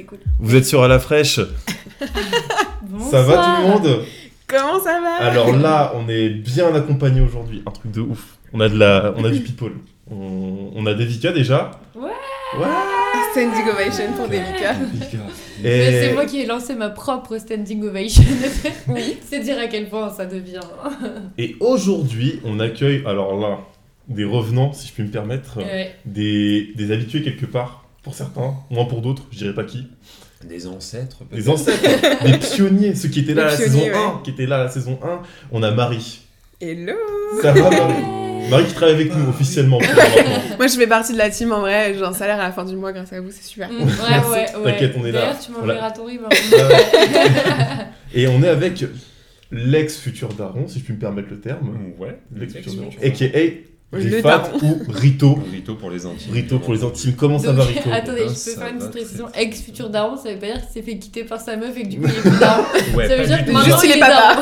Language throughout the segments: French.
c'est cool. Vous êtes sur à la fraîche Ça va tout le monde? Comment ça va? Alors là, on est bien accompagné aujourd'hui. Un truc de ouf. On a, de la... on a du people. On, on a Devika déjà. Ouais. Ouais Standing ovation pour Devika. Mais Et... C'est moi qui ai lancé ma propre standing ovation. c'est dire à quel point ça devient. Et aujourd'hui, on accueille, alors là, des revenants, si je puis me permettre, Ouais. des, des habitués quelque part, pour certains, moins pour d'autres, je dirais pas qui. Des ancêtres, peut-être. Des ancêtres, des pionniers, ceux qui étaient là à la saison pionniers, 1, qui étaient là à la saison 1. On a Marie. Hello Ça va Marie? Marie qui travaille avec nous officiellement. Moi je fais partie de la team en vrai, j'ai un salaire à la fin du mois grâce à vous, c'est super. Mm, ouais, ouais, ouais. T'inquiète, on est là. D'ailleurs, tu m'enverras ton rib. Et on est avec l'ex-futur daron, si je puis me permettre le terme. Ouais. L'ex-futur daron. L'ex-futur A.K.A. Le Rifat daron. ou Rito. Rito pour les intimes. Rito pour les intimes. Comment ça va Rito attendez, Ah, je peux ça faire une petite précision. Ex-futur daron, ça veut pas dire qu'il s'est fait quitter par sa meuf et que du coup il est plus daron. Ouais, ça veut dire que maintenant Juste, il est papa.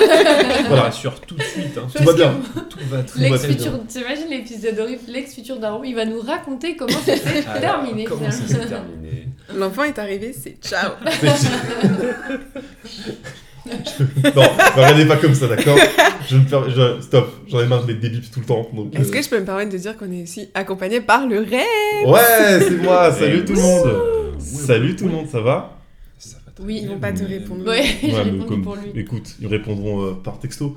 Voilà. rassure tout de suite. hein. Tout va bien. Tout va très L'ex-futur, t'imagines l'épisode horrible, l'ex-futur daron, il va nous raconter comment ça s'est Alors, terminé. Comment ça s'est terminé L'enfant est arrivé, c'est ciao non, ne regardez pas comme ça, d'accord je me per- je- Stop, j'en ai marre de mettre des bips tout le temps. donc, Est-ce euh, que je peux me permettre de dire qu'on est aussi accompagné par le rêve? Ouais, c'est moi, salut tout le monde Salut tout le monde, ça va? Ça va très Oui, Ils vont pas te répondre. Ouais, Ouais, répondu comme- pour lui. Écoute, ils répondront euh, par texto.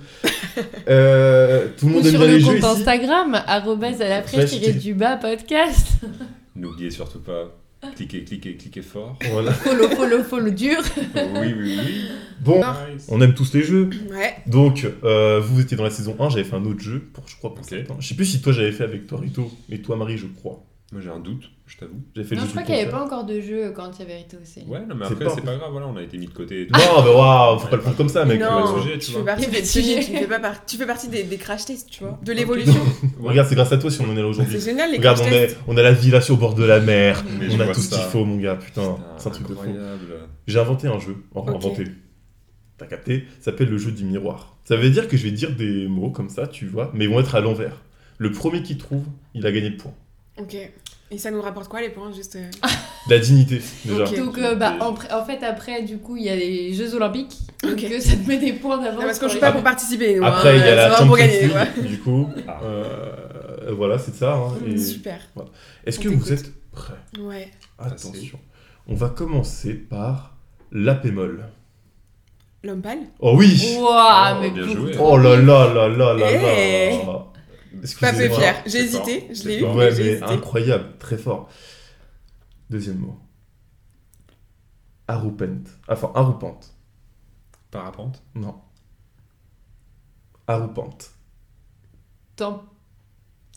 Euh, tout le Ou monde aime sur bien le les jeux compte ici? Instagram, arrobase à la du bas podcast. N'oubliez surtout pas, cliquez, cliquez, cliquez fort. Voilà. Follow, follow, follow dur. Oui, oui, oui. Bon, Nice. on aime tous les jeux. Ouais, Donc, euh, vous étiez dans la saison 1, j'avais fait un autre jeu, pour, je crois, pour Ok. certains. Je sais plus si toi j'avais fait avec toi Rito, mais toi Marie, je crois. Moi j'ai un doute, je t'avoue. J'avais fait Non, je crois qu'il n'y avait pas encore de jeu quand il y avait Rito aussi. Ouais, non, mais après c'est pas grave, voilà, on a été mis de côté et tout. Non, mais waouh, faut pas le prendre comme ça, mec. non, le sujet, tu tu, vois. fais partie des fait le sujet. pionniers, tu, fais pas par- tu fais partie des, des crash tests, tu vois, de l'évolution. Regarde, c'est grâce à toi si on en est là aujourd'hui. C'est génial les Regarde, crash on, est, tests. on a la villa sur le bord de la mer, Mais on a tout ce qu'il faut, mon gars, putain, c'est un truc de fou. incroyable. J'ai inventé un jeu, enfin inventé. T'as capté? Ça s'appelle le jeu du miroir. Ça veut dire que je vais dire des mots comme ça, tu vois, mais ils vont être à l'envers. Le premier qui trouve, il a gagné le point. Ok. Et ça nous rapporte quoi les points juste euh, La dignité, déjà. Donc, euh, bah, en, en fait, après, du coup, il y a les Jeux Olympiques. Donc, Ok. euh, ça te met des points d'avance. Parce qu'on joue les- pas pour participer, nous. Après, hein, il y a la Champions. League, du coup. Ah. euh, voilà, c'est ça. hein, et- Super. Est-ce que vous êtes prêts Ouais. Attention. On va commencer par la pémol. L'homme pâle Oh oui Ouah, Oh, mais bien joué. Oh là là là là là Eh. là Pas peu fier. J'ai hésité, je l'ai eu. Ouais, mais hésité. incroyable, très fort. Deuxième mot. Arrupent. Enfin, arrupante. Parapente Non. Arrupante. Tant-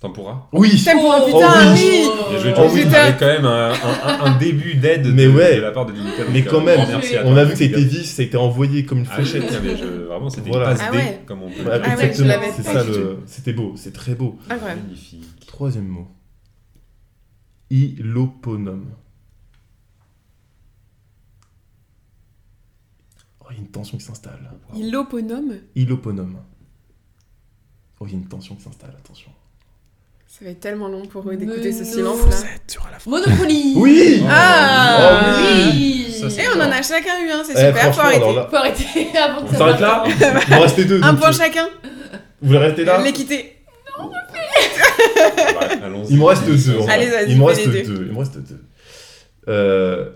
Tempura Oui Tempura, Oh, putain, oui. joué, Oh, avait quand même un, un- un début d'aide Mais de, ouais. de la part de. Mais quand euh, même, merci à On a vu que ça a été vif, ça a été envoyé comme une Ah oui, fléchette. mais je- vraiment, c'était Voilà. une passe Ah ouais. comme on peut Ah je exactement, c'est ça le. C'était beau, c'est très beau. Magnifique. Troisième mot. Iloponome. Oh, il y a une tension qui s'installe. Iloponome Iloponome. Oh, il y a une tension qui s'installe, attention. Ça va être tellement long pour eux d'écouter ce non. silence Vous là. êtes sur la fin. Monopoly Oui Ah Oh Oui Ça, c'est Et on en a chacun eu un, c'est Eh, super, faut arrêter. là, Faut arrêter avant que on ça s'arrête là. Il en restait deux. Un point chacun, Vous voulez rester là l'équité. Ouais, allons-y. Il m'en reste deux. en Allez, vas-y, Il m'en fais reste les deux. deux. Il m'en reste deux. Euh...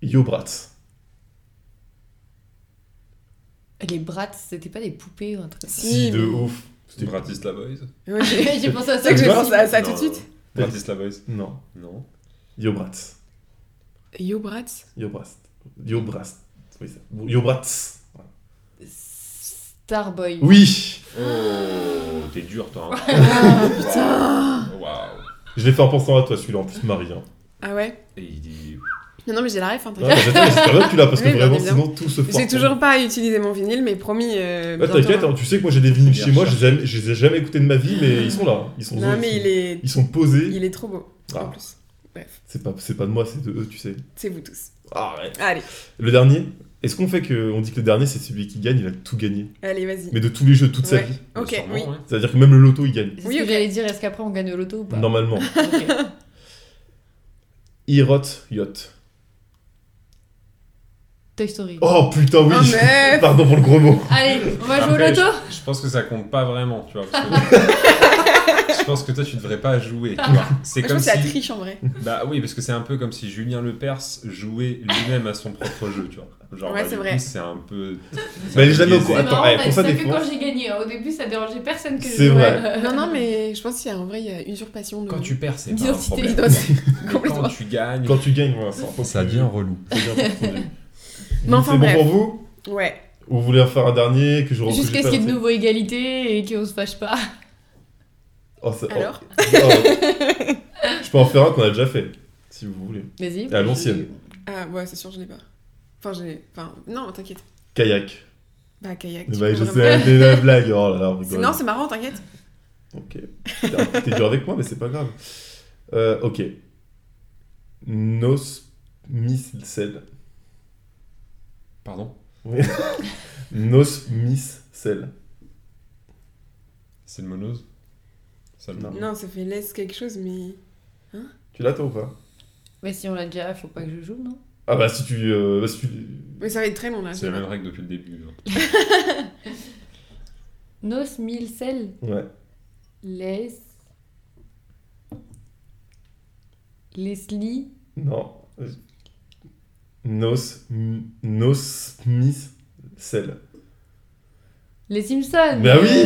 Yobrat. Les brats, c'était pas des poupées ou un truc Si, de mais- ouf. C'était- Bratislava Boys Ouais, j'ai- J'ai pensé à ça. que j'ai quoi pensé à ça Non, tout de suite. non. Bratislava Boys Non. Non. Yobrat. Yo Bratz? Yobrast. Yobrast. Oui, ça. Yobrats. Starboy. Oui Oh, t'es dur toi. Hein. Ah putain Waouh. Je l'ai fait en pensant à toi, celui-là, en plus, Marie. Hein. Ah ouais? Et il dit. Non, non, mais j'ai la ref, hein, Ouais, t'inquiète. bah, J'espère que tu l'as, parce que Oui, vraiment, sinon, tout se fera. J'ai toujours pas utilisé mon vinyle, mais promis. Euh, bientôt, T'inquiète, hein. hein, tu sais que moi j'ai des vinyles chez moi, je les, ai, je les ai jamais écoutés de ma vie, mais ils sont là. Ils sont, Non, mais sont- il est, ils sont posés. il est trop beau. Ah. En plus, bref, C'est pas, c'est pas de moi, c'est de eux, tu sais. c'est vous tous. Arrête. Allez, Le dernier, est-ce qu'on fait que. On dit que le dernier, c'est celui qui gagne, il a tout gagné. allez, vas-y. Mais de tous les jeux, toute sa vie. Ok, Sûrement, oui. ouais. C'est-à-dire que même le loto, il gagne. Oui, ce que ok. j'allais dire, est-ce qu'après on gagne au loto ou pas? Normalement. Ok. Irot Yacht. Toy Story. Oh putain, oui Oh, mais- Pardon pour le gros mot. Allez, on va jouer au loto je, je pense que ça compte pas vraiment, tu vois. parce que- je pense que toi, tu devrais pas jouer. tu vois. C'est Moi, je comme pense que c'est la si. triche en vrai. Bah oui, parce que c'est un peu comme si Julien Lepers jouait lui-même à son propre jeu, tu vois. Genre, Ouais, bah, c'est vrai. coup, c'est un peu. Bah, un elle est jamais au courant. C'est Attends, ouais, pour ça que défense. quand j'ai gagné. hein. Au début, ça dérangeait personne que je C'est vrai. Non, non, mais je pense qu'il y a en vrai, il y a usurpation de. Quand tu perds, c'est pas un problème. Mais quand tu gagnes, Quand tu gagnes, voilà, ça devient relou. ça devient. Mais enfin, c'est bon bref. pour vous Ouais. Ou vous voulez en faire un dernier que je Jusqu'à ce qu'il y ait de nouveau égalité et qu'on se fâche pas. Oh, oh. Alors Oh. Je peux en faire un qu'on a déjà fait, si vous voulez. Vas-y. À l'ancienne. Ah, ouais, c'est sûr, je l'ai pas. Enfin, j'ai. Enfin, non, t'inquiète. Kayak. Bah, kayak. Bah, je sais, vraiment- c'est la blague. Oh là là, on C'est- rigole. Non, c'est marrant, t'inquiète. Ok. T'es t'es dur avec moi, mais c'est pas grave. Euh, ok. Nos Miss Cell. Pardon Nos Miss Cell. C'est le monose Ça le Non. Non, ça fait laisse quelque chose, mais. Tu l'as toi ou pas Mais si on l'a déjà, faut pas que je joue, non? Ah bah si tu... euh, bah, si tu... Mais ça va être très long là. C'est la même règle depuis le début. hein. Nos mille sel. Ouais. Les. Leslie. Non. Nos... Nos Miss Cell. Les Simpsons. Bah oui.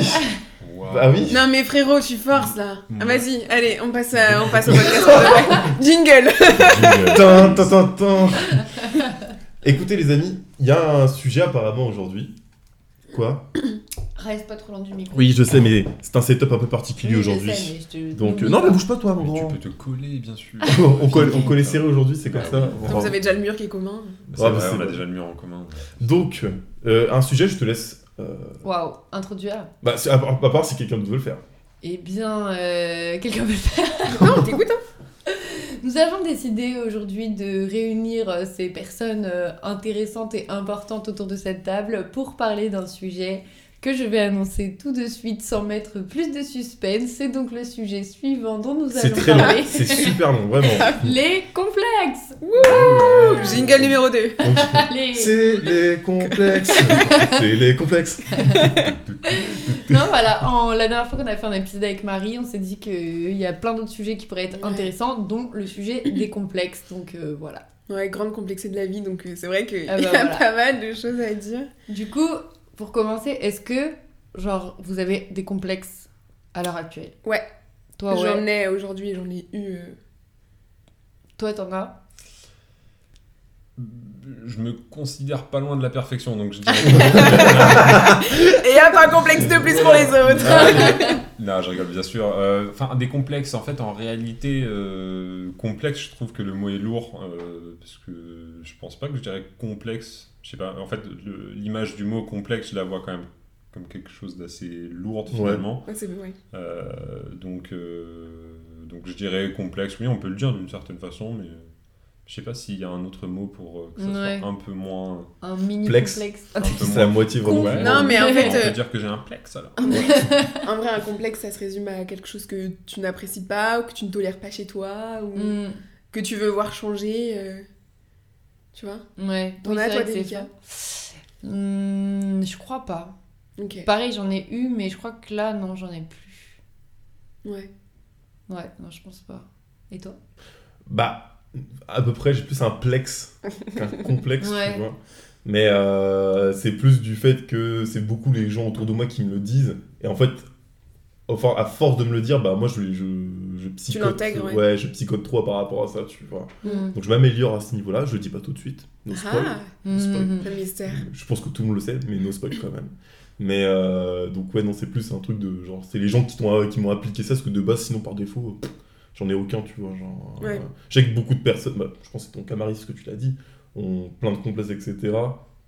Bah oui Non, mais frérot, tu forces là. Ah, Ouais. vas-y, allez, on passe, à- on passe au podcast. Jingle Jingle. Tin, tin, tin, tin. Écoutez les amis, il y a un sujet apparemment aujourd'hui. Quoi? Reste pas trop loin du micro. Oui, je sais, mais c'est un setup un peu particulier Oui, aujourd'hui. sais, mais je te- Donc, euh, non, mais bouge pas toi, mon Mais tu grand. peux te coller, bien sûr. on, colle, on collait serré aujourd'hui, c'est comme ça. Donc, Vous avez déjà le mur qui est commun. Ah, bah, vrai, on a déjà le mur en commun. Donc, euh, un sujet, je te laisse. euh, Waouh, introduire. Bah, c'est- à, à part si quelqu'un veut le faire. Eh bien, euh, quelqu'un veut le faire. Non, on t'écoute, hein. Nous avons décidé aujourd'hui de réunir ces personnes intéressantes et importantes autour de cette table pour parler d'un sujet que je vais annoncer tout de suite sans mettre plus de suspense. C'est donc le sujet suivant dont nous C'est allons très long, parler. c'est super long, vraiment. Les complexes Ouh, Jingle numéro 2. Donc, Allez c'est les complexes. c'est les complexes. Non, voilà, en, la dernière fois qu'on a fait un épisode avec Marie, on s'est dit qu'il y a plein d'autres sujets qui pourraient être intéressants, dont le sujet des complexes. Donc euh, voilà. Ouais, grande complexité de la vie, donc euh, c'est vrai qu'il Ah y bah a voilà. pas mal de choses à dire. Du coup, pour commencer, est-ce que, genre, vous avez des complexes à l'heure actuelle? Ouais. Toi, ouais. J'en ai aujourd'hui, j'en ai eu. euh, Toi, t'en as? Je me considère pas loin de la perfection, donc je dirais. Et hop, un complexe de plus pour les autres non, je rigole, bien sûr. Euh, Enfin, des complexes, en fait, en réalité, euh, complexe, je trouve que le mot est lourd, euh, parce que je pense pas que je dirais complexe. Je sais pas, en fait, l'image du mot complexe, je la vois quand même comme quelque chose d'assez lourd, finalement. Ouais, c'est ouais. Euh, donc, euh, donc, je dirais complexe, oui, on peut le dire d'une certaine façon, mais euh, je sais pas s'il y a un autre mot pour euh, que ça Ouais. soit un peu moins. un mini Plex. complexe C'est la moitié vraiment. Ouais. Non, mais en fait, On peut euh, dire que j'ai un plex alors. en vrai, un complexe, ça se résume à quelque chose que tu n'apprécies pas, ou que tu ne tolères pas chez toi, ou Hmm, que tu veux voir changer. euh, Tu vois? Ouais. T'en Oui, as, c'est toi, ça. Hmm, Je crois pas. Pareil, j'en ai eu, mais je crois que là, non, j'en ai plus. Ouais. Ouais, non, je pense pas. Et toi? Bah, à peu près, j'ai plus un plex qu'un complexe, Ouais. tu vois. Mais euh, c'est plus du fait que c'est beaucoup les gens autour de moi qui me le disent. Et en fait, enfin, à force de me le dire, bah moi je, je, je psychote. ouais. je psychote trop par rapport à ça, tu vois. Hmm. Donc je m'améliore à ce niveau-là, je le dis pas tout de suite. No spoil. Ah, No spoil. Mhm. le mystère. Je pense que tout le monde le sait, mais no spoil quand même. Mais euh, donc ouais, non, c'est plus un truc de genre, c'est les gens qui t'ont qui m'ont appliqué ça, parce que de base, sinon par défaut, pff, j'en ai aucun, tu vois. Genre, Ouais. euh, je sais que beaucoup de personnes, bah, je pense que c'est ton camarade ce que tu l'as dit, ont plein de complexes, etc.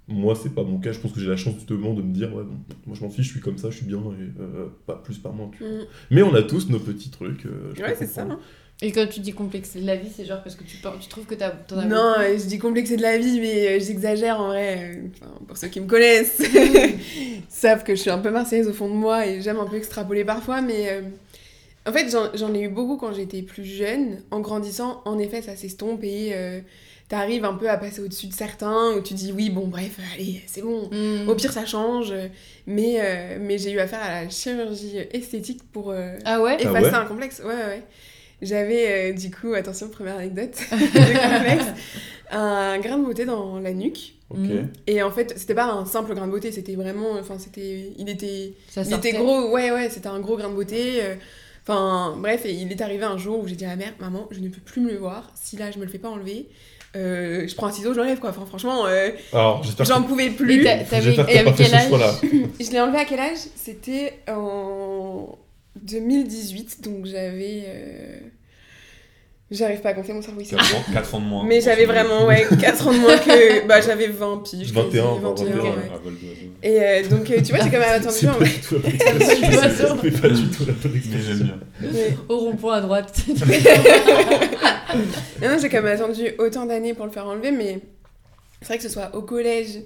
Moi, c'est pas mon cas. Je pense que j'ai la chance justement de me dire, ouais, bon, moi je m'en fiche, je suis comme ça, je suis bien, et euh, pas plus, pas moins. Tu vois. Mm. Mais on a tous nos petits trucs. euh, je Ouais, c'est ça. hein. Et quand tu dis complexer de la vie, c'est genre parce que tu, tu trouves que t'as- t'en as Non, euh, je dis complexé de la vie, mais euh, j'exagère en vrai. euh, enfin, pour ceux qui me connaissent, savent que je suis un peu marseillaise au fond de moi et j'aime un peu extrapoler parfois, mais euh, en fait, j'en- ai eu beaucoup quand j'étais plus jeune. En grandissant, en effet, ça s'estompe et euh, t'arrives un peu à passer au-dessus de certains, où tu dis oui, bon, bref, allez, c'est bon. Mm. Au pire, ça change. Mais, euh, mais j'ai eu affaire à la chirurgie esthétique pour euh, Ah ouais? Ah effacer ouais? un complexe. Ouais, ouais, ouais. J'avais, euh, du coup, attention, première anecdote de complexe, un grain de beauté dans la nuque. Ok. Mm. Et en fait, c'était pas un simple grain de beauté, c'était vraiment. Enfin, c'était. Il était. Ça Il était gros, ouais, ouais, c'était un gros grain de beauté. Enfin, bref, et il est arrivé un jour où j'ai dit à la mère, maman, je ne peux plus me le voir. Si là, je me le fais pas enlever, euh, je prends un ciseau, je l'enlève, quoi. Enfin, franchement, euh, j'en que pouvais plus. t'avais quel âge. Je l'ai enlevé à quel âge? C'était en 2018, donc j'avais. euh, J'arrive pas à compter mon cerveau ici. 4 ans, quatre ans de moins. Mais j'avais vraiment, ouais, 4 ans de moins que. Bah, j'avais 20 piges. 21, quasi, 21, ouais. ouais. Ah, d'oiseau. Et euh, donc, euh, tu vois, j'ai quand même C'est attendu. pas en du tout la bonne pas. C'est pas du tout la bonne Mais j'aime bien. Ouais. Au rond-point à droite. Non, non, j'ai quand même attendu autant d'années pour le faire enlever, mais c'est vrai que ce soit au collège,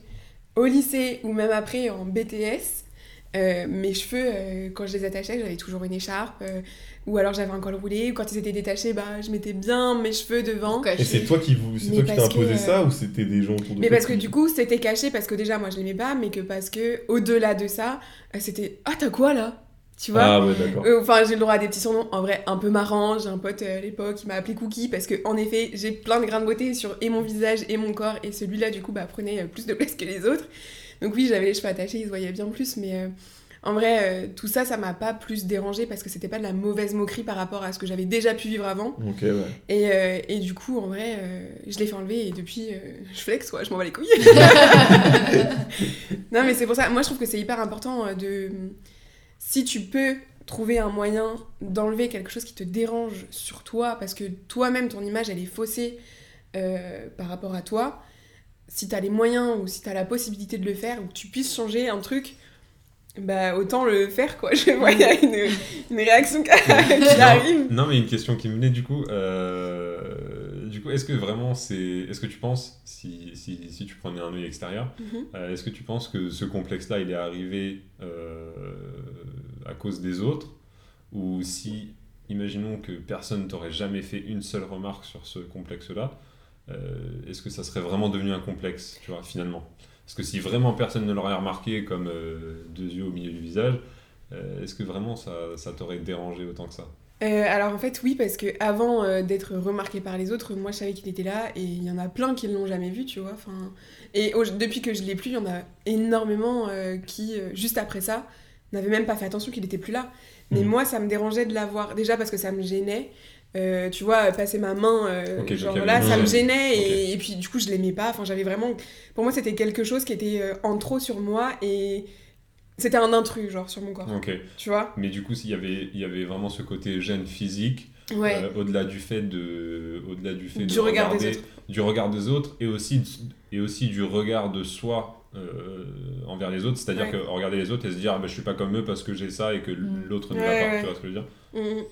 au lycée ou même après en BTS, euh, mes cheveux, euh, quand je les attachais, j'avais toujours une écharpe, euh, ou alors j'avais un col roulé, ou quand ils étaient détachés, bah, je mettais bien mes cheveux devant. Et c'est toi qui, vous, c'est Mais toi qui t'as que, imposé ça ou c'était des gens autour de Mais parce que du coup, c'était caché, parce que déjà, moi, je l'aimais pas, mais que parce que, au-delà de ça, c'était « Ah, t'as quoi, là ?» Tu vois Ah ouais, d'accord. Euh, Enfin, j'ai le droit à des petits surnoms, en vrai, un peu marrants. J'ai un pote euh, à l'époque qui m'a appelé Cookie parce que, en effet, j'ai plein de grains de beauté sur et mon visage et mon corps, et celui-là, du coup, bah, prenait plus de place que les autres. Donc, oui, j'avais les cheveux attachés, ils se voyaient bien plus, mais euh, en vrai, euh, tout ça, ça m'a pas plus dérangé parce que c'était pas de la mauvaise moquerie par rapport à ce que j'avais déjà pu vivre avant. Ouais. Et, euh, et du coup, en vrai, je l'ai fait enlever et depuis, je flex, quoi, je m'en bats les couilles. non, mais c'est pour ça, moi, je trouve que c'est hyper important de. Si tu peux trouver un moyen d'enlever quelque chose qui te dérange sur toi, parce que toi-même, ton image, elle est faussée euh, par rapport à toi, si t'as les moyens ou si t'as la possibilité de le faire, ou que tu puisses changer un truc, bah autant le faire, quoi. Je vois, il y a une, une réaction qui arrive. Non, mais une question qui me venait du coup. euh, du coup, est-ce que vraiment c'est. Est-ce que tu penses, si, si, si tu prenais un œil extérieur, Mhm. euh, est-ce que tu penses que ce complexe-là, il est arrivé euh, à cause des autres? Ou si, imaginons que personne t'aurait jamais fait une seule remarque sur ce complexe-là, euh, est-ce que ça serait vraiment devenu un complexe, tu vois, finalement? Parce que si vraiment personne ne l'aurait remarqué comme euh, deux yeux au milieu du visage, euh, est-ce que vraiment ça, ça t'aurait dérangé autant que ça? Alors en fait oui parce que avant d'être remarqué par les autres, moi je savais qu'il était là et il y en a plein qui l'ont jamais vu, tu vois. Enfin et depuis que je l'ai plus, il y en a énormément qui juste après ça n'avaient même pas fait attention qu'il était plus là. Mais Mhm. moi ça me dérangeait de l'avoir déjà parce que ça me gênait. Euh, tu vois, passer ma main, euh, genre là, ça me gênait et, puis du coup je l'aimais pas. Enfin, j'avais vraiment. Pour moi, c'était quelque chose qui était euh, en trop sur moi et c'était un intrus, genre sur mon corps. Ok. Tu vois? Mais du coup, il y avait, y avait vraiment ce côté gêne physique, Ouais. au-delà du fait de, au-delà du fait Du de regard des autres. du regard des autres, et aussi, et aussi du regard de soi envers les autres. C'est-à-dire Ouais. que regarder les autres et se dire, ah, ben, je suis pas comme eux parce que j'ai ça et que Mm. l'autre ne l'a pas. Tu vois ce que je veux dire? Mhm.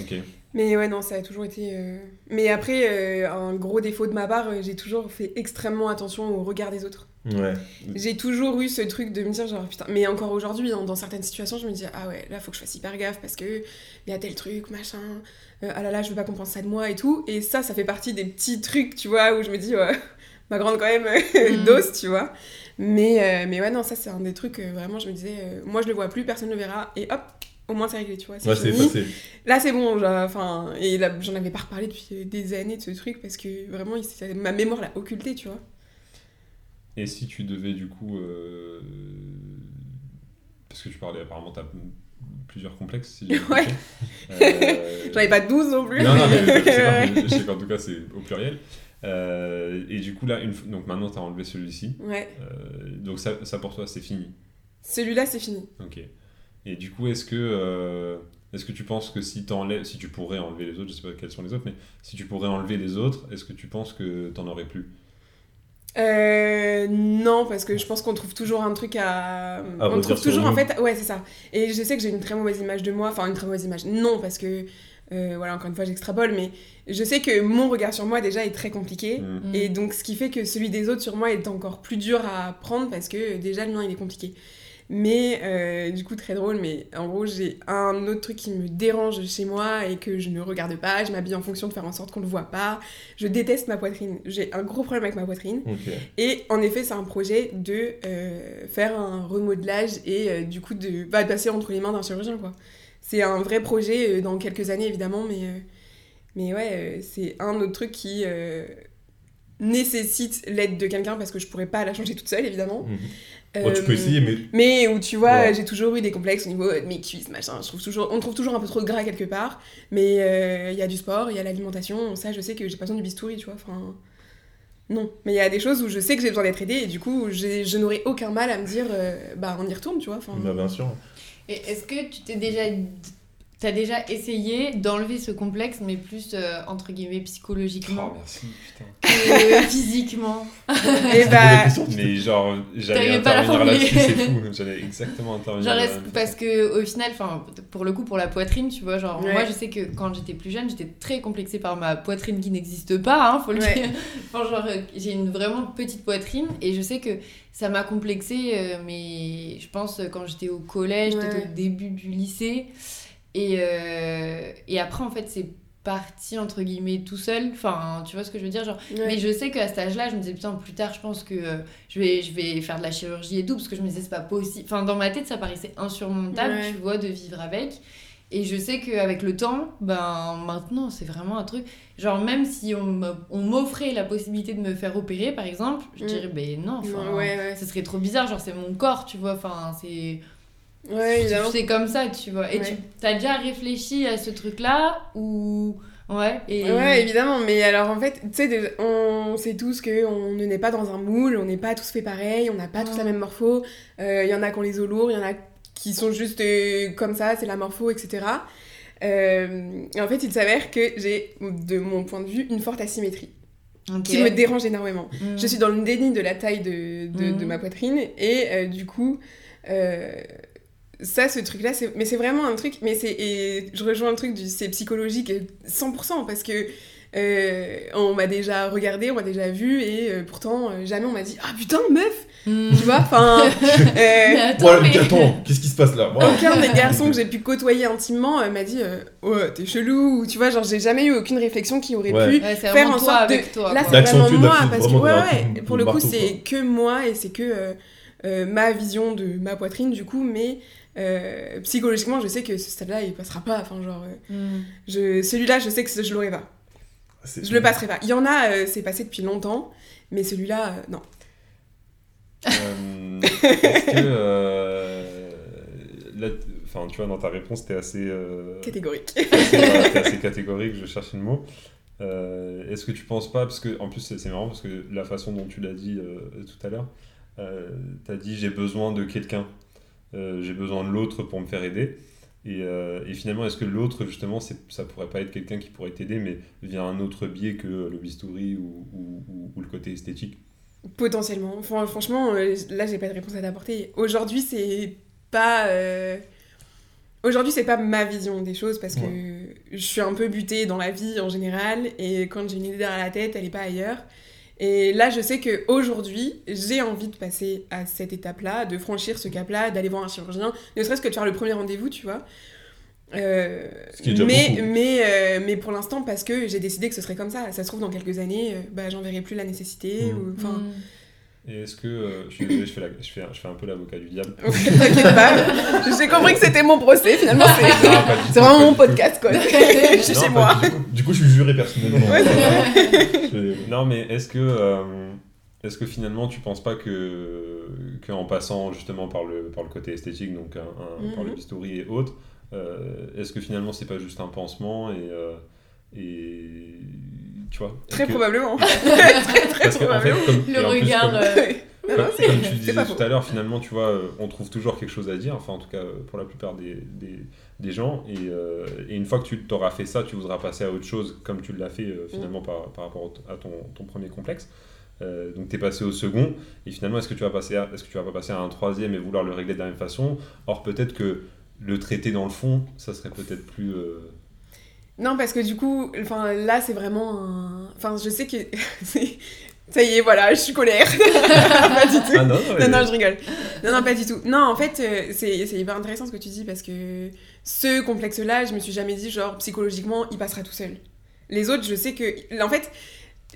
Ok. Mais ouais, non, ça a toujours été. euh, Mais après, euh, un gros défaut de ma part, euh, j'ai toujours fait extrêmement attention au regard des autres. Ouais. J'ai toujours eu ce truc de me dire, genre, putain, mais encore aujourd'hui, hein, dans certaines situations, je me dis, ah ouais, là, faut que je fasse hyper gaffe parce que il y a tel truc, machin, euh, ah là là, je veux pas qu'on pense ça de moi et tout. Et ça, ça fait partie des petits trucs, tu vois, où je me dis, ouais, ma grande quand même, Mm. dose, tu vois. Mais, euh, mais ouais, non, ça, c'est un des trucs, euh, vraiment, je me disais, euh, moi, je le vois plus, personne ne le verra, et hop, au moins, c'est réglé, tu vois. Ouais, c'est. Là, c'est bon, enfin, et là, j'en avais pas reparlé depuis des années de ce truc parce que vraiment, il ma mémoire l'a occulté, tu vois. Et si tu devais du coup, euh, parce que tu parlais apparemment, t'as plusieurs complexes, si Ouais. Euh, J'en avais pas 12 non plus. Non, non, mais je sais, qu'en tout cas, c'est au pluriel. Euh, et du coup, là, une, fois- donc maintenant, tu as enlevé celui-ci. Ouais, Euh, donc, ça, ça, pour toi, c'est fini. celui-là, c'est fini. Ok. Et du coup, est-ce que, euh, est-ce que tu penses que si, t'enlèves- si tu pourrais enlever les autres, je sais pas quels sont les autres, mais si tu pourrais enlever les autres, est-ce que tu penses que t'en aurais plus? Euh, non, parce que je pense qu'on trouve toujours un truc à. on redire trouve toujours, en fait. Ouais, c'est ça. Et je sais que j'ai une très mauvaise image de moi. Enfin, une très mauvaise image. Non, parce que. euh, voilà, encore une fois, j'extrapole, mais je sais que mon regard sur moi déjà est très compliqué. Hmm. Et donc, ce qui fait que celui des autres sur moi est encore plus dur à prendre parce que déjà le mien il est compliqué. Mais euh, du coup, très drôle, mais en gros, j'ai un autre truc qui me dérange chez moi et que je ne regarde pas. Je m'habille en fonction de faire en sorte qu'on ne le voit pas. Je déteste ma poitrine. J'ai un gros problème avec ma poitrine. Et en effet, c'est un projet de euh, faire un remodelage et euh, du coup de, bah, de passer entre les mains d'un chirurgien, quoi. C'est un vrai projet dans quelques années, évidemment, mais, mais ouais, c'est un autre truc qui nécessite l'aide de quelqu'un parce que je pourrais pas la changer toute seule, évidemment. Mhm. Bon, tu peux Euh, essayer, mais mais où tu vois, Voilà. j'ai toujours eu des complexes au niveau de mes cuisses, machin. Je trouve toujours, on trouve toujours un peu trop de gras quelque part. Mais euh, il y a du sport, il y a l'alimentation. Ça, je sais que j'ai pas besoin du bistouri, tu vois. Enfin, non. Mais il y a des choses où je sais que j'ai besoin d'être aidée et du coup, j'ai- je n'aurais aucun mal à me dire, euh, bah, on y retourne, tu vois. Enfin, bah, bien sûr. Et est-ce que tu t'es déjà. T'as déjà essayé d'enlever ce complexe, mais plus euh, entre guillemets psychologiquement Oh, merci, putain. que physiquement et la bah, question, tu Mais genre, j'allais intervenir là-dessus, c'est fou. J'allais exactement intervenir Genre, même parce que au final, enfin, pour le coup, pour la poitrine, tu vois, genre, Ouais. moi, je sais que quand j'étais plus jeune, j'étais très complexée par ma poitrine qui n'existe pas, hein, faut le Ouais. dire. Enfin, genre, j'ai une vraiment petite poitrine et je sais que ça m'a complexée, euh, mais je pense euh, quand j'étais au collège, Ouais. peut-être au début du lycée. Et, euh, et après, en fait, c'est parti entre guillemets tout seul. Enfin, tu vois ce que je veux dire, genre. ouais. Mais je sais qu'à cet âge-là, je me disais, putain, plus tard, je pense que euh, je, vais, je vais faire de la chirurgie et tout, parce que je me disais, c'est pas possible. Enfin, dans ma tête, ça paraissait insurmontable, Ouais. tu vois, de vivre avec. Et je sais qu'avec le temps, ben maintenant, c'est vraiment un truc. Genre, même si on m'offrait la possibilité de me faire opérer, par exemple, je Mm. dirais, ben non, enfin, ouais. ce serait trop bizarre, genre, c'est mon corps, tu vois, enfin, c'est. Ouais. C'est comme ça, tu vois. Et Ouais. tu as déjà réfléchi à ce truc-là, ou. Ouais, et. Ouais, évidemment, mais alors en fait, tu sais, on sait tous qu'on ne naît pas dans un moule, on n'est pas tous fait pareil, on n'a pas tous la même morpho. Il y en a qui ont les os lourds, il y en a qui sont juste euh, comme ça, c'est la morpho, etc. Euh, et en fait, il s'avère que j'ai, de mon point de vue, une forte asymétrie qui me dérange énormément. Mm. Je suis dans le déni de la taille de, de, de Mhm. ma poitrine et euh, du coup, euh, ça, ce truc-là, c'est- mais c'est vraiment un truc, mais c'est, et je rejoins le truc du c'est psychologique 100% parce que euh, on m'a déjà regardé, on m'a déjà vu et euh, pourtant euh, jamais on m'a dit ah putain meuf, Mm. tu vois, enfin. Mais euh, attends, Voilà, mais- mais attends, qu'est-ce qui se passe là? Voilà. aucun des garçons que j'ai pu côtoyer intimement euh, m'a dit euh, ouais t'es chelou ou tu vois genre j'ai jamais eu aucune réflexion qui aurait Ouais. pu Ouais, c'est faire en toi sorte de- avec toi. Là, c'est vraiment moi, parce que ouais, ouais, pour le coup, marteau, c'est quoi. que moi et c'est que euh, euh, ma vision de ma poitrine, du coup, mais euh, psychologiquement, je sais que ce stade-là, il passera pas. Enfin, genre, euh, Mm. je, celui-là, je sais que je l'aurai pas. C'est- Je le passerai pas. Il y en a, euh, c'est passé depuis longtemps, mais celui-là, euh, non. Euh, Est-ce que. euh, là, Enfin, tu vois, dans ta réponse, t'es assez. euh, Catégorique. t'es assez, voilà, assez catégorique, je cherche le mot. Euh, Est-ce que tu penses pas, parce que en plus c'est c'est marrant parce que la façon dont tu l'as dit euh, tout à l'heure, euh, t'as dit j'ai besoin de quelqu'un, j'ai besoin de l'autre pour me faire aider. Et, euh, et finalement, est-ce que l'autre justement, ça pourrait pas être quelqu'un qui pourrait t'aider, mais via un autre biais que le bistouri ou, ou- ou- ou le côté esthétique? Potentiellement. Fran- franchement, euh, là, j'ai pas de réponse à t'apporter. Aujourd'hui, c'est pas. euh, Aujourd'hui, c'est pas ma vision des choses parce que je suis un peu butée dans la vie en général et quand j'ai une idée derrière la tête, elle est pas ailleurs. Et là, je sais que aujourd'hui, j'ai envie de passer à cette étape-là, de franchir ce cap-là, d'aller voir un chirurgien, ne serait-ce que de faire le premier rendez-vous, tu vois. Euh, Ce qui est déjà mais, mais, euh, mais pour l'instant, parce que j'ai décidé que ce serait comme ça. Ça se trouve, dans quelques années, euh, bah, j'en verrai plus la nécessité. Mm. ou- Enfin, Mm. Et est-ce que. euh, je suis désolé, je fais, la- je fais, un- je fais un peu l'avocat du diable. T'inquiète pas, j'ai compris que c'était mon procès, finalement, c'est vraiment mon podcast, quoi. je suis Non, chez moi. du coup, je suis juré personnellement. Ouais. Je- Non, mais est-ce que, euh, est-ce que finalement tu penses pas que, que en passant justement par le, par le côté esthétique, donc un- un- par le Mhm. bistouri et autres, euh, est-ce que finalement c'est pas juste un pansement et, et tu vois Très que- probablement. très, très Parce que, en fait, probablement. comme, Le regard. comme- euh, Non, comme, non, c'est- comme tu disais tout faux. à l'heure, finalement, tu vois, euh, on trouve toujours quelque chose à dire, enfin en tout cas euh, pour la plupart des, des, des gens, et, euh, et une fois que tu t'auras fait ça, tu voudras passer à autre chose, comme tu l'as fait euh, Mm. finalement par, par rapport à ton, ton premier complexe. Euh, donc tu es passé au second, et finalement, est-ce que, tu vas passer à- est-ce que tu vas pas passer à un troisième et vouloir le régler de la même façon? Or, peut-être que le traiter dans le fond, ça serait peut-être plus... euh, Non, parce que du coup, enfin, là, c'est vraiment un... Enfin, je sais que... Ça y est, voilà, je suis colère. pas du tout. Ah non, Non, non, je rigole. Non, non, pas du tout. Non, en fait, euh, c'est hyper intéressant ce que tu dis parce que ce complexe-là, je me suis jamais dit, genre, psychologiquement, il passera tout seul. Les autres, je sais que. En fait,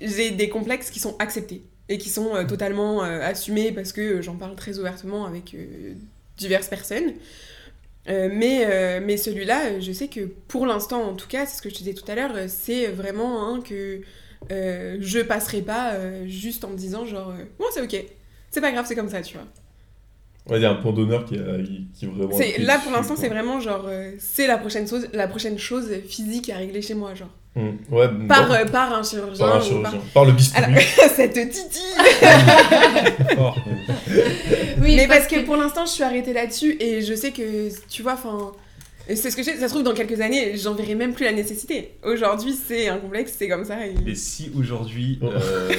j'ai des complexes qui sont acceptés et qui sont euh, totalement euh, assumés parce que j'en parle très ouvertement avec euh, diverses personnes. Euh, mais euh, mais celui-là, euh, je sais que pour l'instant, en tout cas, c'est ce que je te disais tout à l'heure, c'est vraiment un que euh, je passerai pas juste en me disant, genre, bon, c'est ok. C'est pas grave, c'est comme ça, tu vois. Ouais, il y a un point d'honneur qui, qui, est vraiment. Là, pour l'instant, c'est vraiment genre, c'est la prochaine, chose, la prochaine chose physique à régler chez moi, genre. Ouais, Par, bon, euh, par un chirurgien. par un ou chirurgien. Par le bistouri. Alors, ça te titille. Oui, Mais parce que pour l'instant, je suis arrêtée là-dessus et je sais que, tu vois, enfin. C'est ce que. Ça se trouve, dans quelques années, j'en verrai même plus la nécessité. Aujourd'hui, c'est un complexe, c'est comme ça. et- Et si aujourd'hui, Oh. euh,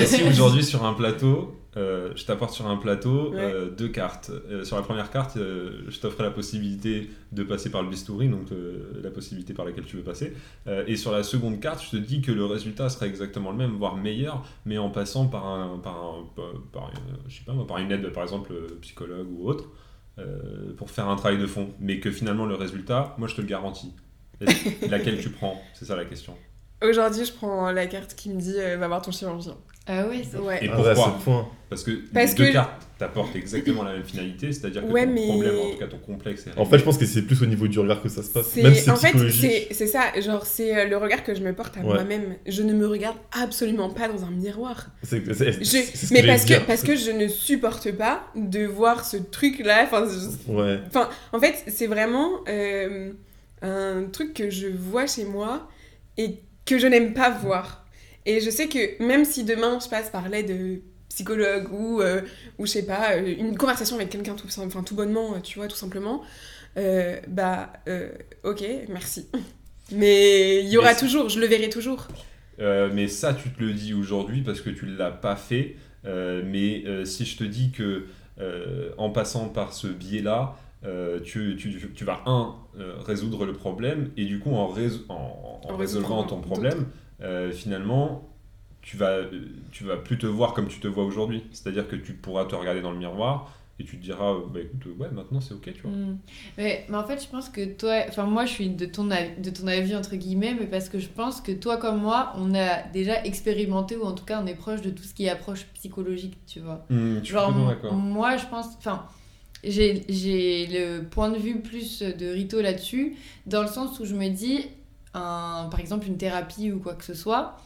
et si aujourd'hui sur un plateau, euh, je t'apporte sur un plateau Ouais. euh, deux cartes. Euh, sur la première carte, je t'offre la possibilité de passer par le bistouri, donc la possibilité par laquelle tu veux passer. Et sur la seconde carte, je te dis que le résultat sera exactement le même, voire meilleur, mais en passant par un, par un, par, une, je sais pas, par une aide, par exemple psychologue ou autre. pour faire un travail de fond, mais que finalement le résultat, moi je te le garantis. Laquelle tu prends C'est ça la question. Aujourd'hui, je prends la carte qui me dit va voir ton chirurgien. Ah ouais, c'est Ouais. Et Ah à pourquoi ce point. Parce que Parce les deux que- cartes t'apportent exactement la même finalité, c'est-à-dire que Ouais, ton mais- problème, en tout cas ton complexe est En fait, je pense que c'est plus au niveau du regard que ça se passe. C'est- Même si en fait, c'est ça, genre, c'est euh, le regard que je me porte à Ouais. moi-même. Je ne me regarde absolument pas dans un miroir. c'est- Je- mais parce que, dire. parce que je ne supporte pas de voir ce truc-là. Enfin, je- Ouais. En fait, c'est vraiment euh, un truc que je vois chez moi et que je n'aime pas voir. Et je sais que même si demain je passe par l'aide de psychologue ou, euh, ou je sais pas, euh, une conversation avec quelqu'un tout, enfin, tout bonnement, euh, tu vois, tout simplement, euh, bah, euh, ok, merci. Mais il y aura toujours, je le verrai toujours. Euh, mais ça, tu te le dis aujourd'hui parce que tu ne l'as pas fait. Euh, mais euh, si je te dis que euh, en passant par ce biais-là, euh, tu, tu, tu vas, un, euh, résoudre le problème, et du coup, en, rés- en, en En résolvant ton problème, euh, finalement, tu vas, tu vas plus te voir comme tu te vois aujourd'hui. C'est-à-dire que tu pourras te regarder dans le miroir et tu te diras, bah écoute, ouais, maintenant c'est ok, tu vois. Mm. Mais, mais en fait, je pense que toi, enfin moi, je suis de ton, avis, de ton avis, entre guillemets, mais parce que je pense que toi comme moi, on a déjà expérimenté, ou en tout cas, on est proche de tout ce qui est approche psychologique, tu vois. Suis Genre, moi, je pense, enfin, j'ai le point de vue plus de Rito là-dessus, dans le sens où je me dis, un, par exemple, une thérapie ou quoi que ce soit,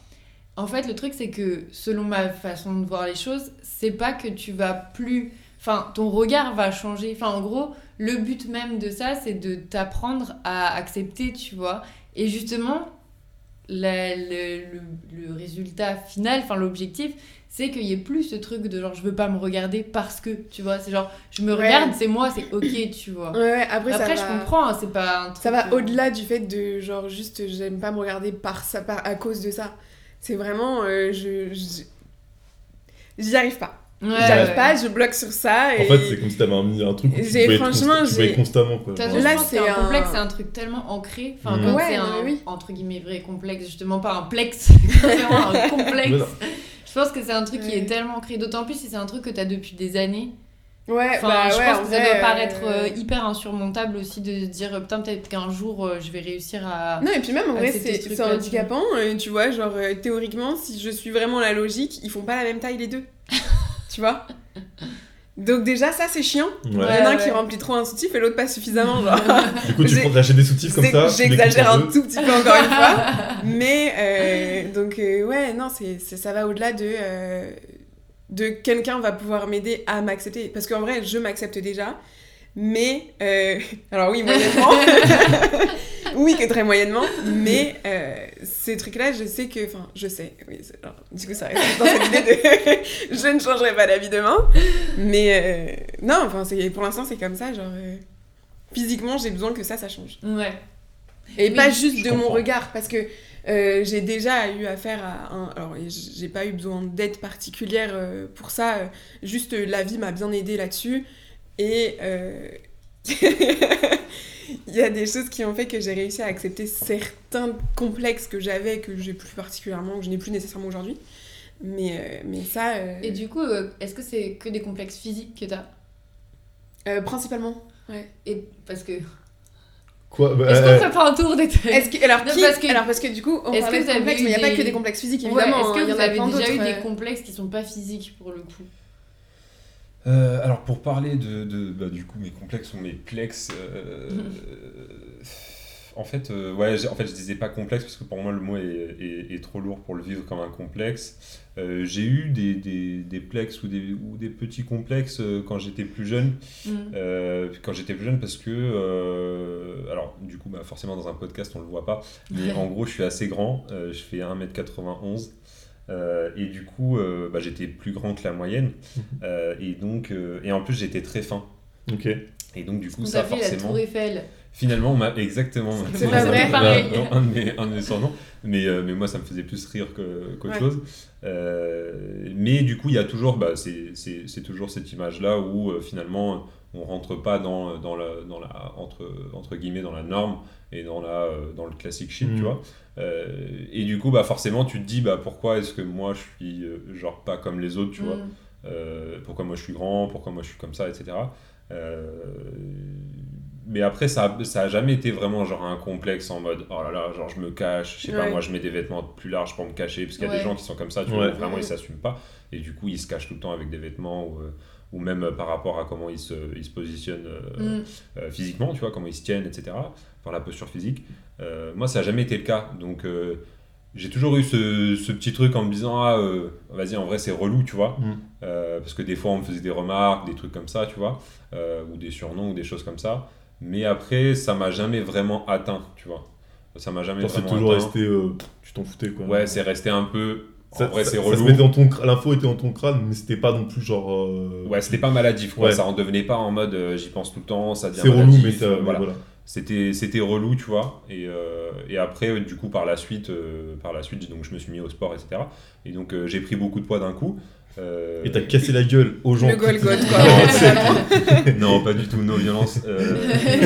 en fait, le truc, c'est que selon ma façon de voir les choses, c'est pas que tu vas plus. Enfin, ton regard va changer. Enfin, en gros, le but même de ça, c'est de t'apprendre à accepter, tu vois. Et justement, la- le, le- le résultat final, enfin, l'objectif, c'est qu'il y ait plus ce truc de genre, je veux pas me regarder parce que, tu vois. C'est genre, je me Ouais. regarde, c'est moi, c'est ok, tu vois. Ouais, ouais, après, Après, ça je va- comprends, hein, c'est pas un truc. Ça va euh, au-delà du fait de genre juste j'aime pas me regarder par ça par, à cause de ça. C'est vraiment euh, je- j'y arrive pas. Ouais, j'y arrive ouais. pas, je bloque sur ça et En fait, c'est comme si t'avais mis un truc où tu J'ai- pouvais être franchement, consta- tu pouvais j'ai- être constamment. Quoi. Là, c'est un- complexe, c'est un truc tellement ancré. Enfin, quand Ouais, c'est un, oui. entre guillemets, vrai complexe, justement pas un plex, vraiment un complexe. Je pense que c'est un truc qui est tellement ancré. D'autant plus si c'est un truc que t'as depuis des années. ouais, Enfin, bah je ouais, pense en que ça vrai, doit paraître euh, euh, hyper insurmontable aussi de se dire, putain, peut-être qu'un jour, euh, je vais réussir à... Non, et puis même en vrai, c'est handicapant, tu vois, genre euh, théoriquement, si je suis vraiment la logique, ils font pas la même taille les deux. tu vois Donc déjà, ça c'est chiant. Ouais. Il y en a Ouais, un qui remplit trop un soutif et l'autre pas suffisamment, genre. Du coup, tu prends de lâcher des sous-titres comme ça. J'exagère un tout petit peu encore une fois. Mais euh, donc euh, ouais, non, c'est ça va au-delà de euh, de quelqu'un va pouvoir m'aider à m'accepter parce qu'en vrai, je m'accepte déjà. Mais euh, alors oui, moyennement. oui, que très moyennement. Mais euh, ces trucs-là, je sais que, enfin, je sais. Oui, du coup, ça reste dans cette idée de je ne changerai pas d'avis demain. Mais euh, non, enfin, pour l'instant, c'est comme ça. Genre euh, physiquement, j'ai besoin que ça, ça change. Ouais. Et pas juste de mon regard, parce que euh, j'ai déjà eu affaire à un... Alors, j'ai pas eu besoin d'aide particulière euh, pour ça, euh, juste la vie m'a bien aidé là-dessus. Et il y a des choses qui ont fait que j'ai réussi à accepter certains complexes que j'avais, que j'ai plus particulièrement, que je n'ai plus nécessairement aujourd'hui. Mais, euh, mais ça, euh, Et du coup, euh, est-ce que c'est que des complexes physiques que t'as euh, principalement. Ouais. Et parce que. Quoi bah, Est-ce euh, qu'on fait pas un tour des Est-ce que, alors, Non, qui- parce que- alors, parce que du coup, on Est-ce parlait que de vous avez complexes, mais il n'y a eu pas des- que des complexes physiques, Ouais, évidemment. Est-ce hein, que il y en vous a avez déjà eu des euh, complexes qui sont pas physiques pour le coup Euh, alors pour parler de, de- bah, du coup mes complexes ou mes plex, euh, en fait euh, ouais en fait je disais pas complexe parce que pour moi le mot est, est- est trop lourd pour le vivre comme un complexe. Euh, j'ai eu des, des, des plex ou des, ou des petits complexes quand j'étais plus jeune. Mm. Quand j'étais plus jeune parce que alors du coup bah, forcément dans un podcast on le voit pas mais en gros je suis assez grand je fais 1m91 euh, et du coup euh, bah, j'étais plus grand que la moyenne Euh, et donc euh, et en plus j'étais très fin Ok. et donc du coup On ça fait la forcément tour Eiffel. finalement on m'a exactement C'est pas vrai, pareil. un, de mes, un de mes surnoms mais, euh, mais moi ça me faisait plus rire qu'autre Ouais. chose Euh, mais du coup il y a toujours bah, c'est c'est- c'est toujours cette image là où euh, finalement on rentre pas dans, dans, la, dans la entre, entre guillemets dans la norme et dans, la, euh, dans le classique shit, Mhm. tu vois. Euh, et du coup, bah, forcément, tu te dis bah, pourquoi est-ce que moi je suis euh, genre pas comme les autres, tu vois. Mm. Euh, pourquoi moi je suis grand, pourquoi moi je suis comme ça, etc. Euh, mais après, ça, a- ça a jamais été vraiment genre un complexe en mode oh là là, genre je me cache, je sais pas, moi je mets des vêtements plus larges pour me cacher, parce qu'il y a des gens qui sont comme ça, tu Ouais. vois, vraiment Ouais. ils s'assument pas, et du coup ils se cachent tout le temps avec des vêtements ou, euh, ou même euh, par rapport à comment ils se, ils se positionnent euh, Mm. euh, physiquement, tu vois, comment ils se tiennent, etc. Par la posture physique. Euh, moi, ça n'a jamais été le cas. Donc, euh, j'ai toujours eu ce, ce petit truc en me disant, ah, euh, vas-y, en vrai, c'est relou, tu vois. Mm. Euh, parce que des fois, on me faisait des remarques, des trucs comme ça, tu vois, euh, ou des surnoms, ou des choses comme ça. Mais après, ça m'a jamais vraiment atteint, tu vois. Ça m'a jamais Genre, c'est vraiment toujours atteint. resté. euh, tu t'en foutais quoi. Ouais, c'est resté un peu. En Ça, vrai, c'est relou. L'info était dans ton crâne, mais c'était pas non plus genre. euh, Ouais, c'était pas maladif, quoi. Ouais. Ça en devenait pas en mode euh, j'y pense tout le temps, ça devient C'est relou, mais ça. euh, mais voilà. voilà. C'était c'était relou tu vois et, euh, et après euh, du coup par la suite euh, par la suite donc je me suis mis au sport etc et donc euh, j'ai pris beaucoup de poids d'un coup Euh, Et t'as cassé la gueule aux gens. Le Golgoth, quoi. Non, pas du tout no violence euh,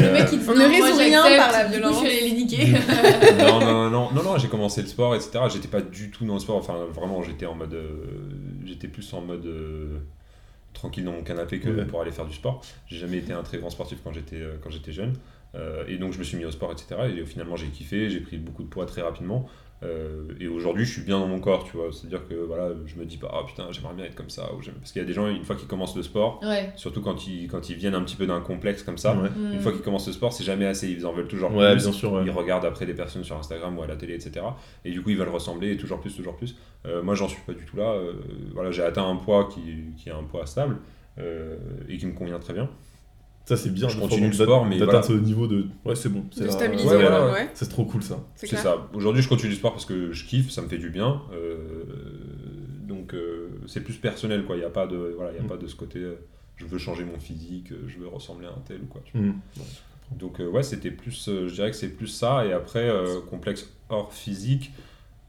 le mec il dit on ne résout rien par la coup, violence. je les niquer. non, non, non, non, non, j'ai commencé le sport, etc. J'étais pas du tout dans le sport, enfin vraiment j'étais en mode. euh, j'étais plus en mode. euh, tranquille dans mon canapé que Ouais. pour aller faire du sport. J'ai jamais été un très grand sportif quand j'étais euh, quand j'étais jeune. Euh, et donc je me suis mis au sport, etc. Et finalement j'ai kiffé, j'ai pris beaucoup de poids très rapidement. Euh, et aujourd'hui je suis bien dans mon corps, tu vois. C'est-à-dire que voilà, je me dis pas, ah putain, j'aimerais bien être comme ça. Ou Parce qu'il y a des gens, une fois qu'ils commencent le sport, Ouais. surtout quand ils, quand ils viennent un petit peu d'un complexe comme ça, Ouais, Mm. une fois qu'ils commencent le sport, c'est jamais assez, ils en veulent toujours Ouais, plus. bien sûr. ouais. Ils regardent après des personnes sur Instagram ou à la télé, etc. Et du coup, ils veulent ressembler toujours plus, toujours plus. Euh, moi, j'en suis pas du tout là. Euh, voilà, j'ai atteint un poids qui, qui est un poids stable euh, et qui me convient très bien. Ça, c'est bien. Je continue le sport, mais d'atteindre voilà. ce niveau de. Ouais, c'est bon. c'est stabiliser, Ouais, voilà, voilà. ouais. C'est trop cool ça. C'est ça. Aujourd'hui, je continue le sport parce que je kiffe, ça me fait du bien. Euh, donc, euh, c'est plus personnel, quoi. Il n'y a pas de, voilà, il y a Mm. pas de ce côté. euh, je veux changer mon physique, je veux ressembler à un tel ou quoi. tu Mm. Donc euh, ouais, c'était plus, euh, je dirais que c'est plus ça. Et après, euh, complexe hors physique,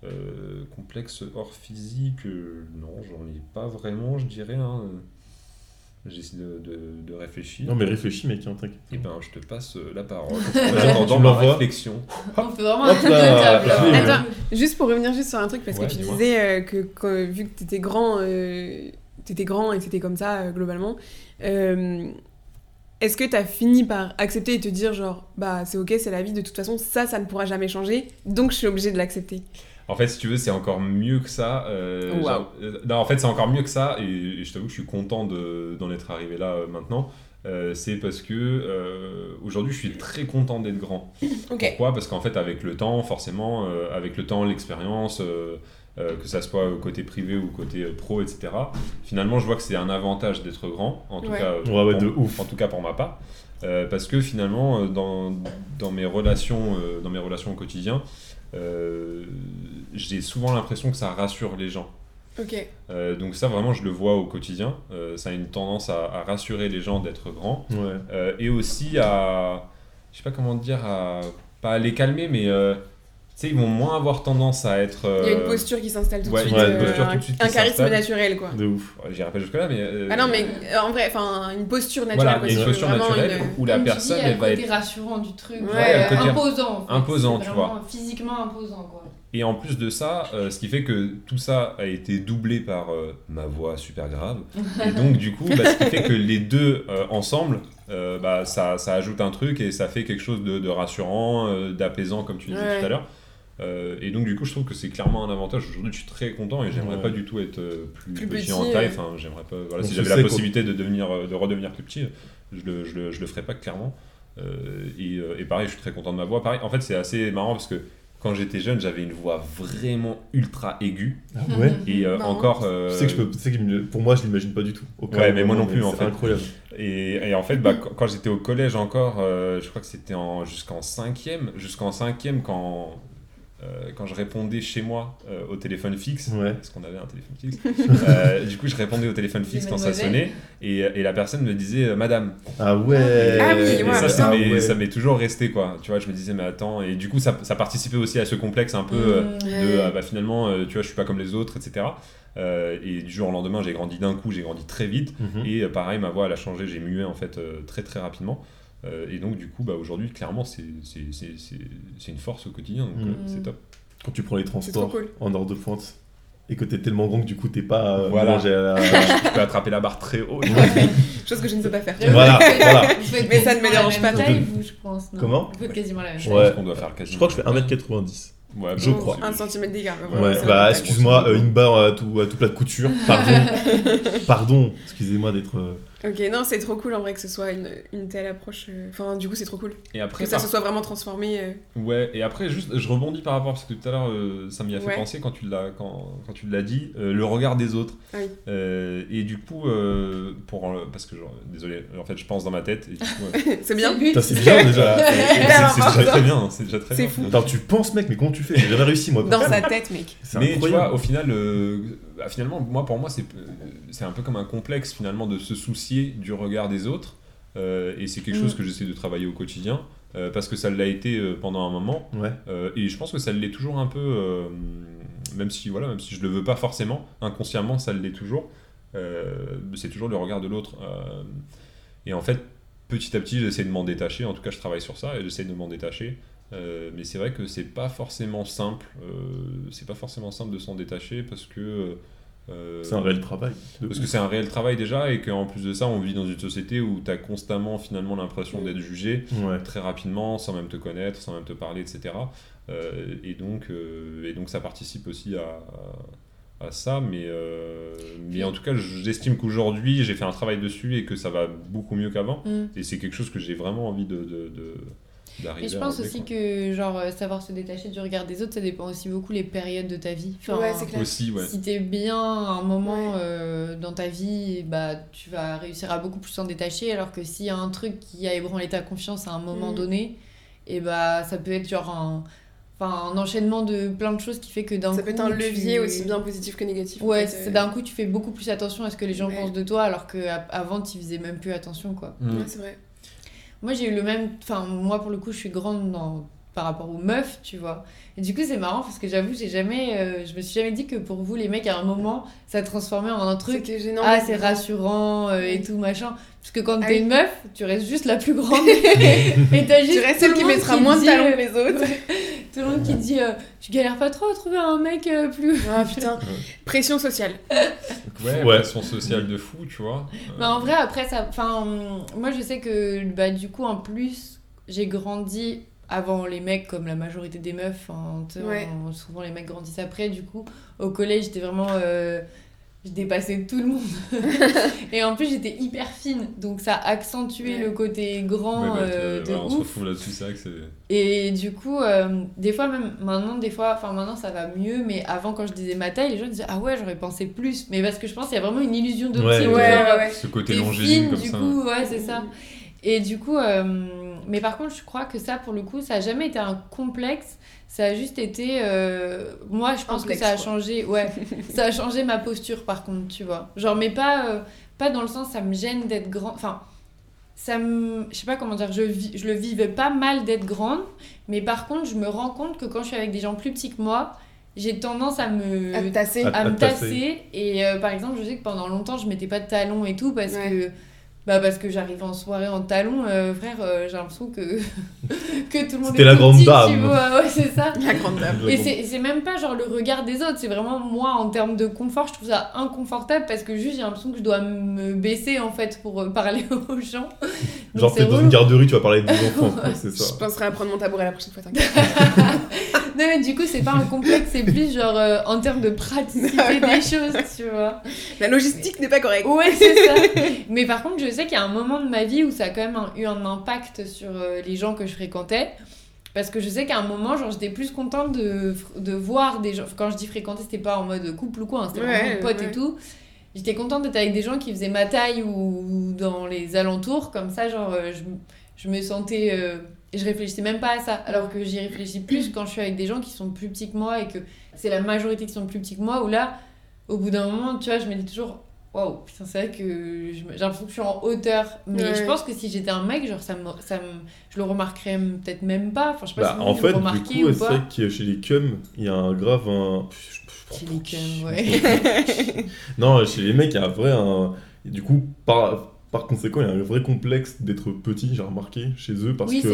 euh, complexe hors physique, euh, non, j'en ai pas vraiment, je dirais. Hein. J'essaie de, de, de réfléchir. Non, mais réfléchis, mec, hein, t'inquiète. Et ben, je te passe euh, la parole. En attendant tu ma l'envoies. réflexion. On fait vraiment Hop un tour de là, hein. Attends, juste pour revenir juste sur un truc, parce Ouais, que tu disais euh, que, que vu que t'étais grand, euh, t'étais grand et que c'était comme ça euh, globalement, euh, est-ce que t'as fini par accepter et te dire genre bah c'est ok, c'est la vie, de toute façon ça, ça ne pourra jamais changer, donc je suis obligée de l'accepter? En fait, si tu veux, c'est encore mieux que ça. euh, Wow. euh, non, en fait, c'est encore mieux que ça, et, et je t'avoue que je suis content de- d'en être arrivé là euh, maintenant. Euh, c'est parce que euh, aujourd'hui, je suis très content d'être grand. Pourquoi? Parce qu'en fait, avec le temps, forcément, euh, avec le temps, l'expérience, euh, euh, que ça soit côté privé ou côté euh, pro, etc. Finalement, je vois que c'est un avantage d'être grand, en tout Ouais. cas, Ouais, ouais, pour- de ouf. en tout cas pour ma part, Euh, parce que finalement, dans, dans mes relations, euh, dans mes relations au quotidien, j'ai souvent l'impression que ça rassure les gens. Ok. Euh, donc ça, vraiment, je le vois au quotidien. Euh, ça a une tendance à, à rassurer les gens d'être grand Ouais. euh, et aussi à, je sais pas comment dire, à pas à les calmer, mais euh, sais, ils vont moins avoir tendance à être. Il y a une euh, posture qui s'installe tout ouais, euh, tout un, de suite un charisme naturel quoi. De ouf. J'irai pas jusque là, mais. euh, Ah non mais euh, en vrai, enfin une posture naturelle. Voilà, quoi, une posture naturelle une- où la Comme tu personne, dis, elle le va côté être rassurant du truc. Ouais, imposant. en fait. imposant, tu vraiment Physiquement imposant, quoi. Et en plus de ça, euh, ce qui fait que tout ça a été doublé par euh, ma voix super grave. Et donc, du coup, bah, ce qui fait que les deux euh, ensemble, euh, bah, ça, ça ajoute un truc et ça fait quelque chose de, de rassurant, euh, d'apaisant, comme tu disais Ouais. tout à l'heure. Euh, et donc, du coup, je trouve que c'est clairement un avantage. Aujourd'hui, je suis très content et j'aimerais Ouais. pas du tout être euh, plus, Plus petit, petit, en taille. Enfin, j'aimerais pas. Voilà, si j'avais la possibilité de, devenir, euh, de redevenir plus petit, je le, je le, je le ferais pas clairement. Euh, et, et pareil, je suis très content de ma voix. Pareil, en fait, c'est assez marrant parce que quand j'étais jeune, j'avais une voix vraiment ultra aiguë. Ah ouais Et euh, encore. euh, Tu sais que, je peux, tu sais que pour moi, je l'imagine pas du tout. Ouais, mais moi non plus, en fait. incroyable. Et, et en fait, bah, quand, j'étais au collège encore, euh, je crois que c'était en, jusqu'en cinquième, jusqu'en cinquième quand, euh, quand je répondais chez moi euh, au téléphone fixe, Ouais. parce qu'on avait un téléphone fixe, euh, du coup je répondais au téléphone fixe quand ça sonnait, et, et la personne me disait euh, Madame. Ah ouais Ah oui, Et ouais, ça, Ah m'est ouais. ça m'est toujours resté, quoi. Tu vois, je me disais, mais attends, et du coup ça, ça participait aussi à ce complexe un peu... euh, Mm. de euh, bah, finalement euh, tu vois je suis pas comme les autres etc Euh, et du jour au lendemain j'ai grandi d'un coup j'ai grandi très vite Mhm. et euh, pareil ma voix elle a changé j'ai mué en fait euh, très très rapidement et donc du coup bah, aujourd'hui clairement c'est c'est- c'est- c'est- c'est une force au quotidien donc euh, c'est top Quand tu prends les transports cool. en heure de pointe et que t'es tellement grand que du coup t'es pas euh, Voilà. mélangé à la- je peux attraper la barre très haut Chose que je ne peux pas faire. Voilà, voilà. Mais ça ne me dérange pas taille, vous, je pense. non Comment Vous faites quasiment la même. Ouais. doit faire quasiment Je crois que je fais 1m90. ouais, je bon, crois. c'est- Un centimètre d'écart. Ouais, bah excuse-moi, euh, une barre à tout, à tout plat de couture. Pardon. Pardon, excusez-moi d'être. euh, Ok, non, c'est trop cool en vrai que ce soit une, une telle approche. euh, Enfin, du coup, c'est trop cool. et après Que ça par- se soit vraiment transformé. euh, Ouais, et après, juste, je rebondis par rapport, parce que tout à l'heure, euh, ça m'y a fait Ouais. penser quand tu l'as quand, quand tu l'as dit, euh, le regard des autres. Ah oui. Euh, et du coup, euh, pour, parce que, genre, désolé, en fait, je pense dans ma tête, c'est bien. c'est bien déjà. c'est déjà très bien, c'est déjà très C'est bien. fou. Attends, tu penses, mec, mais comment tu fais? J'ai jamais réussi, moi. Dans sa tête, mec. Mais tu vois, au final, euh, bah, finalement, moi, pour moi, c'est euh, c'est un peu comme un complexe, finalement, de se soucier du regard des autres. Euh, et c'est quelque Mm. chose que j'essaie de travailler au quotidien, euh, parce que ça l'a été euh, pendant un moment. Ouais. Euh, et je pense que ça l'est toujours un peu, euh, même si voilà, même si je le veux pas forcément, inconsciemment ça l'est toujours. Euh, c'est toujours le regard de l'autre. Euh, et en fait, petit à petit, j'essaie de m'en détacher. En tout cas, je travaille sur ça et j'essaie de m'en détacher. Euh, mais c'est vrai que c'est pas forcément simple. Euh, c'est pas forcément simple de s'en détacher parce que. euh, C'est un réel travail. parce ouf. que c'est un réel travail déjà et qu'en plus de ça, on vit dans une société où tu as constamment finalement l'impression d'être jugé Ouais. très rapidement, sans même te connaître, sans même te parler, etc. Euh, et, donc, euh, et donc ça participe aussi à, à ça, mais, euh, mais en tout cas, j'estime qu'aujourd'hui, j'ai fait un travail dessus et que ça va beaucoup mieux qu'avant. Mm. Et c'est quelque chose que j'ai vraiment envie de, de, de- d'arriver Et je pense aussi quoi. que genre euh, savoir se détacher du regard des autres, ça dépend aussi beaucoup les périodes de ta vie. Enfin, Ouais, c'est clair. Aussi, ouais. Si t'es bien à un moment Ouais. euh, dans ta vie, bah tu vas réussir à beaucoup plus s'en détacher, alors que s'il y a un truc qui a ébranlé ta confiance à un moment Mhm. donné, et bah ça peut être genre un, enfin, un enchaînement de plein de choses qui fait que d'un coup. Ça peut être un tu- levier aussi bien positif que négatif. en Ouais, fait, c'est euh. d'un coup tu fais beaucoup plus attention à ce que les gens Ouais. pensent de toi, alors qu'avant tu faisais même plus attention quoi. Mm. Ouais, c'est vrai. Moi, j'ai eu le même. Enfin, moi, pour le coup, je suis grande dans... par rapport aux meufs, tu vois. Et du coup, c'est marrant parce que j'avoue, j'ai jamais. euh, Je me suis jamais dit que pour vous, les mecs, à un moment, ça transformait en un truc. C'était gênant. Ah, c'est rassurant euh, et tout, machin. Parce que quand Ah t'es oui. une meuf, tu restes juste la plus grande. et t'as juste. Tu restes tout celle le qui monde mettra qui moins de dit, talons euh, que les autres. Tout le monde qui dit euh, Tu galères pas trop à trouver un mec euh, plus. Ah putain. Pression sociale. Ouais, Ouais. pression sociale de fou, tu vois. Mais en vrai, après, ça. Enfin, moi, je sais que, bah, du coup, en plus, j'ai grandi avant les mecs, comme la majorité des meufs. Sais, Ouais. on- souvent, les mecs grandissent après. Du coup, au collège, j'étais vraiment. euh, je dépassais tout le monde. et en plus, j'étais hyper fine. Donc, ça accentuait Ouais. le côté Ouais, grand bah, euh, de on se retrouve là-dessus, c'est vrai que c'est. Et du coup, euh, des fois, même maintenant, des fois, enfin maintenant ça va mieux, mais avant, quand je disais ma taille, les gens disaient Ah ouais, j'aurais pensé plus. Mais parce que je pense qu'il y a vraiment une illusion de genre, ouais. Ce côté longiligne fine, comme du ça. coup, ouais, c'est ça. Et du coup, euh, mais par contre, je crois que ça, pour le coup, ça a jamais été un complexe. Ça a juste été. euh, moi, je pense Complexe, que ça a quoi. changé. Ouais, ça a changé ma posture, par contre, tu vois. Genre, mais pas, euh, pas dans le sens, ça me gêne d'être grand. Enfin, ça me. Je sais pas comment dire, je, vis- je le vivais pas mal d'être grande. Mais par contre, je me rends compte que quand je suis avec des gens plus petits que moi, j'ai tendance à me À tasser. À- à me tasser. tasser. Et euh, par exemple, je sais que pendant longtemps, je mettais pas de talons et tout parce Ouais. que Bah parce que j'arrive en soirée en talons, euh, frère, euh, j'ai l'impression que que tout le monde C'était est la grande petit, dame. Tu vois, ouais, c'est ça. La grande dame. Et c'est c'est même pas genre le regard des autres, c'est vraiment moi en termes de confort, je trouve ça inconfortable parce que juste j'ai l'impression que je dois me baisser en fait pour euh, parler aux gens. Donc, Genre, t'es dans une garderie, tu vas parler des enfants, quoi, c'est Je ça. penserai à prendre mon tabouret la prochaine fois, t'inquiète. Non mais du coup c'est pas un complexe, c'est plus genre euh, en termes de praticité des choses, tu vois. La logistique n'est pas correcte. Ouais, c'est ça. Mais par contre, je sais qu'il y a un moment de ma vie où ça a quand même un- eu un impact sur euh, les gens que je fréquentais. Parce que je sais qu'à un moment, genre, j'étais plus contente de, de voir des gens. Quand je dis fréquenter, c'était pas en mode couple ou quoi, hein, c'était Ouais, vraiment pote ouais. et tout. J'étais contente d'être avec des gens qui faisaient ma taille ou, dans les alentours. Comme ça, genre, euh, je, je me sentais. euh, je réfléchissais même pas à ça. Alors que j'y réfléchis plus quand je suis avec des gens qui sont plus petits que moi et que c'est la majorité qui sont plus petits que moi. Où là, au bout d'un moment, tu vois, je me dis toujours Waouh, putain, c'est vrai que j'ai l'impression que je suis en hauteur. Mais Ouais. je pense que si j'étais un mec, genre, ça me, ça me, je le remarquerais peut-être même pas. Enfin, je sais pas Bah, si en fait, le du coup, ou c'est vrai que chez les cums, il y a un grave. Un... Chez les cums, ouais. Non, chez les mecs, il y a un vrai. Un... Du coup, par, par conséquent, il y a un vrai complexe d'être petit, j'ai remarqué, chez eux, parce oui, que.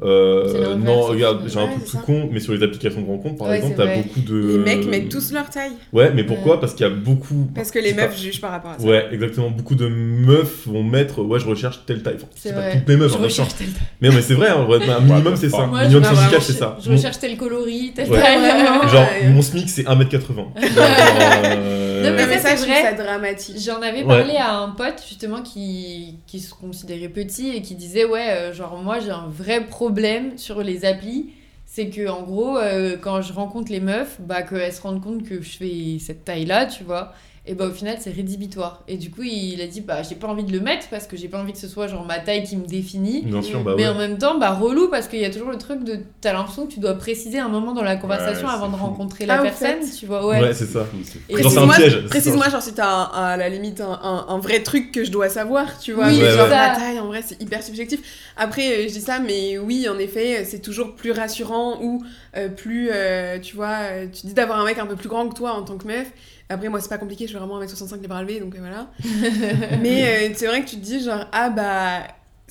euh, l'inverse non, regarde, j'ai un truc tout con, mais sur les applications de rencontres, par Ouais, exemple, t'as beaucoup de. Les mecs mettent tous leur taille. Ouais, mais pourquoi? Ouais. Parce qu'il y a beaucoup. Parce que les pas- meufs jugent par rapport à ça. Ouais, exactement. Beaucoup de meufs vont mettre. Ouais, je recherche telle taille. Enfin, C'est pas toutes les meufs, je hein, recherche tel Mais, non, mais c'est vrai, hein, un minimum, c'est ça. Moi, minimum je- syndical, c'est ça. Je recherche tel coloris, tel Ouais. taille. Genre, mon SMIC, c'est 1m80. Euh, Non, mais ça, ça, c'est vrai. ça dramatique. J'en avais Ouais. parlé à un pote justement qui, qui se considérait petit et qui disait ouais euh, genre moi j'ai un vrai problème sur les applis c'est que en gros euh, quand je rencontre les meufs bah qu'elles se rendent compte que je fais cette taille là tu vois et bah au final c'est rédhibitoire et du coup il a dit bah j'ai pas envie de le mettre parce que j'ai pas envie que ce soit genre ma taille qui me définit Bien sûr, bah mais ouais. en même temps, bah relou parce qu'il y a toujours le truc de. T'as l'impression que tu dois préciser un moment dans la conversation Ouais, avant de fou. rencontrer la Ah, au personne, fait. tu vois. Ouais, Ouais. c'est ça. Et Genre, c'est un Précise-moi-. Précise-moi, genre, si t'as un- à la limite un, un- un vrai truc que je dois savoir, tu vois. Oui, genre, ça. la taille, en vrai, c'est hyper subjectif. Après, euh, je dis ça, mais oui, en effet, c'est toujours plus rassurant ou euh, plus, euh, tu vois, tu dis d'avoir un mec un peu plus grand que toi en tant que meuf. Après, moi, c'est pas compliqué, je suis vraiment 1m65 les bras levés, donc euh, voilà. mais euh, c'est vrai que tu te dis, genre, ah bah.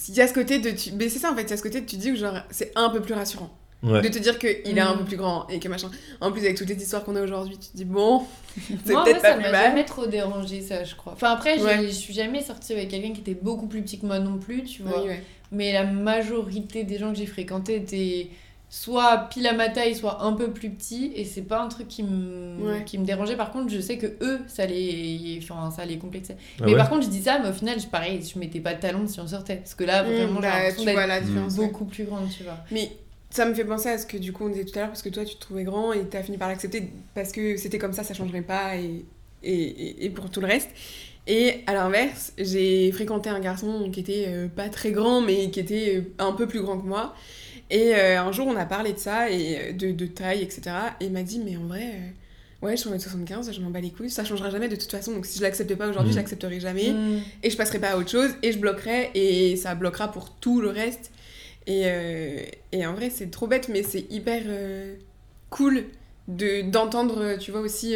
Il y a ce côté de. Tu... Mais c'est ça en fait, il y a ce côté de tu te dis que genre c'est un peu plus rassurant. Ouais. De te dire qu'il est un Mm. peu plus grand et que machin. En plus, avec toutes les histoires qu'on a aujourd'hui, tu te dis bon, c'est peut-être pas ça m'a jamais trop dérangé, ça, je crois. Enfin, après, Ouais. je suis jamais sortie avec quelqu'un qui était beaucoup plus petit que moi non plus, tu vois. Oui, ouais. Mais la majorité des gens que j'ai fréquentés étaient soit pile à ma taille, soit un peu plus petits. Et c'est pas un truc qui me, Ouais. qui me dérangeait. Par contre, je sais que eux, ça les, enfin, ça les complexait. Ah mais ouais par contre, je dis ça, mais au final, je, pareil, je mettais pas de talons si on sortait. Parce que là, vraiment, Mm, j'ai bah, l'impression tu d'être vois la différence. ouais. beaucoup plus grande, tu vois. Mais ça me fait penser à ce que du coup on disait tout à l'heure, parce que toi tu te trouvais grand et t'as fini par l'accepter parce que c'était comme ça, ça changerait pas et, et, et- et pour tout le reste. Et à l'inverse, j'ai fréquenté un garçon qui était euh, pas très grand mais qui était euh, un peu plus grand que moi. Et euh, un jour on a parlé de ça et euh, de, de taille, etc. Et il m'a dit, mais en vrai. euh, Ouais, je suis en 75, je m'en bats les couilles, ça changera jamais de toute façon. Donc si je l'accepte pas aujourd'hui, Mm. je l'accepterai jamais Mm. et je passerai pas à autre chose et je bloquerai et ça bloquera pour tout le reste. Et, euh, et en vrai, c'est trop bête, mais c'est hyper euh, cool de d'entendre, tu vois, aussi.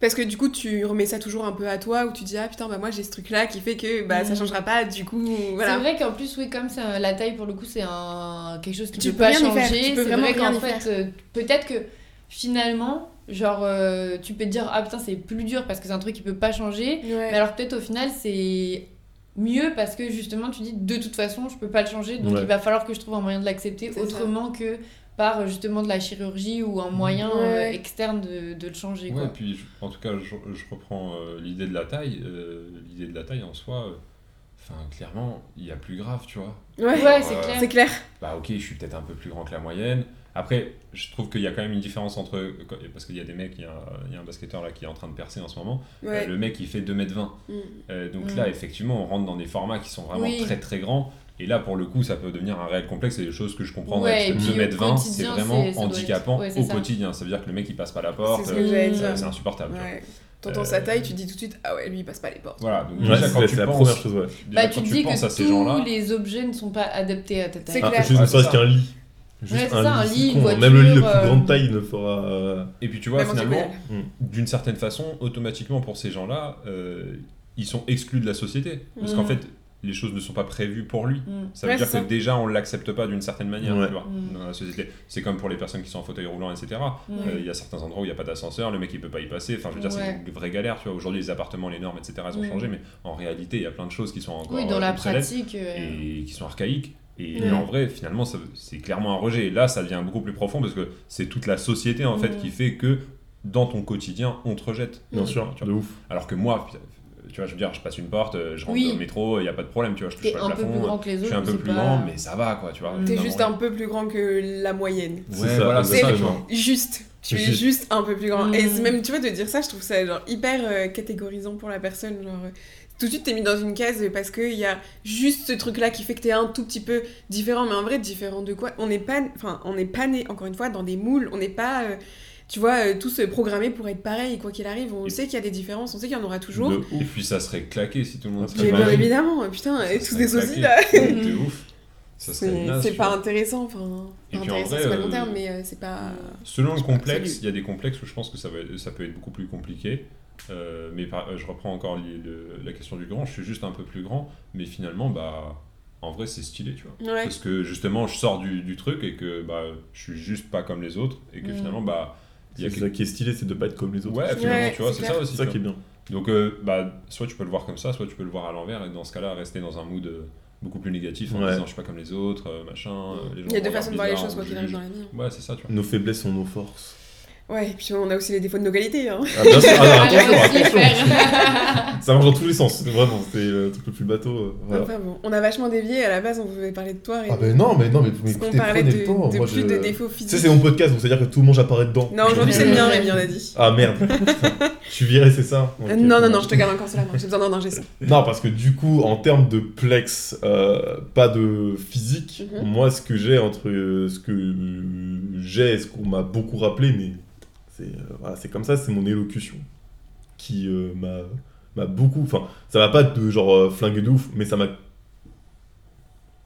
Parce que du coup, tu remets ça toujours un peu à toi, où tu dis, ah putain, bah moi j'ai ce truc-là qui fait que bah, ça Mm. changera pas, du coup, C'est voilà. vrai qu'en plus, oui, comme ça, la taille, pour le coup, c'est un... quelque chose qui Tu peut peux pas changer. tu peux C'est vraiment vrai qu'en fait, faire. euh, peut-être que finalement, genre, euh, tu peux te dire, ah putain, c'est plus dur parce que c'est un truc qui peut pas changer. Ouais. Mais alors, peut-être au final, c'est mieux parce que justement, tu dis, de toute façon, je peux pas le changer. Donc, Ouais. il va falloir que je trouve un moyen de l'accepter C'est ça. autrement que par euh, justement de la chirurgie ou un moyen Ouais. euh, externe de, de le changer. Ouais, Quoi. puis je- en tout cas, je, je reprends euh, l'idée de la taille. euh, l'idée de la taille en soi, euh, enfin, clairement, il y a plus grave, tu vois. Ouais, Ouais, c'est Euh, clair. c'est clair. Bah, ok, je suis peut-être un peu plus grand que la moyenne. Après, je trouve qu'il y a quand même une différence entre. Parce qu'il y a des mecs, il y a, il y a un basketteur là qui est en train de percer en ce moment. Ouais. Euh, le mec, il fait 2m20. Mm. Euh, donc Mm. là, effectivement, on rentre dans des formats qui sont vraiment Oui. très très grands. Et là, pour le coup, ça peut devenir un réel complexe. C'est des choses que je comprendrais. Ouais, et parce que puis au 2m20, c'est vraiment c'est- être- handicapant ouais, c'est au ça. quotidien. Ça veut dire que le mec, il passe pas la porte. C'est ce euh, c'est insupportable. Ouais. T'entends Euh, sa taille, tu dis tout de suite, ah ouais, lui il passe pas les portes. Voilà, donc Ouais, déjà, c'est quand tu c'est la penses, première chose, ouais. déjà, Bah, quand tu dis penses que à ces gens-là, tous les objets ne sont pas adaptés à ta taille. C'est Ah, clair. juste ne c'est serait-ce qu'un lit. Juste Ouais, c'est un ça, un lit, lit, c'est une con, hein. Même le lit de voiture, plus grande euh, taille ne fera. euh, Et puis tu vois, Même finalement, diagonale. d'une certaine façon, automatiquement pour ces gens-là, euh, ils sont exclus de la société. Parce qu'en Mm. fait, les choses ne sont pas prévues pour lui. Mm. Ça veut Ouais, dire que ça. déjà on l'accepte pas d'une certaine manière, Ouais. tu vois, Mm. dans la société. C'est comme pour les personnes qui sont en fauteuil roulant, etc. Mm. Euh, Il y a certains endroits où il n'y a pas d'ascenseur, le mec il peut pas y passer. Enfin, je veux dire, Ouais. c'est une vraie galère, tu vois. Aujourd'hui, les appartements, les normes, etc. Elles ont changé, mais en réalité, il y a plein de choses qui sont encore Oui, dans euh, la pratique. euh, et qui sont archaïques. Et Ouais. en vrai, finalement, ça- c'est clairement un rejet. Et là, ça devient beaucoup plus profond parce que c'est toute la société en fait qui fait que dans ton quotidien, on te rejette. Bien sûr, Tu de ouf. Alors que moi, tu vois, je veux dire, je passe une porte, euh, je rentre Oui. au métro, il n'y a pas de problème, tu vois, je touche T'es pas le un peu plafond. plus grand que les Je autres. suis un peu plus pas- grand, mais ça va, quoi, tu vois. Mm. T'es juste ouais. un peu plus grand que la moyenne. C'est Ouais, ça, voilà, c'est ça. Juste. Tu es Juste. un peu plus grand. Mm. Et c'est même, tu vois, de dire ça, je trouve ça genre hyper euh, catégorisant pour la personne. Genre, euh, tout de suite, t'es mis dans une case parce qu'il y a juste ce truc-là qui fait que t'es un tout petit peu différent. Mais en vrai, différent de quoi? On n'est pas, enfin, on n'est pas né, encore une fois, dans des moules. On n'est pas, euh, tu vois, euh, tous programmés pour être pareil. Quoi qu'il arrive, on Et- sait qu'il y a des différences, on sait qu'il y en aura toujours. De Et ouf. puis ça serait claqué si tout le monde serait bien pareil. évidemment, putain, et Ça tous des ossis là. De ouf. C'est pas intéressant, enfin, Et puis en intéressant, vrai, c'est pas bon euh, terme, mais euh, c'est pas. Selon le complexe, il y a des complexes où je pense que ça, va, ça peut être beaucoup plus compliqué. Euh, mais par- je reprends encore le- la question du grand, je suis juste un peu plus grand, mais finalement, bah, en vrai, c'est stylé, tu vois. Ouais. Parce que justement, je sors du, du truc et que bah, je suis juste pas comme les autres, et que Mm. finalement, bah, C'est quelque- ça qui est stylé, c'est de pas être comme les autres. Ouais, finalement, Ouais, tu vois, c'est c'est ça aussi. C'est ça qui est bien. Donc, euh, bah, soit tu peux le voir comme ça, soit tu peux le voir à l'envers, et dans ce cas-là, rester dans un mood euh, beaucoup plus négatif en Ouais. disant je suis pas comme les autres, euh, machin. les gens Il y a deux me façons de voir les choses, quoi on qu'il arrive dans la vie. hein. Ouais, c'est ça, tu vois. Nos faiblesses sont nos forces. Ouais, et puis on a aussi les défauts de nos qualités. Hein. Ah, bien sûr, ah, non, Ah, attention, attention. Ça marche dans tous les sens, vraiment, c'est le truc le plus bateau. euh, voilà. Enfin bon, on a vachement dévié. À la base, on voulait parler de toi. Ah ben non, mais non, mais vous Parce qu'on m'écoutez, parlait prenez de, le temps. de Moi, plus je... de défauts Tu physiques. sais, c'est mon podcast, donc c'est-à-dire que tout le monde apparaît dedans. Non, aujourd'hui c'est le mien, Rémi, on a dit. Ah merde, je suis viré, c'est ça Euh, non, non, non, je te garde encore cela. J'ai besoin d'un ingé. Non, parce que du coup, en termes de plex, euh, pas de physique, Mhm. moi, ce que j'ai entre euh, ce que euh, j'ai et ce qu'on m'a beaucoup rappelé, mais c'est euh, voilà, comme ça, c'est mon élocution qui euh, m'a beaucoup. Enfin, ça m'a pas de genre euh, flingué de ouf, mais ça m'a.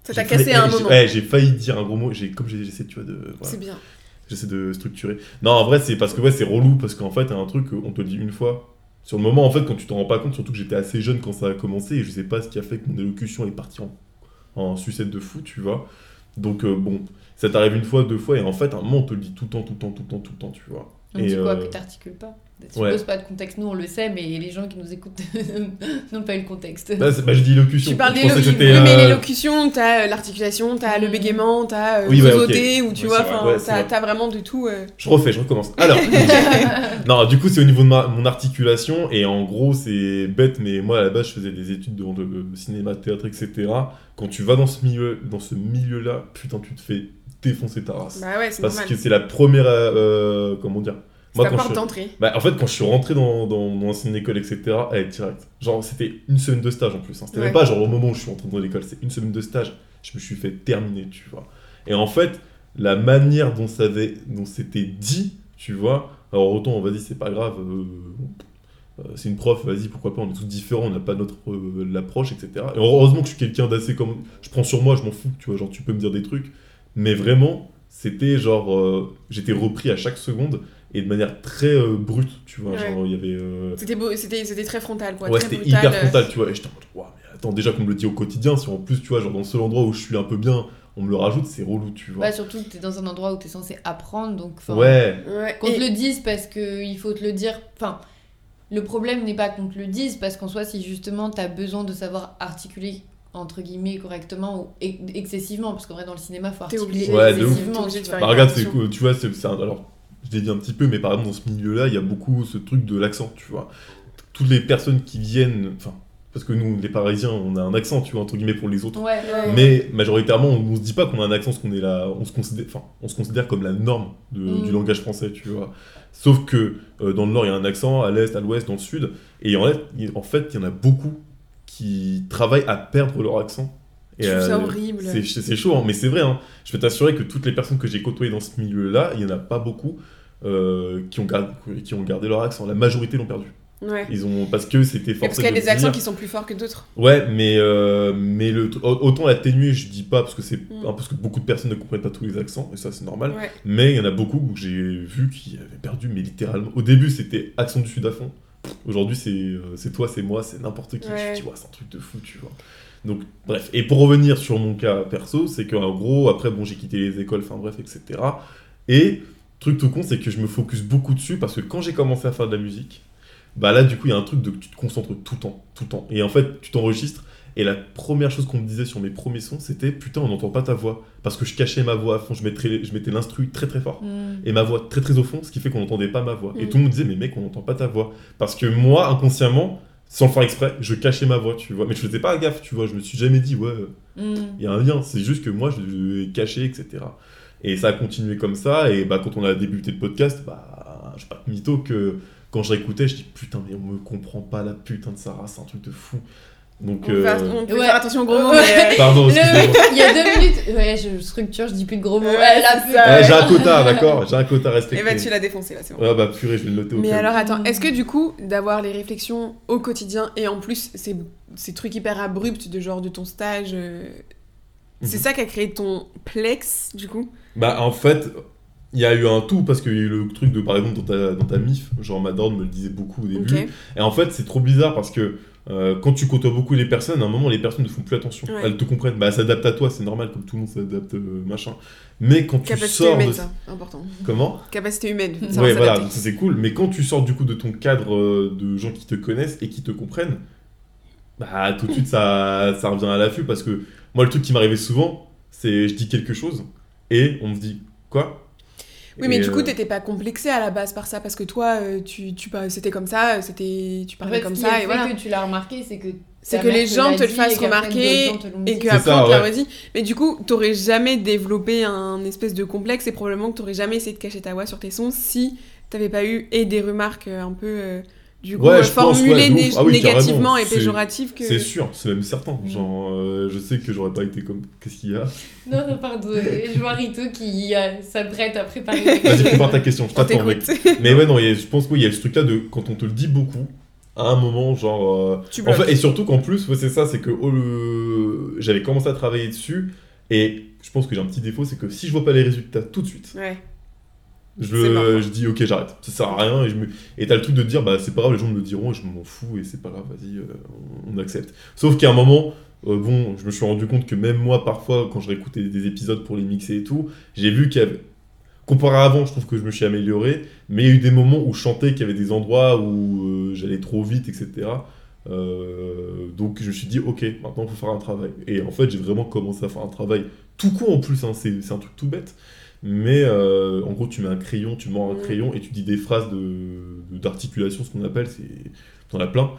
Ça t'a cassé à un moment. Ouais, j'ai failli dire un gros mot. J'ai comme j'essaie, tu vois, de. voilà. C'est bien. J'essaie de structurer. Non, en vrai, c'est parce que ouais, c'est relou, parce qu'en fait, un truc, on te le dit une fois. Sur le moment, en fait, quand tu t'en rends pas compte, surtout que j'étais assez jeune quand ça a commencé, et je sais pas ce qui a fait que mon élocution est partie en, en sucette de fou, tu vois. Donc, euh, bon, ça t'arrive une fois, deux fois, et en fait, à un moment, on te le dit tout le temps, tout le temps, tout le temps, tout le temps, tu vois. On Et, dit quoi euh, Que t'articules pas Tu ouais. poses pas de contexte, nous on le sait, mais les gens qui nous écoutent n'ont pas eu le contexte. Bah, bah, je dis élocution. Tu parles d'élocution. Oui, mais l'élocution, t'as euh, l'articulation, t'as le Mm. bégaiement, t'as euh, Oui, ouais, zozoter, ou tu Ouais, vois, vrai. Ouais, t'as vrai. vraiment de tout. euh. Je refais, je recommence. Alors, non, du coup, c'est au niveau de ma, mon articulation, et en gros, c'est bête, mais moi, à la base, je faisais des études de, de cinéma, théâtre, etc. Quand tu vas dans ce milieu, dans ce milieu-là, putain, tu te fais défoncer ta race. Bah ouais, c'est Parce normal. que c'est la première, euh, comment dire ta quand porte je, d'entrée. bah, en fait, quand je suis rentré dans, dans mon ancienne école, etc., elle est directe. Genre, c'était une semaine de stage en plus. hein. C'était Ouais. même pas genre au moment où je suis rentré dans l'école, c'est une semaine de stage. Je me suis fait terminer, tu vois. Et en fait, la manière dont ça avait, dont c'était dit, tu vois. Alors autant, vas-y, c'est pas grave. euh, euh, c'est une prof, vas-y, pourquoi pas, on est tous différents, on n'a pas notre euh, l'approche, etc. Et heureusement que je suis quelqu'un d'assez comme. Je prends sur moi, je m'en fous, tu vois, genre tu peux me dire des trucs. Mais vraiment, c'était genre. euh, J'étais repris à chaque seconde et de manière très euh, brute, tu vois. Ouais. Genre, il y avait. euh, C'était beau- C'était c'était très frontal, quoi. Ouais, très c'était brutal, hyper frontal, tu vois. Et j'étais en mode, mais attends, déjà qu'on me le dit au quotidien, si en plus, tu vois, genre dans le seul endroit où je suis un peu bien, on me le rajoute, c'est relou, tu vois. Bah, surtout que t'es dans un endroit où t'es censé apprendre, donc ouais, Ouais, qu'on et- te le dise parce qu'il faut te le dire. Enfin, le problème n'est pas qu'on te le dise, parce qu'en soi, si justement t'as besoin de savoir articuler entre guillemets correctement ou ex- excessivement, parce qu'en vrai dans le cinéma faut articuler obligé, Ouais, excessivement. Obligé de faire bah regarde, c'est attention. cool, tu vois, c'est alors, je l'ai dit un petit peu, mais par exemple, dans ce milieu-là, il y a beaucoup ce truc de l'accent, tu vois. Toutes les personnes qui viennent, enfin, parce que nous, les Parisiens, on a un accent, tu vois, entre guillemets, pour les autres. Ouais, Ouais. Mais majoritairement, on, on se dit pas qu'on a un accent, parce qu'on est là, on se considère, enfin, on se considère comme la norme de- Mm. du langage français, tu vois. Sauf que euh, dans le nord, il y a un accent, à l'est, à l'ouest, dans le sud, et en fait, il- en fait, il y en a beaucoup qui travaillent à perdre leur accent. Et, Je trouve ça euh, horrible. c'est chaud, hein, mais c'est vrai. hein. Je peux t'assurer que toutes les personnes que j'ai côtoyées dans ce milieu-là, il y en a pas beaucoup euh, qui, ont gardé, qui ont gardé leur accent. La majorité l'ont perdu. Ouais. Ils ont parce que c'était forcé parce qu'il y a de des accents qui sont plus forts que d'autres. Ouais, mais, euh, mais le, autant l'atténuer, je dis pas, parce que c'est Mm. un parce que beaucoup de personnes ne comprennent pas tous les accents, et ça c'est normal. Ouais. Mais il y en a beaucoup que j'ai vu qui avaient perdu, mais littéralement. Au début, c'était accent du sud à fond. Aujourd'hui, c'est euh, c'est toi, c'est moi, c'est n'importe qui. Ouais. Tu vois, c'est un truc de fou, tu vois. Donc, bref. Et pour revenir sur mon cas perso, c'est qu'en gros, après, bon, j'ai quitté les écoles, enfin bref, etc. Et, truc tout con, c'est que je me focus beaucoup dessus parce que quand j'ai commencé à faire de la musique, bah là, du coup, il y a un truc de que tu te concentres tout le temps, tout le temps. Et en fait, tu t'enregistres. Et la première chose qu'on me disait sur mes premiers sons, c'était putain, on n'entend pas ta voix. Parce que je cachais ma voix à fond, je mettais, je mettais l'instru très très fort. Mm. Et ma voix très très au fond, ce qui fait qu'on n'entendait pas ma voix. Et Mm. tout le monde disait, mais mec, on n'entend pas ta voix. Parce que moi, inconsciemment, sans le faire exprès, je cachais ma voix, tu vois. Mais je faisais pas gaffe, tu vois. Je me suis jamais dit, ouais, Mm. il y a un lien. C'est juste que moi, je l'ai caché, etc. Et ça a continué comme ça. Et bah, quand on a débuté le podcast, bah, je sais pas de mytho que quand je réécoutais, je dis, putain, mais on me comprend pas la putain de Sarah, c'est un truc de fou. Donc, On, peut faire, euh, on peut Ouais. faire attention aux gros mots, Ouais. mais. pardon, Le-. Il y a deux minutes. Ouais, je structure, je dis plus de gros mots. Ouais, j'ai un quota, d'accord J'ai un quota Et respecté. bah, tu l'as défoncé là, c'est bon. Ouais, bah, purée, je vais le noter au Mais alors attends, est-ce que du coup, d'avoir les réflexions au quotidien et en plus ces, ces trucs hyper abrupts de genre de ton stage, euh, c'est Mhm. ça qui a créé ton plex du coup? Bah en fait, il y a eu un tout parce qu'il y a eu le truc de par exemple dans ta, dans ta mif, genre Madord me le disait beaucoup au début. Et en fait, c'est trop bizarre parce que euh, quand tu côtoies beaucoup les personnes, à un moment les personnes ne font plus attention. Ouais. Elles te comprennent, bah elles s'adaptent à toi, c'est normal comme tout le monde s'adapte euh, machin. Mais quand tu Capacité sors humaine, de ça, important. comment? Capacité humaine. Savoir Ouais, voilà, ça c'est cool. Mais quand tu sors du coup de ton cadre euh, de gens qui te connaissent et qui te comprennent, bah tout de suite ça, ça revient à l'affût parce que moi le truc qui m'arrivait souvent, c'est je dis quelque chose et on me dit quoi? Oui, mais Et, du coup, euh, t'étais pas complexé à la base par ça, parce que toi, euh, tu, tu, c'était comme ça, euh, c'était, tu En parlais fait, comme ça, fait et voilà. que tu l'as remarqué, c'est que. C'est que les gens te le fassent qu'après, remarquer, Et dit. que C'est après, ça, on te l'a redit. Mais du coup, t'aurais jamais développé un espèce de complexe, et probablement que t'aurais jamais essayé de cacher ta voix sur tes sons si t'avais pas eu et des remarques un peu, euh, du coup, Ouais, euh, pense, ouais, ouf. Ah oui, négativement et péjoratives que... C'est sûr, c'est même certain. Mm. Genre, euh, je sais que j'aurais pas été comme. Qu'est-ce qu'il y a? Non, non, pardon. Je vois Rito qui euh, s'apprête à préparer. Vas-y, prépare ta question, je t'attends, mec. t'écoute. Mais ouais, non, a- je pense qu'il y a ce truc-là de quand on te le dit beaucoup, à un moment, genre. euh, Tu En fait, et surtout qu'en plus, ouais, c'est ça, c'est que oh, le- j'avais commencé à travailler dessus, et je pense que j'ai un petit défaut, c'est que si je vois pas les résultats tout de suite, Ouais. Je, je dis ok, j'arrête, ça sert à rien, et, je me... et t'as le truc de te dire, bah c'est pas grave, les gens me le diront, et je m'en fous, et c'est pas grave, vas-y, euh, on, accepte. Sauf qu'à un moment, euh, bon, je me suis rendu compte que même moi, parfois, quand je réécoutais des épisodes pour les mixer et tout, j'ai vu qu'il y avait. Comparé à avant, je trouve que je me suis amélioré, mais il y a eu des moments où je chantais qu'il y avait des endroits où euh, j'allais trop vite, etc. Euh, donc je me suis dit, ok, maintenant il faut faire un travail. Et en fait, j'ai vraiment commencé à faire un travail tout con en plus, hein, c'est c'est un truc tout bête. Mais euh, en gros, tu mets un crayon, tu mords un Mm. crayon et tu dis des phrases de- de- d'articulation, ce qu'on appelle, c'est t'en as plein.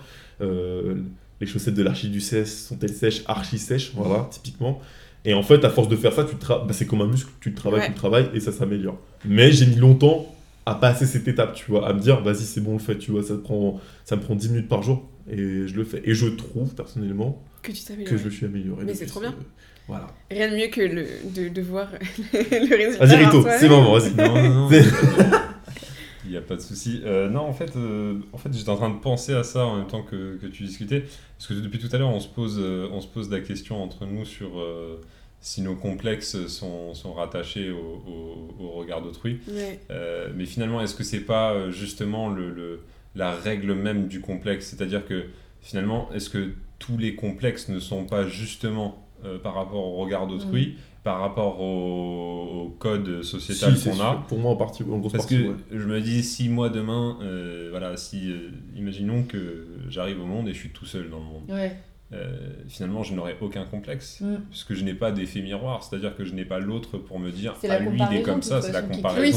Euh, les chaussettes de l'archiduchesse sont-elles sèches, archi sèches, voilà, typiquement. Et en fait, à force de faire ça, tu bah, c'est comme un muscle, tu le travailles, Ouais. tu le travailles et ça s'améliore. Mais j'ai mis longtemps à passer cette étape, tu vois, à me dire, vas-y, c'est bon, le fait, tu vois, ça, te prend, ça me prend 10 minutes par jour et je le fais. Et je trouve, personnellement, Que tu t'améliores. que je me suis amélioré. Mais c'est trop bien. Voilà. Rien de mieux que le, de, de voir le résultat. Vas-y, Rito, c'est moment, vas-y. Non, non, non. Il n'y a pas de souci. Euh, non, en fait, euh, en fait j'étais en train de penser à ça en même temps que, que tu discutais. Parce que depuis tout à l'heure, on, se pose, euh, on se pose la question entre nous sur euh, si nos complexes sont, sont rattachés au, au- au regard d'autrui. Ouais. Euh, mais finalement, est-ce que c'est pas justement le, le- la règle même du complexe? C'est-à-dire que finalement, est-ce que tous les complexes ne sont pas justement euh, par rapport au regard d'autrui, par rapport au, au code sociétal Si, qu'on a. Pour moi, en partie, en grosse parce partie, que ouais. je me dis, si moi demain, euh, voilà, si, euh, imaginons que j'arrive au monde et je suis tout seul dans le monde, Ouais. euh, finalement je n'aurais aucun complexe, Mm. puisque je n'ai pas d'effet miroir, c'est-à-dire que je n'ai pas l'autre pour me dire, ah lui il est comparaison, comme ça, c'est la façon, qui- Oui,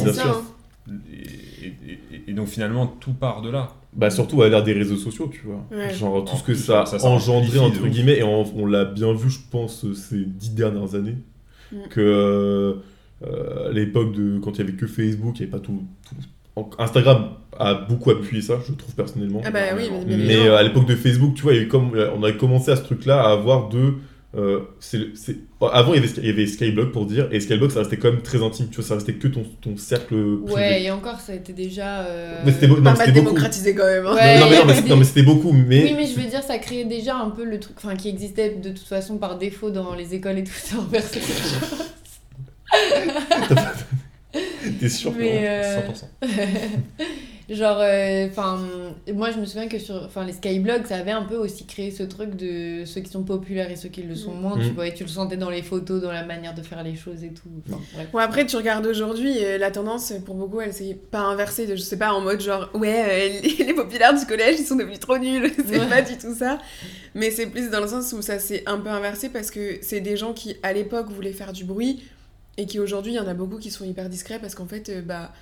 Et, et- et- et donc finalement tout part de là. Bah surtout à l'ère des réseaux sociaux, tu vois. Ouais. Genre tout En ce que ça ça, engendré, entre guillemets, et on, on l'a bien vu, je pense, ces dix dernières années, Mm. que euh, euh, à l'époque de quand il y avait que Facebook, il n'y avait pas tout, Instagram a beaucoup appuyé ça, je trouve personnellement. Ah bah oui, mais, mais euh, à l'époque de Facebook, tu vois, il y a eu comme, on a commencé à ce truc-là à avoir de. Euh, c'est- c'est- Avant, il y, avait, il y avait Skyblock pour dire, et Skyblock, ça restait quand même très intime, tu vois, ça restait que ton, ton cercle privé. Ouais, et encore, ça a été déjà. euh, Mais c'était non, mais beaucoup. démocratisé quand même. hein. Ouais. non, mais, non, mais, non, mais c'était beaucoup, mais. Oui, mais je veux dire, ça créait déjà un peu le truc enfin, qui existait de toute façon par défaut dans les écoles et tout ça envers ces choses. T'es sûr Mais, Florent euh, 100%. Genre, euh, enfin, moi je me souviens que sur enfin, les skyblogs, ça avait un peu aussi créé ce truc de ceux qui sont populaires et ceux qui le sont moins, tu Mm. vois, et tu le sentais dans les photos, dans la manière de faire les choses et tout. Bref. Bon, après, tu regardes aujourd'hui, euh, la tendance, pour beaucoup, elle s'est pas inversée, de, je sais pas, en mode genre, ouais, euh, les, les populaires du collège, ils sont devenus trop nuls, c'est Ouais. pas du tout ça. Mais c'est plus dans le sens où ça s'est un peu inversé parce que c'est des gens qui, à l'époque, voulaient faire du bruit et qui aujourd'hui, il y en a beaucoup qui sont hyper discrets parce qu'en fait, euh, bah,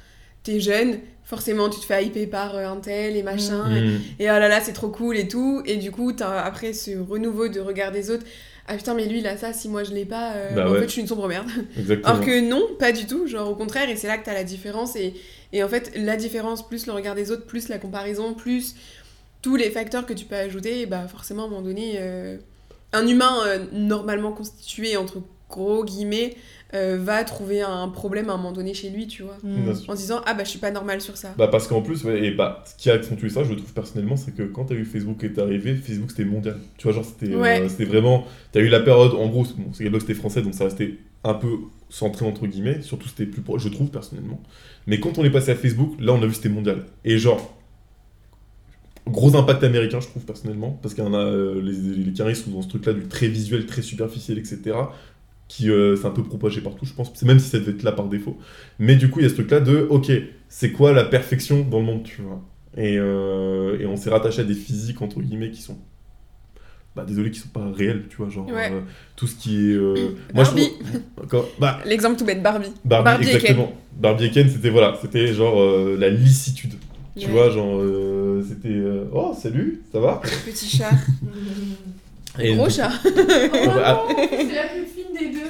t'es jeune, forcément, tu te fais hyper par euh, un tel et machin, Mm. et oh là là, c'est trop cool et tout. Et du coup, t'as après ce renouveau de regard des autres. Ah putain, mais lui, il a ça, si moi je l'ai pas, euh, Bah en ouais. fait, je suis une sombre merde. Exactement. Alors que non, pas du tout, genre au contraire, et c'est là que t'as la différence. Et, et en fait, la différence, plus le regard des autres, plus la comparaison, plus tous les facteurs que tu peux ajouter, bah forcément, à un moment donné, euh, un humain euh, normalement constitué, entre gros guillemets, euh, va trouver un problème à un moment donné chez lui, tu vois. Mm. En se disant, ah bah je suis pas normal sur ça. Bah parce qu'en plus, ouais, et bah, ce qui a accentué ça, je trouve personnellement, c'est que quand t'as eu Facebook est arrivé, Facebook c'était mondial. Tu vois, genre c'était euh, Ouais. c'était vraiment... T'as eu la période, en gros, bon, Skyblog c'était français, donc ça restait un peu centré entre guillemets, surtout c'était plus proche, je trouve personnellement. Mais quand on est passé à Facebook, là on a vu c'était mondial. Et genre, gros impact américain, je trouve personnellement, parce qu'il y en a, euh, les, les Caris sont dans ce truc-là du très visuel, très superficiel, etc. Qui euh, c'est un peu propagé partout, je pense, même si ça devait être là par défaut. Mais du coup, il y a ce truc-là de, ok, c'est quoi la perfection dans le monde, tu vois? Et, euh, et on s'est rattaché à des physiques, entre guillemets, qui sont. Bah, désolé, qui sont pas réels, tu vois, genre. Ouais. euh, tout ce qui est. euh, moi, je Barbie. trouve- Quand- Bah, L'exemple tout bête, Barbie. Barbie, Barbie et Ken. exactement. Barbie et Ken, c'était voilà, c'était genre euh, la licitude. Tu Ouais. vois, genre, euh, c'était. euh, oh, salut, ça va? Petit chat. Et Gros donc- chat. Oh ah. c'est la plus.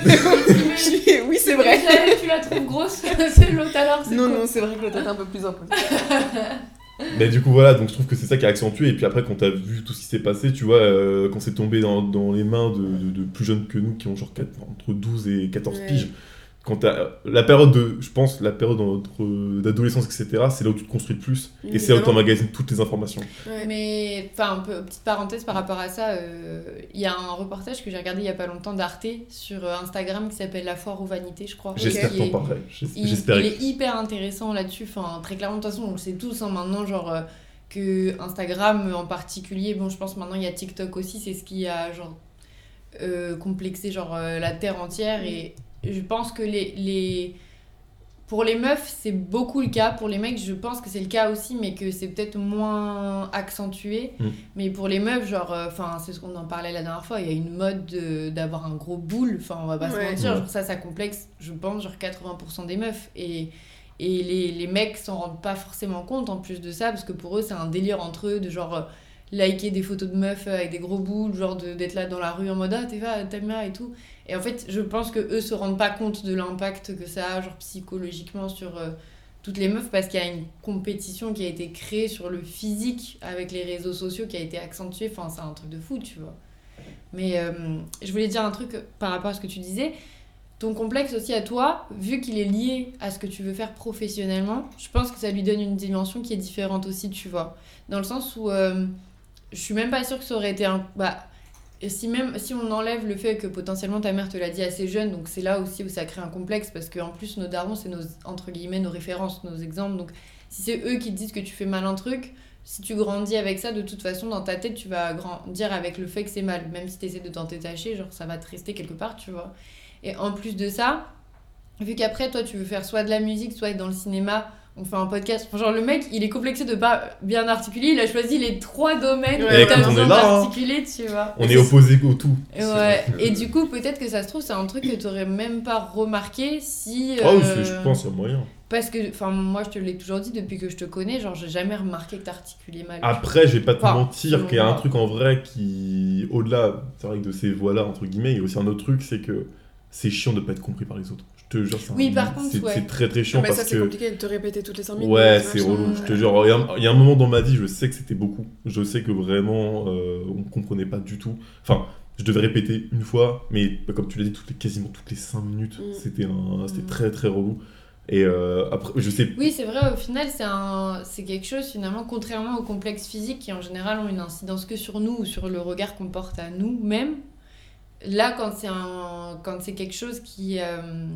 oui, c'est vrai. Tu la trouves grosse, c'est l'autre alors. c'est Non, non, c'est vrai que l'autre est un peu plus imposé. Mais du coup, voilà, donc je trouve que c'est ça qui a accentué. Et puis après, quand t'as vu tout ce qui s'est passé, tu vois, euh, quand c'est tombé dans, dans les mains de, de- de plus jeunes que nous, qui ont genre entre 12 et 14 Ouais. piges, quand t'as la période de, je pense, la période d'adolescence, etc., c'est là où tu te construis le plus. Et c'est là où t'emmagasines toutes les informations. Ouais. Mais, enfin, un peu, petite parenthèse par rapport à ça, euh, il y a un reportage que j'ai regardé il y a pas longtemps d'Arte sur euh, Instagram qui s'appelle La foire aux vanités, je crois. J'espère Qui t'en il, J'espère. il est hyper intéressant là-dessus. Enfin, très clairement, de toute façon, on le sait tous hein, maintenant, genre euh, que Instagram en particulier, bon, je pense maintenant il y a TikTok aussi, c'est ce qui a genre euh, complexé genre euh, la terre entière. Et je pense que les, les pour les meufs, c'est beaucoup le cas. Pour les mecs, je pense que c'est le cas aussi, mais que c'est peut-être moins accentué. Mm. Mais pour les meufs, genre, enfin, c'est ce qu'on en parlait la dernière fois, il y a une mode de- d'avoir un gros boule. Enfin, on va pas Ouais. se mentir, genre, ça, ça complexe, je pense, genre 80% des meufs. Et, et les, les mecs s'en rendent pas forcément compte en plus de ça, parce que pour eux, c'est un délire entre eux de genre. euh, liker des photos de meufs avec des gros boules, genre de- d'être là dans la rue en mode ah t'es là, t'aimes là et tout. Et en fait, je pense que eux se rendent pas compte de l'impact que ça a, genre psychologiquement, sur euh, toutes les meufs, parce qu'il y a une compétition qui a été créée sur le physique avec les réseaux sociaux qui a été accentuée. Enfin, c'est un truc de fou, tu vois. Mais euh, je voulais dire un truc par rapport à ce que tu disais. Ton complexe aussi à toi, vu qu'il est lié à ce que tu veux faire professionnellement, je pense que ça lui donne une dimension qui est différente aussi, tu vois. Dans le sens où euh, je suis même pas sûre que ça aurait été un. Bah, et si même si on enlève le fait que potentiellement ta mère te l'a dit assez jeune, donc c'est là aussi où ça crée un complexe parce qu'en plus nos darons c'est nos entre guillemets nos références, nos exemples. Donc si c'est eux qui te disent que tu fais mal un truc, si tu grandis avec ça, de toute façon dans ta tête tu vas grandir avec le fait que c'est mal, même si tu essaies de t'en détacher, genre ça va te rester quelque part, tu vois. Et en plus de ça, vu qu'après toi tu veux faire soit de la musique, soit être dans le cinéma, on fait un podcast. Genre le mec, il est complexé de pas bien articuler. Il a choisi les trois domaines Ouais, que t'as écoute, on besoin hein. d'articuler, tu vois. On est opposé au tout. Et ouais. Et du coup, peut-être que ça se trouve, c'est un truc que t'aurais même pas remarqué si. Ah oui, euh, c'est- je pense, a moyen. Parce que, enfin, moi, je te l'ai toujours dit depuis que je te connais, genre, j'ai jamais remarqué que t'articulais mal. Après, je vais pas te Enfin, mentir qu'il y a un truc en vrai qui, au-delà, c'est vrai que de ces voix-là, entre guillemets, il y a aussi un autre truc, c'est que c'est chiant de pas être compris par les autres. Je te jure, c'est un- Oui, par contre, c'est ouais. c'est très très chiant mais ça, parce c'est que. compliqué de te répéter toutes les 5 minutes. Ouais, machin. c'est relou, je te jure. Il y, a un, il y a un moment dans ma vie, je sais que c'était beaucoup. Je sais que vraiment, euh, on comprenait pas du tout. Enfin, je devais répéter une fois, mais bah, comme tu l'as dit, toutes les, quasiment toutes les 5 minutes, Mm. c'était un- c'était Mm. très très relou. Et euh, après, je sais. Oui, c'est vrai, au final, c'est un... c'est quelque chose, finalement, contrairement aux complexes physiques qui, en général, ont une incidence que sur nous ou sur le regard qu'on porte à nous-mêmes. Là, quand c'est un, quand c'est quelque chose qui euh,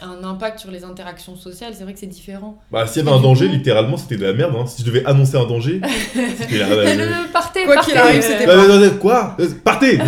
a un impact sur les interactions sociales, c'est vrai que c'est différent. Bah, s'il y avait un danger, coup- littéralement, c'était de la merde. hein. Si je devais annoncer un danger, c'était la. Euh, le- partez, Quoi partez. qu'il arrive, euh, quoi? Partez.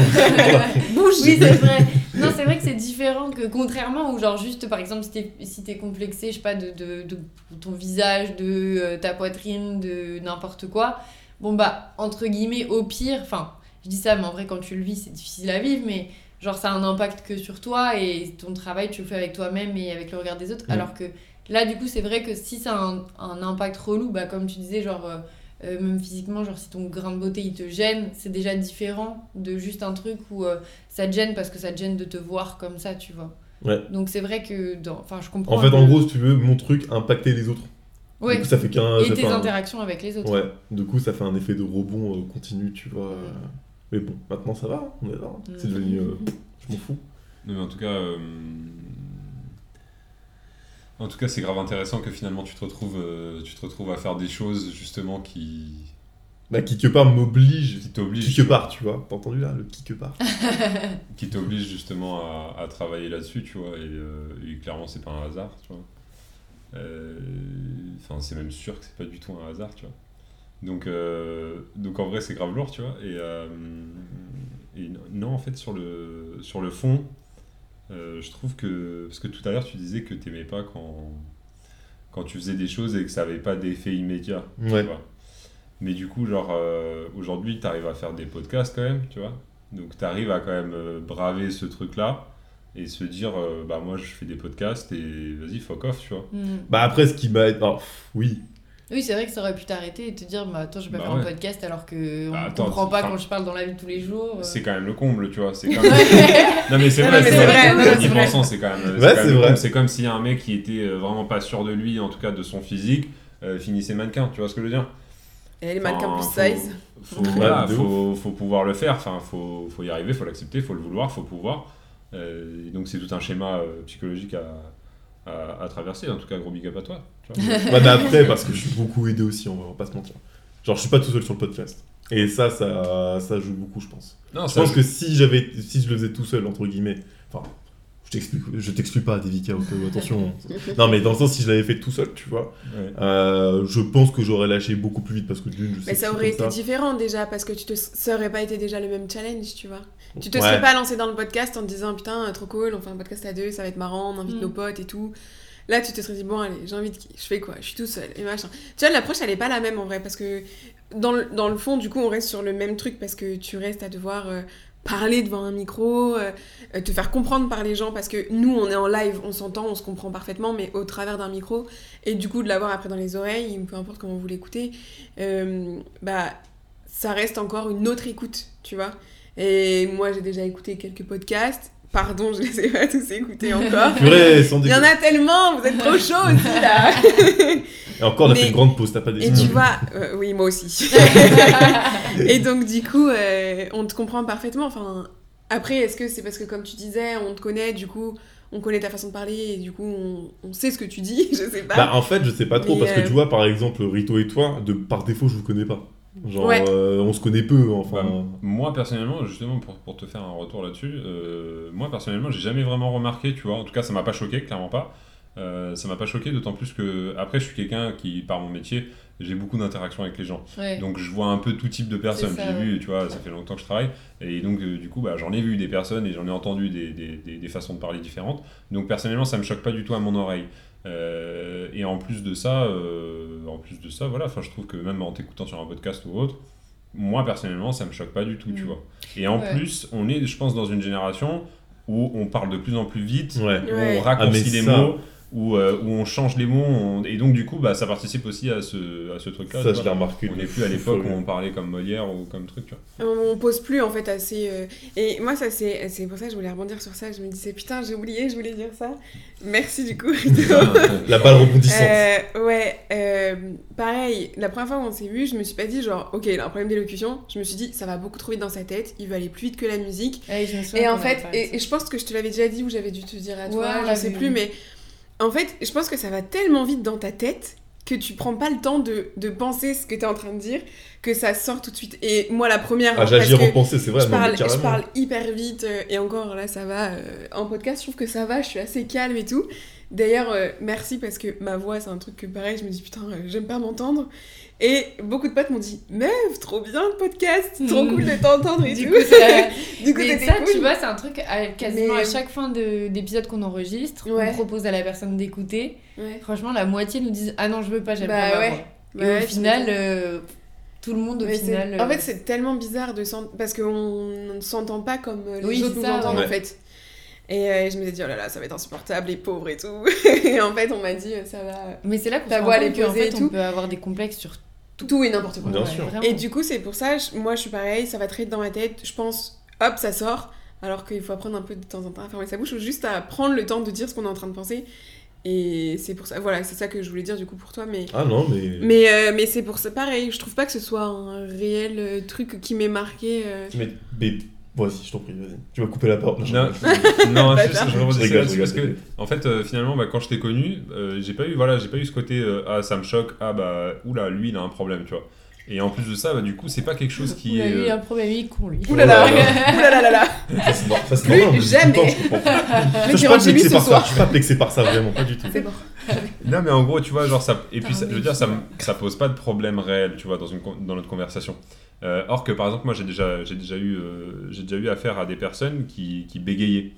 Bouge Oui, c'est vrai. Non, c'est vrai que c'est différent que contrairement où, genre, juste par exemple, si t'es si t'es complexé, je sais pas, de, de, de ton visage, de euh, ta poitrine, de n'importe quoi, bon, bah, entre guillemets, au pire, enfin, je dis ça, mais en vrai, quand tu le vis, c'est difficile à vivre, mais genre, ça a un impact que sur toi et ton travail, tu le fais avec toi-même et avec le regard des autres. Alors que là, du coup, c'est vrai que si ça a un, un impact relou, bah, comme tu disais, genre. euh, euh, même physiquement, genre si ton grain de beauté il te gêne, c'est déjà différent de juste un truc où euh, ça te gêne parce que ça te gêne de te voir comme ça, tu vois. Ouais. Donc c'est vrai que, dans... enfin je comprends. En fait, en gros, si tu veux, mon truc, impacter les autres. Ouais. Du coup, ça fait qu'un. Et tes un- interactions avec les autres. Ouais, du coup, ça fait un effet de rebond euh, continu, tu vois. Mais bon, maintenant ça va, hein, on est là. hein. C'est Mm. devenu. euh, Je m'en fous. Non, mais en tout cas, euh, en tout cas, c'est grave intéressant que finalement tu te retrouves, euh, tu te retrouves à faire des choses justement qui, Bah, quelque part m'oblige. qui t'obligent, Quelque part, tu vois. T'as entendu là, le quelque part qui t'obligent justement à, à travailler là-dessus, tu vois. Et, euh, et clairement, c'est pas un hasard, tu vois. Euh, Enfin, c'est même sûr que c'est pas du tout un hasard, tu vois. Donc, euh, donc en vrai, c'est grave lourd, tu vois. Et, euh, et non, en fait, sur le, sur le fond, euh, je trouve que. Parce que tout à l'heure, tu disais que t'aimais pas quand, quand tu faisais des choses et que ça avait pas d'effet immédiat. tu Ouais. vois. Mais du coup, genre, euh, aujourd'hui, tu arrives à faire des podcasts quand même, tu vois. Donc, tu arrives à quand même euh, braver ce truc-là et se dire, euh, bah, moi, je fais des podcasts et vas-y, fuck off, tu vois. Mm. Bah, après, ce qui m'a. oui. Oui, c'est vrai que ça aurait pu t'arrêter et te dire, bah attends, je vais pas Bah faire un podcast alors que Bah, on attends, comprend pas quand je parle dans la vie de tous les jours. euh. C'est quand même le comble, tu vois. C'est quand même... non, mais c'est vrai, c'est c'est vrai. vrai, c'est y vrai. pensant, c'est quand même, Ouais, c'est vrai. C'est comme s'il y a un mec qui était euh, vraiment pas sûr de lui, en tout cas de son physique, euh, finissait mannequin, tu vois ce que je veux dire? Et les mannequins Enfin, plus faut- size. Faut, voilà, faut, faut pouvoir le faire, enfin, faut, faut y arriver, faut l'accepter, faut le vouloir, faut pouvoir. Euh, donc c'est tout un schéma euh, psychologique à, à, à traverser. En tout cas, gros big up à toi. Tu vois. Ouais, mais après, parce que je suis beaucoup aidé aussi, on va pas se mentir. Genre, je suis pas tout seul sur le podcast. Et ça, ça, ça joue beaucoup, je pense. non, Je pense que si j'avais, si je le faisais tout seul, entre guillemets, enfin, je t'explique, je t'exclus pas, Devika, attention. non, mais dans le sens, si je l'avais fait tout seul, tu vois, ouais. euh, je pense que j'aurais lâché beaucoup plus vite parce que d'une, je sais Mais ça aurait été différent déjà parce que tu te ça aurait pas été déjà le même challenge, tu vois. Tu te Ouais. serais pas lancé dans le podcast en te disant putain trop cool, on fait un podcast à deux, ça va être marrant, on invite Mm. nos potes et tout. Là, tu te serais dit bon allez, j'invite qui Je fais quoi Je suis tout seul et machin. Tu vois, l'approche elle est pas la même en vrai parce que dans le, dans fond, du coup, on reste sur le même truc parce que tu restes à devoir euh, parler devant un micro, euh, te faire comprendre par les gens parce que nous, on est en live, on s'entend, on se comprend parfaitement, mais au travers d'un micro et du coup de l'avoir après dans les oreilles, peu importe comment vous l'écoutez, euh, bah ça reste encore une autre écoute, tu vois. Et moi, j'ai déjà écouté quelques podcasts. Pardon, je les ai pas tous écoutés encore. Purée, sans Il y en a tellement, vous êtes trop chaud aussi là. Et encore, on a Mais- fait une grande pause, t'as pas des Et tu vois, euh, oui, moi aussi. et donc, du coup, euh, on te comprend parfaitement. Enfin, après, est-ce que c'est parce que, comme tu disais, on te connaît, du coup, on connaît ta façon de parler et du coup, on, on sait ce que tu dis Je sais pas. Bah, en fait, je sais pas trop Mais, parce que euh, tu vois, par exemple, Rito et toi, de par défaut, je vous connais pas. Genre, Ouais. euh, on se connaît peu, Bah, enfin. moi personnellement, justement pour, pour te faire un retour là-dessus, euh, moi personnellement, j'ai jamais vraiment remarqué, tu vois. En tout cas, ça m'a pas choqué, clairement pas. Euh, ça m'a pas choqué, d'autant plus que après, je suis quelqu'un qui, par mon métier, j'ai beaucoup d'interactions avec les gens. Ouais. Donc je vois un peu tout type de personnes. J'ai vu, tu vois, ça fait longtemps que je travaille. Et donc euh, du coup, bah, j'en ai vu des personnes et j'en ai entendu des, des, des, des façons de parler différentes. Donc personnellement, ça me choque pas du tout à mon oreille. Euh, et en plus de ça, euh, en plus de ça, voilà, enfin, je trouve que même en t'écoutant sur un podcast ou autre, moi personnellement, ça me choque pas du tout, tu Mm. vois. Et en Ouais. plus, on est, je pense, dans une génération où on parle de plus en plus vite, Ouais. où Ouais. on raccourcit Ah, les ça- mots, où, euh, où on change les mots, on- et donc du coup, bah, ça participe aussi à ce, à ce truc-là. Ça, je l'ai remarqué. On n'est plus à l'époque où on parlait comme Molière ou comme truc, tu vois. On, pose plus en fait assez. euh, Et moi, ça c'est c'est pour ça que je voulais rebondir sur ça. Je me disais putain, j'ai oublié, je voulais dire ça. Merci du coup. La balle rebondissante. Euh, ouais, euh, pareil, la première fois où on s'est vu, je me suis pas dit genre, ok, il a un problème d'élocution. Je me suis dit, ça va beaucoup trop vite dans sa tête, il veut aller plus vite que la musique. Ouais, je me souviens Et en fait, et, et je pense que je te l'avais déjà dit ou j'avais dû te dire à toi, Ouais, je sais vu. plus, mais en fait, je pense que ça va tellement vite dans ta tête que tu prends pas le temps de, de penser ce que tu es en train de dire, que ça sort tout de suite. Et moi, la première. Ah, j'agis que repensé, c'est vrai. je, parle, je carrément. parle hyper vite, euh, et encore là, ça va. euh, en podcast, je trouve que ça va, je suis assez calme et tout. D'ailleurs, euh, merci parce que ma voix, c'est un truc que pareil, je me dis putain, euh, j'aime pas m'entendre. Et beaucoup de potes m'ont dit Meuf, trop bien le podcast, trop Mm. cool de t'entendre et Du tout. coup, c'est- du coup, Mais ça, cool. tu vois, c'est un truc à- quasiment Mais- à chaque fin de- d'épisode qu'on enregistre, Ouais. on propose à la personne d'écouter. Ouais. Franchement, la moitié nous disent Ah non, je veux pas, j'aime Bah pas ma ouais. voix. Bah Et ouais, au final, euh, tout le monde, au Mais final. En euh, fait, c'est tellement bizarre de parce qu'on ne s'entend pas comme euh, les Oui, autres nous ça, entendent ouais. en fait. Et euh, je me suis dit, oh là là, ça va être insupportable, les pauvres et tout. et en fait, on m'a dit, euh, ça va. Mais c'est là qu'on se rend compte qu'en fait, on tout. peut avoir des complexes sur Tout et n'importe quoi. Bien Ouais, sûr. Et du coup, c'est pour ça, je- moi je suis pareil, ça va très vite dans ma tête. Je pense, hop, ça sort. Alors qu'il faut apprendre un peu de temps en temps à fermer sa bouche ou juste à prendre le temps de dire ce qu'on est en train de penser. Et c'est pour ça, voilà, c'est ça que je voulais dire du coup pour toi. Mais, Ah non, mais. mais, euh, mais c'est pour ça, pareil, je trouve pas que ce soit un réel euh, truc qui m'ait marqué. euh. Mais, mais vas-y, je t'en prie, vas-y. Tu vas couper la parole. Non, je- non, juste, je là-dessus je parce que, en fait, euh, finalement, bah, quand je t'ai connu, euh, j'ai pas eu, voilà, j'ai pas eu ce côté, euh, ah, ça me choque, ah, bah, oula, lui, il a un problème, tu vois. Et en plus de ça, bah, du coup, c'est pas quelque chose qui Il a eu euh, un problème, il est con lui. Ouh là là, Oh là ouh là là là là. Ça, c'est ça, normal, le jamais. je comprends. Ça, suis pas plexé par ça, je suis pas plexé par ça, vraiment, pas du tout. C'est bon. Non, mais en gros, tu vois, genre, ça. Et puis, ça- je veux dire, ça, ça pose pas de problème réel, tu vois, dans, une, dans notre conversation. Euh, or que, par exemple, moi, j'ai déjà, j'ai déjà, eu, euh, j'ai déjà eu affaire à des personnes qui, qui bégayaient.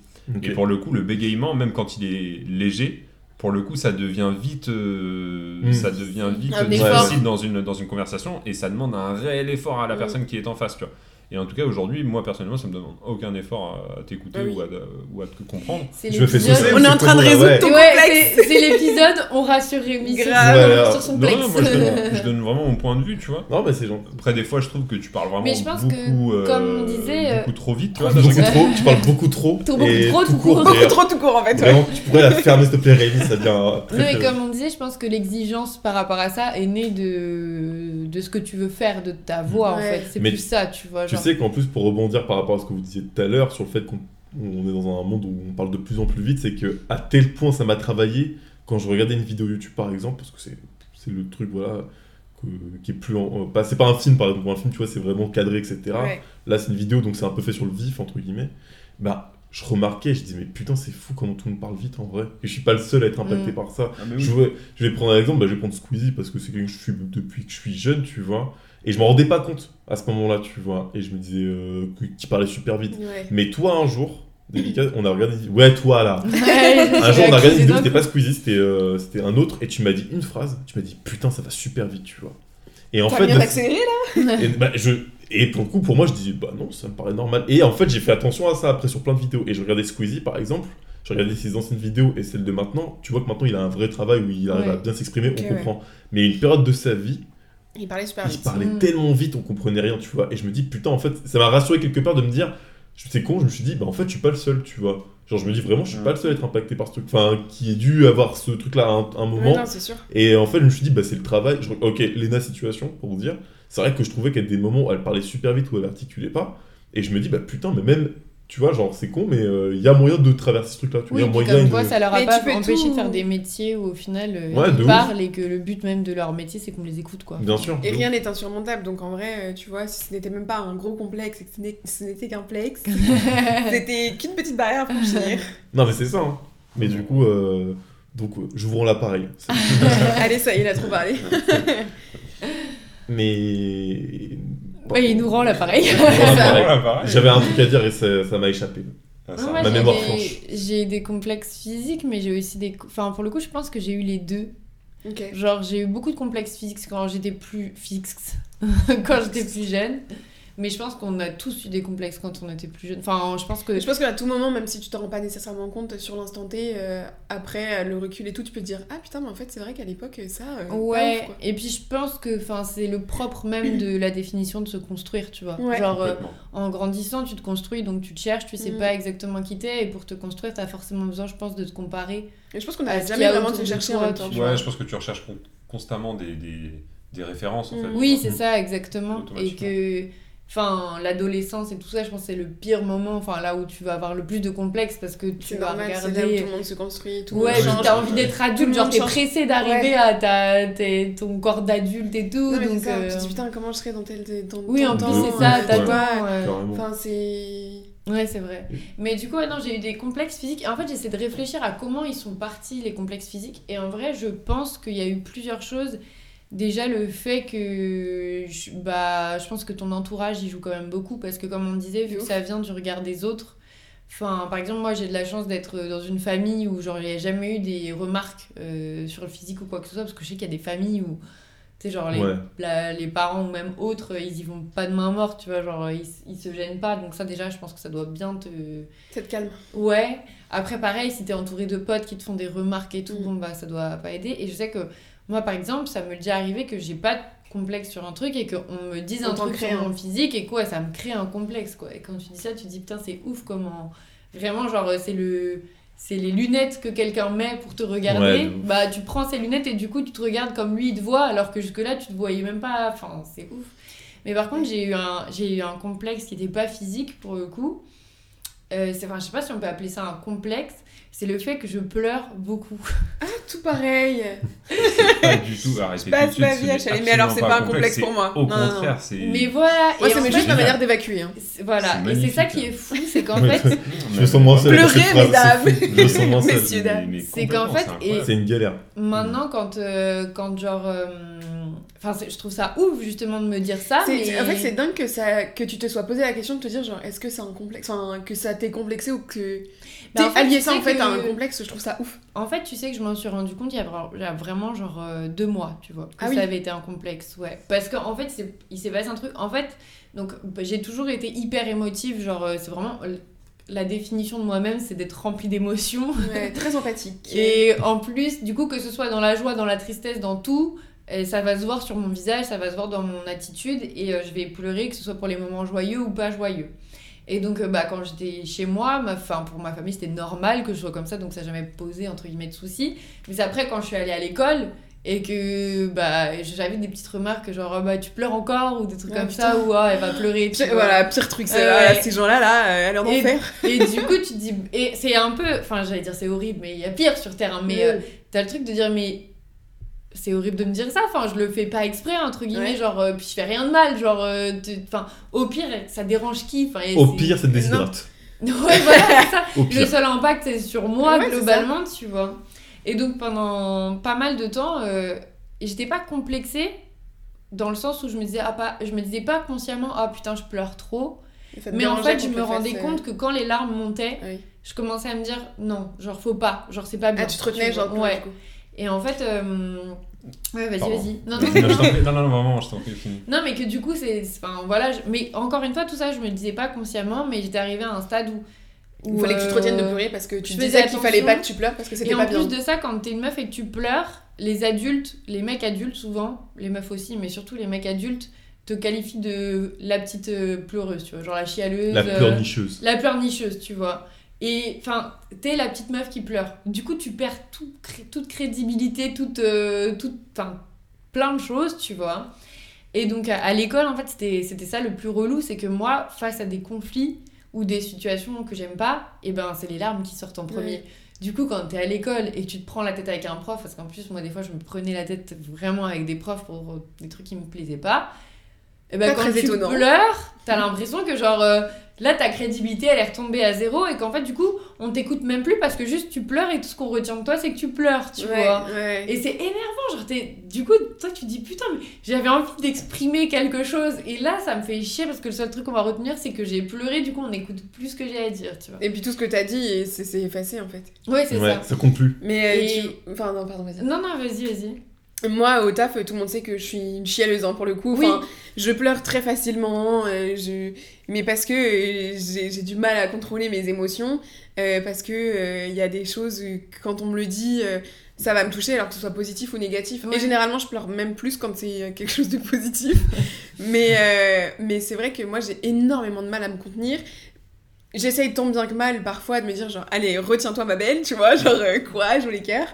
Et pour le coup, le bégayement, même quand il est léger, pour le coup, ça devient vite, euh, Mm. ça devient vite Un effort. difficile dans une, dans une conversation et ça demande un réel effort à la Mm. personne qui est en face, tu vois. Et en tout cas, aujourd'hui, moi personnellement, ça me demande aucun effort à, t'écouter oui. ou, à, ou à te comprendre. Je me fais saucer. On est en train de résoudre ouais. ton Ouais, complexe. c'est l'épisode, on rassure Rémi sur, Grave. sur son Non, plex. non, moi je donne, je donne vraiment mon point de vue, tu vois. Non, mais c'est gentil. Après, des fois, je trouve que tu parles vraiment Mais je pense beaucoup, que, euh, comme on disait, euh, beaucoup trop vite, tu vois. Beaucoup ça, trop, tu parles beaucoup trop. Tout- beaucoup et trop, tout court. Beaucoup trop tout court en fait. ouais. Vraiment, tu pourrais la fermer, s'il te plaît, Rémi, ça devient Non, comme on disait, je pense que l'exigence par rapport à ça est née de, de ce que tu veux faire de ta voix, en fait. C'est plus ça, tu vois. Tu sais qu'en plus, pour rebondir par rapport à ce que vous disiez tout à l'heure, sur le fait qu'on on est dans un monde où on parle de plus en plus vite, c'est que à tel point ça m'a travaillé quand je regardais une vidéo YouTube par exemple, parce que c'est c'est le truc voilà que- qui est plus en, euh, pas- c'est pas un film par exemple, un film tu vois c'est vraiment cadré etc. Ouais. Là c'est une vidéo donc c'est un peu fait sur le vif entre guillemets. Bah je remarquais, je disais mais putain c'est fou comment tout le monde parle vite en vrai. Et je suis pas le seul à être impacté Mm. par ça. Ah, mais oui. Je vais, je vais prendre un exemple, bah, je vais prendre Squeezie parce que c'est quelqu'un que je suis depuis que je suis jeune, tu vois. Et je m'en rendais pas compte à ce moment-là, tu vois. Et je me disais euh, que- qu'il parlait super vite. Ouais. Mais toi, un jour, délicat, on a regardé. Ouais, toi là. Ouais, Un jour, on a regardé une vidéo, c'était pas Squeezie, c'était euh, c'était un autre. Et tu m'as dit une phrase. Tu m'as dit putain, ça va super vite, tu vois. Et en fait, bien bah, accéléré là et, bah, je, et pour le coup, pour moi, je disais, bah non, ça me paraît normal. Et en fait, j'ai fait attention à ça après sur plein de vidéos. Et je regardais Squeezie, par exemple. Je regardais ses anciennes vidéos et celles de maintenant. Tu vois que maintenant, il a un vrai travail où il arrive Ouais. à bien s'exprimer, on comprend. Mais une période de sa vie, Il parlait super il vite. parlait Mm. tellement vite, on comprenait rien, tu vois. Et je me dis, putain, en fait, ça m'a rassuré quelque part de me dire, c'est con, je me suis dit, bah en fait, je suis pas le seul, tu vois. Genre, je me dis vraiment, je suis Mm. pas le seul à être impacté par ce truc. Enfin, qui ait dû avoir ce truc-là à un, un Ouais, moment. non, sûr. Et en fait, je me suis dit, bah, c'est le travail. Je- Ok, Lena situation, pour vous dire. C'est vrai que je trouvais qu'il y a des moments où elle parlait super vite, où elle articulait pas. Et je me dis, bah putain, mais même, tu vois, genre, c'est con, mais euh, il y a moyen de traverser ce truc-là. Tu vois, Oui, il y a puis moyen comme de- quoi, ça leur a Mais pas tu peux empêché tout- de faire des métiers où au final euh, Ouais, de ils ouf. parlent et que le but même de leur métier c'est qu'on les écoute quoi. Bien sûr. Et de rien n'est insurmontable, donc en vrai, euh, tu vois, si ce n'était même pas un gros complexe et que ce n'était qu'un plex, c'était qu'une petite barrière à franchir. Non, mais c'est ça. hein. Mais du coup, euh, donc, euh, j'ouvre l'appareil. Allez, ça y est, il a trop parlé. Mais. Ouais, il nous rend l'appareil. J'avais un truc à dire et ça ça m'a échappé. Ah, ça- Non, moi, ma j'ai mémoire des- flanche. J'ai des complexes physiques, mais j'ai aussi des. Enfin, pour le coup, je pense que j'ai eu les deux. Ok. Genre, j'ai eu beaucoup de complexes physiques quand j'étais plus. Fixe. quand j'étais plus jeune. Mais je pense qu'on a tous eu des complexes quand on était plus jeune. Enfin, je pense que. Je pense qu'à tout moment, même si tu t'en rends pas nécessairement compte sur l'instant T, euh, après euh, le recul et tout, tu peux te dire Ah putain, mais en fait, c'est vrai qu'à l'époque, ça. euh, Ouais, ouf, et puis je pense que enfin, c'est le propre même de la définition de se construire, tu vois. Ouais. Genre, euh, en grandissant, tu te construis, donc tu te cherches, tu sais Mm. pas exactement qui t'es, et pour te construire, t'as forcément besoin, je pense, de te comparer. Et je pense qu'on n'a jamais a vraiment de chercher en même temps. Ouais, je pense que tu recherches con- constamment des, des, des références en fait. Mm. Oui, c'est ça, exactement. Et que Enfin, l'adolescence et tout ça, je pense que c'est le pire moment, enfin là où tu vas avoir le plus de complexes parce que tu vas normal, c'est là où regarder. tout le monde se construit, tout le Ouais, monde genre t'as envie d'être adulte, genre t'es pressé d'arriver Ouais. à ta, tes- ton corps d'adulte et tout. Non, mais donc, ça. euh, Tu te dis putain, comment je serais dans tel. Dans Oui, en plus c'est ça, t'as. Enfin, c'est. Ouais, c'est vrai. Mais du coup, ouais, non, j'ai eu des complexes physiques. En fait, j'essaie de réfléchir à comment ils sont partis, les complexes physiques. Et en vrai, je pense qu'il y a eu plusieurs choses. Déjà, le fait que. Je, bah, je pense que ton entourage, il joue quand même beaucoup. Parce que, comme on disait, vu que ça vient du regard des autres. Enfin, par exemple, moi, j'ai de la chance d'être dans une famille où, genre, il n'y a jamais eu des remarques euh, sur le physique ou quoi que ce soit. Parce que je sais qu'il y a des familles où. Tu sais, genre, les Ouais. la- les parents ou même autres, ils y vont pas de main morte, tu vois, genre, ils, ils se gênent pas. Donc, ça, déjà, je pense que ça doit bien te. Ça te calme. Ouais. Après, pareil, si t'es entouré de potes qui te font des remarques et tout, Mm. bon, bah, ça doit pas aider. Et je sais que moi, par exemple, ça me déjà arrivé que j'ai pas de complexe sur un truc et qu'on me dise un truc sur mon physique et quoi, ça me crée un complexe, quoi. Et quand tu dis ça, tu te dis, putain, c'est ouf comment. Vraiment, genre, c'est le. C'est les lunettes que quelqu'un met pour te regarder. Ouais, bah, tu prends ces lunettes et du coup, tu te regardes comme lui, il te voit, alors que jusque-là, tu te voyais même pas. Enfin, c'est ouf. Mais par contre, j'ai eu un, j'ai eu un complexe qui n'était pas physique pour le coup. Euh, c'est, enfin, je sais pas si on peut appeler ça un complexe. C'est le fait que je pleure beaucoup. Tout pareil. Pas du tout à répéter. passe tout de ma vie à chialer. Mais alors, c'est pas un complexe c'est pour moi. Au Non, non, non. contraire, c'est. Mais voilà. Moi, fait, juste ma manière d'évacuer. hein. c'est- Voilà. C'est Et c'est ça qui est fou, c'est qu'en fait, Je me sens moins seul. avec Pleurez, mesdames. Je me sens moins. Messieurs, dames. C'est qu'en fait, c'est. C'est une galère. maintenant, quand, euh, quand genre. euh, Enfin, c'est- je trouve ça ouf justement de me dire ça. C'est- mais... En fait, c'est dingue que, ça, que tu te sois posé la question de te dire, genre, est-ce que c'est un complexe Enfin, que ça t'ait complexé ou que. En fait, ça en fait que- à un complexe, je trouve ça ouf. En fait, tu sais que je m'en suis rendu compte il y a, vra- il y a vraiment genre euh, deux mois, tu vois, que Ah oui. ça avait été un complexe, ouais. Parce qu'en fait, il s'est passé un truc. En fait, donc bah, j'ai toujours été hyper émotive, genre euh, c'est vraiment la définition de moi-même, c'est d'être remplie d'émotions. Ouais, très empathique. Et en plus, du coup, que ce soit dans la joie, dans la tristesse, dans tout, euh, ça va se voir sur mon visage, ça va se voir dans mon attitude, et je vais pleurer, que ce soit pour les moments joyeux ou pas joyeux. Et donc, euh, bah, quand j'étais chez moi, ma, fin, pour ma famille, c'était normal que je sois comme ça, donc ça n'a jamais posé, entre guillemets, de soucis. Mais c'est après, quand je suis allée à l'école, et que bah, j'avais des petites remarques, genre, Ah, bah, tu pleures encore, ou des trucs comme putain. ça, ou ah, elle va pleurer. tu voilà, pire truc, c'est ouais. ces gens-là, là, euh, elle est en Et- enfer. Et du coup, tu te dis. Et c'est un peu. Enfin, j'allais dire c'est horrible, mais il y a pire sur Terre. hein, mais euh, t'as le truc de dire, mais. C'est horrible de me dire ça, enfin je le fais pas exprès entre guillemets, Ouais. genre euh, puis je fais rien de mal, genre euh, enfin au pire ça dérange qui, enfin Au pire, c'est déshydrate. Ouais voilà c'est ça, le seul impact c'est sur moi Ouais, globalement, tu vois. Et donc pendant pas mal de temps, euh, j'étais pas complexée dans le sens où je me disais ah pas, je me disais pas consciemment ah putain je pleure trop, ça te mais en fait je te me rendais fasse, euh, compte que quand les larmes montaient, ah oui. je commençais à me dire non, genre faut pas, genre c'est pas bien. Ah, tu te retenais, genre, ouais. coup. Et en fait, euh, ouais vas-y Pardon. vas-y. Non Non, non non. non, non, non, vraiment, je t'en prie, fini. Non, mais que du coup, c'est. c'est- Enfin, voilà. je- Mais encore une fois, tout ça, je me le disais pas consciemment, mais j'étais arrivée à un stade où. Il fallait que tu te retiennes de euh, pleurer parce que tu je disais qu'il fallait pas que tu pleures parce que c'était Et en pas bien. plus de ça, quand t'es une meuf et que tu pleures, les adultes, les mecs adultes souvent, les meufs aussi, mais surtout les mecs adultes, te qualifient de la petite euh, pleureuse, tu vois, genre la chialeuse. La euh, pleurnicheuse. la pleurnicheuse, tu vois. Et enfin, t'es la petite meuf qui pleure. Du coup, tu perds tout toute crédibilité, toute, euh, toute, plein de choses, tu vois. Et donc, à, à l'école, en fait, c'était c'était ça le plus relou, c'est que moi, face à des conflits ou des situations que j'aime pas, et ben, c'est les larmes qui sortent en premier. Ouais. Du coup, quand t'es à l'école et que tu te prends la tête avec un prof, parce qu'en plus, moi, des fois, je me prenais la tête vraiment avec des profs pour des trucs qui me plaisaient pas. Et ben, Pas quand très tu étonnant. pleures, t'as l'impression que, genre, euh, là, ta crédibilité, elle est retombée à zéro et qu'en fait, du coup, on t'écoute même plus parce que juste tu pleures et tout ce qu'on retient de toi, c'est que tu pleures, tu Ouais, vois. ouais. Et c'est énervant, genre, t'es- du coup, toi, tu te dis, putain, mais j'avais envie d'exprimer quelque chose. Et là, ça me fait chier parce que le seul truc qu'on va retenir, c'est que j'ai pleuré, du coup, on n'écoute plus ce que j'ai à dire, tu vois. Et puis tout ce que t'as dit, c'est c'est effacé en fait. Ouais, c'est Ouais, ça. ça compte plus. Mais euh, Et- tu- Enfin, non, pardon, vas-y. Non, non, vas-y, vas-y. Moi, au taf, tout le monde sait que je suis une chialeuse hein, pour le coup. Enfin, je pleure très facilement, euh, je... mais parce que euh, j'ai du mal à contrôler mes émotions, euh, parce que il y a des choses, que quand on me le dit, ça va me toucher, alors que ce soit positif ou négatif. Ouais. Et généralement, je pleure même plus quand c'est quelque chose de positif. mais mais c'est vrai que moi, j'ai énormément de mal à me contenir. J'essaye tant bien que mal parfois de me dire genre allez retiens-toi ma belle tu vois genre courage ou les cœurs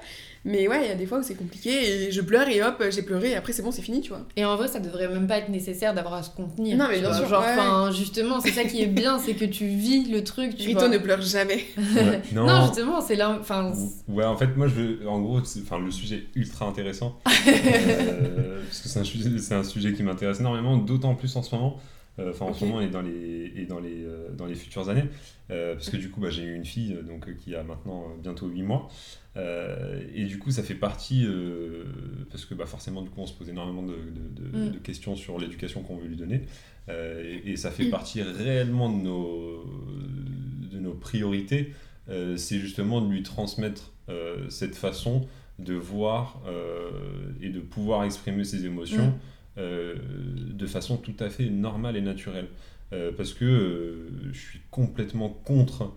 Mais ouais, il y a des fois où c'est compliqué et je pleure et hop, j'ai pleuré et après c'est bon, c'est fini, tu vois. Et en vrai, ça devrait même pas être nécessaire d'avoir à se contenir. Non, mais bien sûr, Genre, ouais. enfin, justement, c'est ça qui est bien, c'est que tu vis le truc, tu Rito vois. ne pleure jamais. Ouais. Non, justement, c'est là. Enfin, Ouais, en fait, moi, je veux, en gros, c'est- enfin, le sujet est ultra intéressant. Euh, parce que c'est un, sujet- c'est un sujet qui m'intéresse énormément, d'autant plus en ce moment. Euh, Enfin, en ce moment et dans les, et dans les, euh, dans les futures années. Euh, parce que du coup, bah, j'ai eu une fille donc, qui a maintenant bientôt 8 mois. Et du coup, ça fait partie. parce que bah, forcément, du coup, on se pose énormément de, de- de- Mm. de questions sur l'éducation qu'on veut lui donner. Et, et ça fait partie réellement de nos, de nos priorités. C'est justement de lui transmettre cette façon de voir et de pouvoir exprimer ses émotions Mm. Euh, de façon tout à fait normale et naturelle. Euh, parce que euh, je suis complètement contre,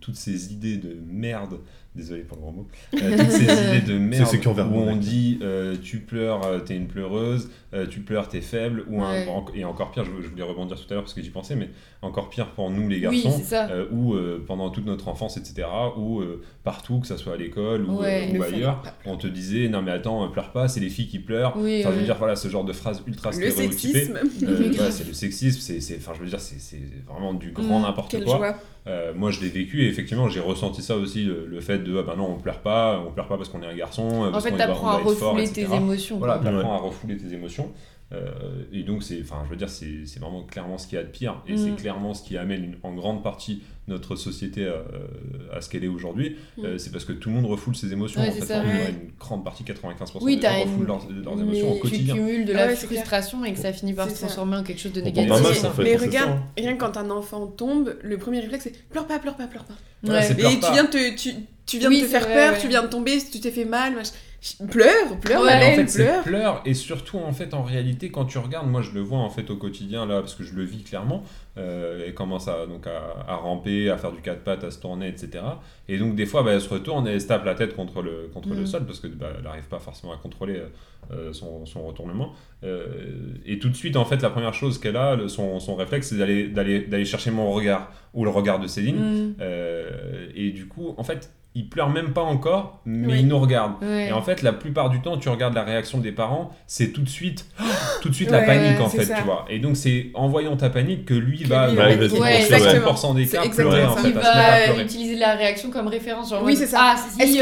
toutes ces idées de merde, désolé pour le grand mot, euh, toutes ces idées de merde où verbe, on dit euh, tu pleures, euh, t'es une pleureuse, euh, tu pleures, t'es faible, ou un- Ouais. en- et encore pire, je, je voulais rebondir tout à l'heure parce que j'y pensais, mais encore pire pour nous les oui, garçons. c'est ça. Euh, ou euh, pendant toute notre enfance, etc., ou euh, partout, que ce soit à l'école ou, Ouais. euh, ailleurs, on te disait non mais attends, pleure pas, c'est les filles qui pleurent. Oui, Enfin, je veux oui. dire, voilà, ce genre de phrase ultra Le stéréotypée. sexisme. Euh, Oui, ouais, grave. c'est le sexisme, c'est, c'est- enfin, je veux dire, c'est, c'est vraiment du grand Mm, n'importe quoi. joie. Euh, moi, je l'ai vécu et effectivement, j'ai ressenti ça aussi, le, le fait de, ah bah non, on pleure pas, on pleure pas parce qu'on est un garçon. euh, En parce fait, t'apprends à fort, refouler tes émotions. Voilà, t'apprends à refouler tes émotions. Euh, et donc, c'est, enfin, je veux dire, c'est, c'est vraiment clairement ce qu'il y a de pire. Et Mm. c'est clairement ce qui amène une- en grande partie notre société à, à ce qu'elle est aujourd'hui. Mm. Euh, c'est parce que tout le monde refoule ses émotions. Ouais, en c'est fait, ça. Enfin, Ouais. une grande partie, 95% Oui, des gens refoulent une- leurs, leurs Mais émotions au tu Tu quotidien. cumules de Ah la ouais, c'est clair. frustration et que ça finit par se ça. transformer en quelque chose de négatif. mal, Mais- en fait, mais regarde, ça, hein. rien que quand un enfant tombe, le premier réflexe c'est pleure pas, pleure pas, pleure pas. Voilà, Ouais. c'est- pleure Et tu viens de te, tu, tu viens Oui, de te faire vrai, peur, ouais. tu viens de tomber, tu t'es fait mal. machin. Pleure, pleure, Ouais, en Madeleine, fait, c'est pleure. pleure et surtout en fait en réalité quand tu regardes, moi je le vois en fait au quotidien là parce que je le vis clairement. Euh, elle commence à donc à, à ramper, à faire du quatre pattes, à se tourner, etc. Et donc des fois bah, elle se retourne et elle se tape la tête contre le contre le Mhm. sol parce que bah, elle n'arrive pas forcément à contrôler euh, son, son retournement. Euh, et tout de suite en fait la première chose qu'elle a, le- son, son réflexe c'est d'aller d'aller d'aller chercher mon regard ou le regard de Céline. Mm. Euh, et du coup en fait il pleure même pas encore mais Oui. il nous regarde. Ouais. Et en fait, la plupart du temps, tu regardes la réaction des parents, c'est tout de suite, tout de suite la Ouais, panique en fait, ça. tu vois. Et donc c'est en voyant ta panique que lui Que va, lui, dans ouais, les vas-y, Ouais, 50% des C'est cas pleurer en ça. fait, Il va utiliser la réaction comme référence. Genre Oui, c'est ça. Ah, si, Est-ce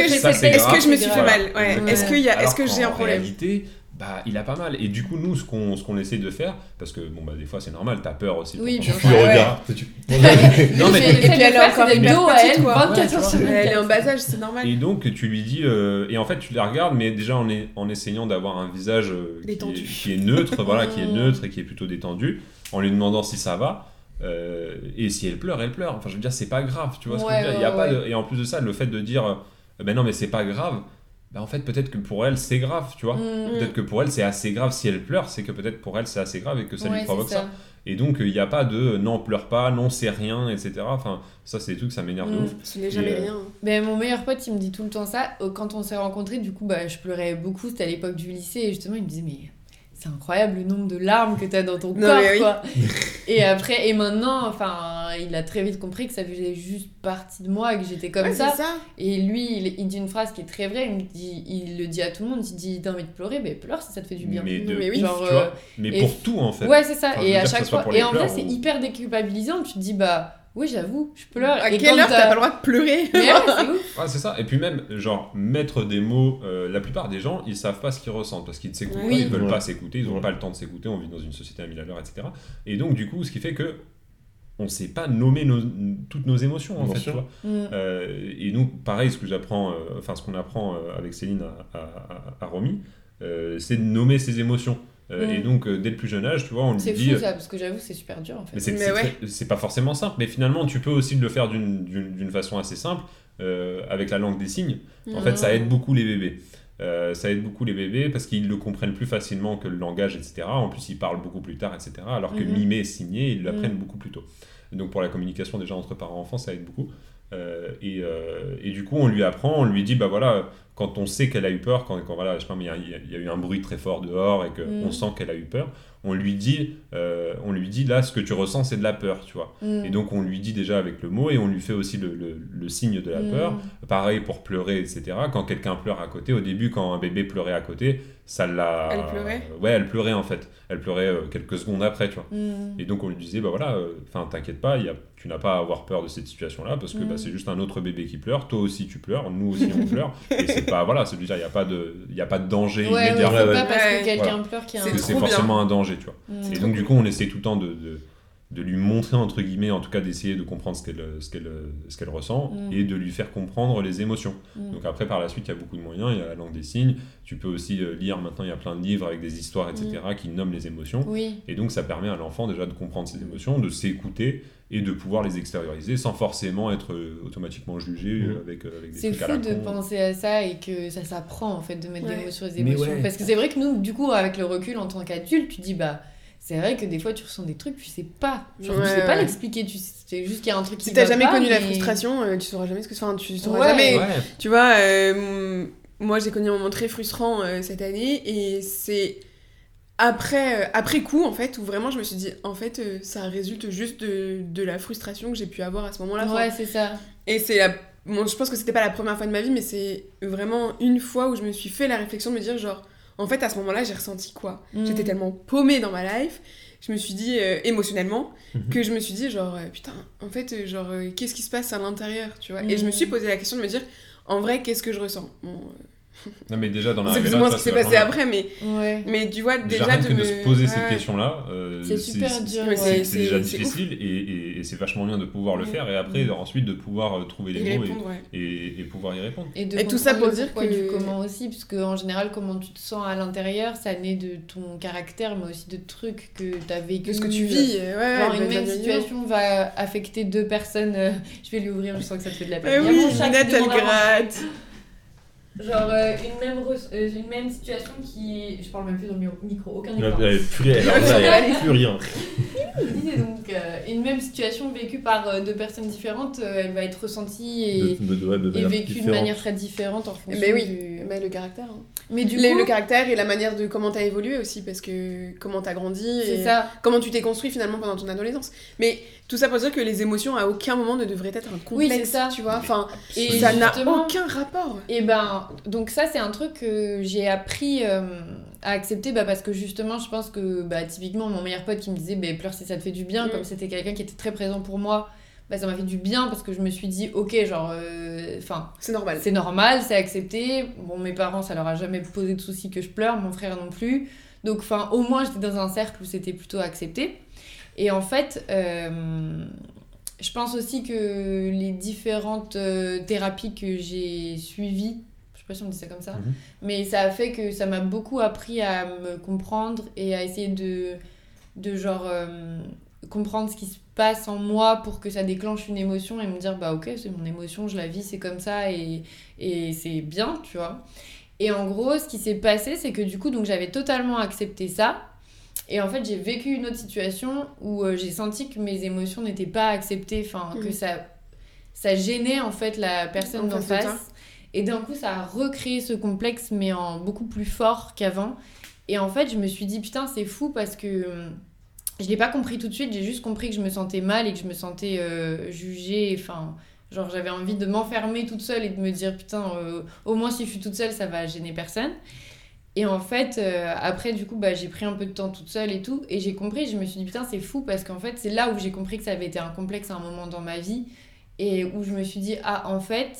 que, je me suis fait mal? Ouais. Ouais. Est-ce qu'il y a, est-ce Alors que j'ai un problème? réalité, bah, il a pas mal. Et du coup, nous, ce qu'on ce qu'on essaie de faire, parce que bon, bah, des fois c'est normal, t'as peur aussi. Oui, Tu Ouais. regardes. tu- Non, mais- Et puis elle est encore dos à petite, elle, quoi. 24 Ouais, heures sur tu vois. Elle est 24. en bas âge, c'est normal. Et donc tu lui dis, euh, et en fait tu la regardes, mais déjà en, est- en essayant d'avoir un visage euh, qui, est, Détendu. qui est neutre, voilà, qui est neutre et qui est plutôt détendu, en lui demandant si ça va. euh, et si elle pleure, elle pleure. Enfin, je veux dire, c'est pas grave, tu vois ce que je veux Ouais, dire. Il y a ouais, pas ouais. de- Et en plus de ça, le fait de dire, ben non, mais c'est pas grave, ben en fait, peut-être que pour elle, c'est grave, tu vois. Mm. Peut-être que pour elle, c'est assez grave si elle pleure, c'est que peut-être pour elle, c'est assez grave et que ça Ouais, lui provoque ça. ça. Et donc, il n'y a pas de non, pleure pas, non, c'est rien, etc. Enfin, ça, c'est des trucs, ça m'énerve de Mm. ouf. N'est jamais euh, rien. Ben, mon meilleur pote, il me dit tout le temps ça. Euh, Quand on s'est rencontrés, du coup, bah, je pleurais beaucoup. C'était à l'époque du lycée. Et justement, il me disait, mais c'est incroyable le nombre de larmes que tu as dans ton Non, corps, oui. quoi. et après, et maintenant, enfin, il a très vite compris que ça faisait juste partie de moi, que j'étais comme Ouais, ça. ça. Et lui, il, il dit une phrase qui est très vraie. Il, me dit, il le dit à tout le monde. Il dit, t'as envie de pleurer, ben pleure si ça te fait du bien. Mais de Mais oui. Genre, tu vois. euh, Mais pour tout, en fait. Ouais, c'est ça. Enfin, et à chaque fois. Et en vrai, pleurs c'est ou- hyper déculpabilisant. Tu te dis, bah, oui, j'avoue, je pleure. À et quelle heure t'as pas le droit de pleurer Mais ouais, c'est ouf. Ouais, c'est ça. Et puis même, genre, mettre des mots, euh, la plupart des gens, ils savent pas ce qu'ils ressentent parce qu'ils ne s'écoutent Oui. pas, ils veulent Ouais. pas s'écouter, ils ont Ouais. pas le temps de s'écouter, on vit dans une société à mille à l'heure, etc. Et donc, du coup, ce qui fait que on sait pas nommer nos- toutes nos émotions, en Bien fait, sûr. tu vois. Mm. Euh, et donc, pareil, ce que j'apprends, euh, enfin, ce qu'on apprend avec Céline à, à, à- à Romy, euh, c'est de nommer ses émotions. Euh, Mm. Et donc, euh, dès le plus jeune âge, tu vois, on lui C'est dit. fou ça, parce que j'avoue, c'est super dur en fait. Mais c'est c'est ouais. c'est pas forcément simple, mais finalement, tu peux aussi le faire d'une- d'une d'une façon assez simple, euh, avec la langue des signes. En fait, ça aide beaucoup les bébés. Euh, ça aide beaucoup les bébés parce qu'ils le comprennent plus facilement que le langage, etc. En plus, ils parlent beaucoup plus tard, etc. Alors que mimer et signer, ils l'apprennent Mhm. beaucoup plus tôt. Donc, pour la communication déjà entre parents et enfants, ça aide beaucoup. Euh, et, euh, et, du coup, on lui apprend, on lui dit, bah voilà, quand on sait qu'elle a eu peur, quand, quand voilà, je sais pas, mais il y, y, a eu un bruit très fort dehors et qu'on mm. sent qu'elle a eu peur, on lui dit, euh, on lui dit là, ce que tu ressens, c'est de la peur, tu vois. Mm. Et donc on lui dit déjà avec le mot et on lui fait aussi le, le, signe de la mm. peur. Pareil pour pleurer, etc. Quand quelqu'un pleure à côté, au début, quand un bébé pleurait à côté, ça l'a. Elle pleurait? ouais, elle pleurait en fait. Elle pleurait euh, quelques secondes après, tu vois. Et donc on lui disait, bah voilà, euh, enfin t'inquiète pas, y a, tu n'as pas à avoir peur de cette situation-là parce que bah, c'est juste un autre bébé qui pleure. Toi aussi tu pleures, nous aussi on pleure. Et c'est pas voilà, c'est dire il y a pas de, il y a pas de danger ouais, immédiat. Ouais, pas parce que quelqu'un pleure qu'il y a un. C'est forcément un danger, tu vois. Et donc du coup, on essaie tout le temps de, de, de, lui montrer, entre guillemets, en tout cas d'essayer de comprendre ce qu'elle ce qu'elle ce qu'elle ressent Mm. et de lui faire comprendre les émotions. Mm. Donc après, par la suite, il y a beaucoup de moyens. Il y a la langue des signes. Tu peux aussi euh, lire, maintenant, il y a plein de livres avec des histoires, etc., qui nomment les émotions. Oui. Et donc, ça permet à l'enfant déjà de comprendre ses émotions, de s'écouter et de pouvoir les extérioriser sans forcément être euh, automatiquement jugé Mm. avec, euh, avec des C'est trucs à fou la de con. penser à ça et que ça s'apprend en fait de mettre Ouais. des mots sur les émotions. ouais. Parce que c'est vrai que nous, du coup, avec le recul en tant qu'adulte, tu dis bah. C'est vrai que des fois tu ressens des trucs, tu sais pas. Genre, tu Ouais, sais pas l'expliquer, tu sais juste qu'il y a un truc qui Si t'as jamais pas, connu la frustration, euh, tu sauras jamais ce que. Enfin, tu sauras Ouais. jamais. Ouais. Tu vois, euh, moi j'ai connu un moment très frustrant euh, cette année et c'est après, euh, après coup en fait où vraiment je me suis dit en fait euh, ça résulte juste de, de la frustration que j'ai pu avoir à ce moment-là. Ouais, c'est ça. Et c'est la... bon, je pense que c'était pas la première fois de ma vie mais c'est vraiment une fois où je me suis fait la réflexion de me dire genre en fait à ce moment-là j'ai ressenti quoi? Mm. J'étais tellement paumée dans ma life. Je me suis dit euh, émotionnellement Mhm. que je me suis dit genre euh, putain en fait euh, genre euh, qu'est-ce qui se passe à l'intérieur tu vois? Et je me Mhm. suis posé la question de me dire en vrai qu'est-ce que je ressens? Bon, euh, Non, mais déjà, dans la c'est plus ou moins ça, ce qui s'est passé après mais Ouais. mais tu vois déjà, rien de que me de se poser cette question-là, euh, C'est super dur. ouais. c'est- déjà c'est difficile et, et- et c'est vachement bien de pouvoir le Ouais. faire et après Mm. ensuite de pouvoir euh, trouver les mots répondre ouais. et, pouvoir y répondre. Et, de Et tout ça pour dire que- du comment aussi, parce que en général, comment tu te sens à l'intérieur, ça naît de ton caractère, mais aussi de trucs que tu as vécu. que ce que tu vis ouais, une même situation va affecter deux personnes. euh, Je vais lui ouvrir, je sens que ça te fait de la peine. Eh oui Ginette elle gratte Genre, euh, une, même euh, une même situation qui. Je parle même plus dans le mi- micro, aucun avait plus rien. Disais donc, euh, une même situation vécue par euh, deux personnes différentes, euh, elle va être ressentie et, De, de, ouais, de et manière vécue de manière très différente en fonction mais oui du... mais le caractère hein. Mais du Le- coup, le caractère et la manière de comment t'as évolué aussi parce que comment t'as grandi et ça. comment tu t'es construit finalement pendant ton adolescence mais tout ça pour dire que les émotions à aucun moment ne devraient être un Oui, complexe c'est ça. tu vois enfin Et ça n'a aucun rapport Et ben, donc ça, c'est un truc que j'ai appris euh, à accepter bah, parce que justement, je pense que bah, typiquement, mon meilleur pote qui me disait bah, pleure si ça te fait du bien, Mm. comme c'était quelqu'un qui était très présent pour moi, bah, ça m'a fait du bien parce que je me suis dit, ok, genre, euh, enfin, c'est normal c'est normal, c'est accepté. Bon, mes parents, ça leur a jamais posé de souci que je pleure, mon frère non plus. Donc, enfin, au moins, j'étais dans un cercle où c'était plutôt accepté. Et en fait, euh, je pense aussi que les différentes euh, thérapies que j'ai suivies, je sais pas si on dit ça comme ça, Mhm. mais ça a fait que ça m'a beaucoup appris à me comprendre et à essayer de, de genre euh, comprendre ce qui se passe en moi pour que ça déclenche une émotion et me dire bah ok c'est mon émotion je la vis c'est comme ça et, et c'est bien tu vois et en gros ce qui s'est passé c'est que du coup donc j'avais totalement accepté ça et en fait j'ai vécu une autre situation où euh, j'ai senti que mes émotions n'étaient pas acceptées enfin que Mhm. ça ça gênait en fait la personne En d'en face et d'un coup ça a recréé ce complexe mais en beaucoup plus fort qu'avant. Et en fait je me suis dit putain c'est fou parce que hum, je l'ai pas compris tout de suite. J'ai juste compris que je me sentais mal et que je me sentais euh, jugée. Enfin genre j'avais envie de m'enfermer toute seule et de me dire putain euh, au moins si je suis toute seule ça va gêner personne et en fait euh, après du coup bah, j'ai pris un peu de temps toute seule et tout et j'ai compris je me suis dit putain c'est fou parce qu'en fait c'est là où j'ai compris que ça avait été un complexe à un moment dans ma vie et où je me suis dit ah en fait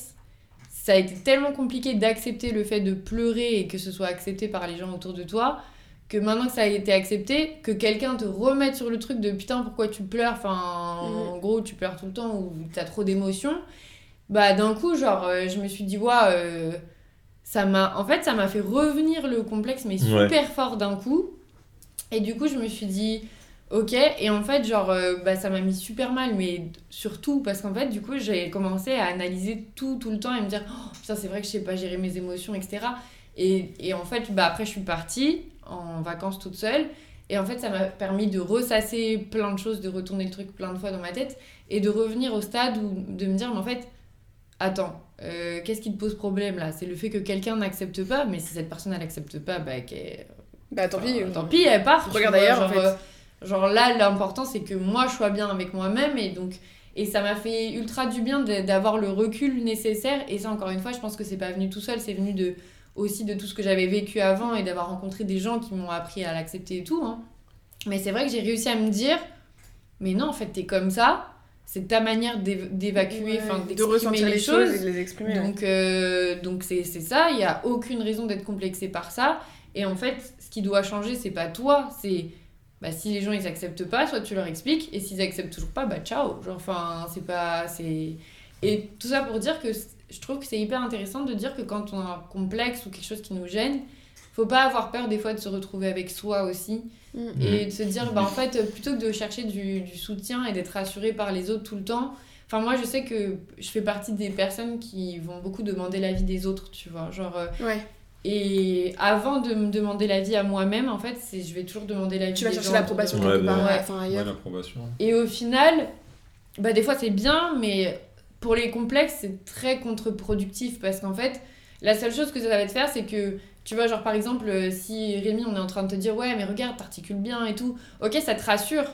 ça a été tellement compliqué d'accepter le fait de pleurer et que ce soit accepté par les gens autour de toi que maintenant que ça a été accepté, que quelqu'un te remette sur le truc de putain pourquoi tu pleures, enfin en gros tu pleures tout le temps ou t'as trop d'émotions, bah d'un coup genre euh, je me suis dit ouais euh, ça m'a en fait ça m'a fait revenir le complexe mais Ouais. super fort d'un coup. Et du coup je me suis dit ok. Et en fait genre euh, bah ça m'a mis super mal mais surtout parce qu'en fait du coup j'ai commencé à analyser tout tout le temps et me dire oh, putain c'est vrai que je sais pas gérer mes émotions etc et, et en fait bah après je suis partie en vacances toute seule. Et en fait ça m'a permis de ressasser plein de choses de retourner le truc plein de fois dans ma tête et de revenir au stade où de me dire mais en fait attends, euh, qu'est-ce qui te pose problème là? C'est le fait que quelqu'un n'accepte pas, mais si cette personne elle accepte pas, bah Bah tant pis. Enfin, tant pis, elle part. Regarde vois, ailleurs, en genre, fait. euh, genre là, l'important c'est que moi je sois bien avec moi-même et donc et ça m'a fait ultra du bien d'avoir le recul nécessaire et ça encore une fois, je pense que c'est pas venu tout seul, c'est venu de aussi de tout ce que j'avais vécu avant et d'avoir rencontré des gens qui m'ont appris à l'accepter et tout. hein. Mais c'est vrai que j'ai réussi à me dire, mais non, en fait, t'es comme ça, c'est ta manière d'év- d'évacuer, Ouais, de d'exprimer ressentir les, les choses. choses et de les exprimer. Donc, euh, donc c'est ça, il n'y a aucune raison d'être complexé par ça. Et en fait, ce qui doit changer, c'est pas toi, c'est bah, si les gens ils acceptent pas, soit tu leur expliques, et s'ils acceptent toujours pas, bah ciao. Genre, enfin, c'est pas. c'est Et tout ça pour dire que je trouve que c'est hyper intéressant de dire que quand on a un complexe ou quelque chose qui nous gêne, faut pas avoir peur des fois de se retrouver avec soi aussi Mm. et de se dire bah en fait plutôt que de chercher du, du soutien et d'être rassuré par les autres tout le temps enfin moi je sais que je fais partie des personnes qui vont beaucoup demander l'avis des autres tu vois genre euh, Ouais. et avant de me demander l'avis à moi-même en fait c'est je vais toujours demander l'avis Tu vas des chercher l'approbation quelque part, bah, ouais, enfin Ouais, ailleurs. l'approbation. et au final bah des fois c'est bien mais pour les complexes c'est très contre-productif parce qu'en fait la seule chose que ça va te faire c'est que tu vois genre par exemple euh, si Rémi on est en train de te dire ouais mais regarde t'articules bien et tout ok ça te rassure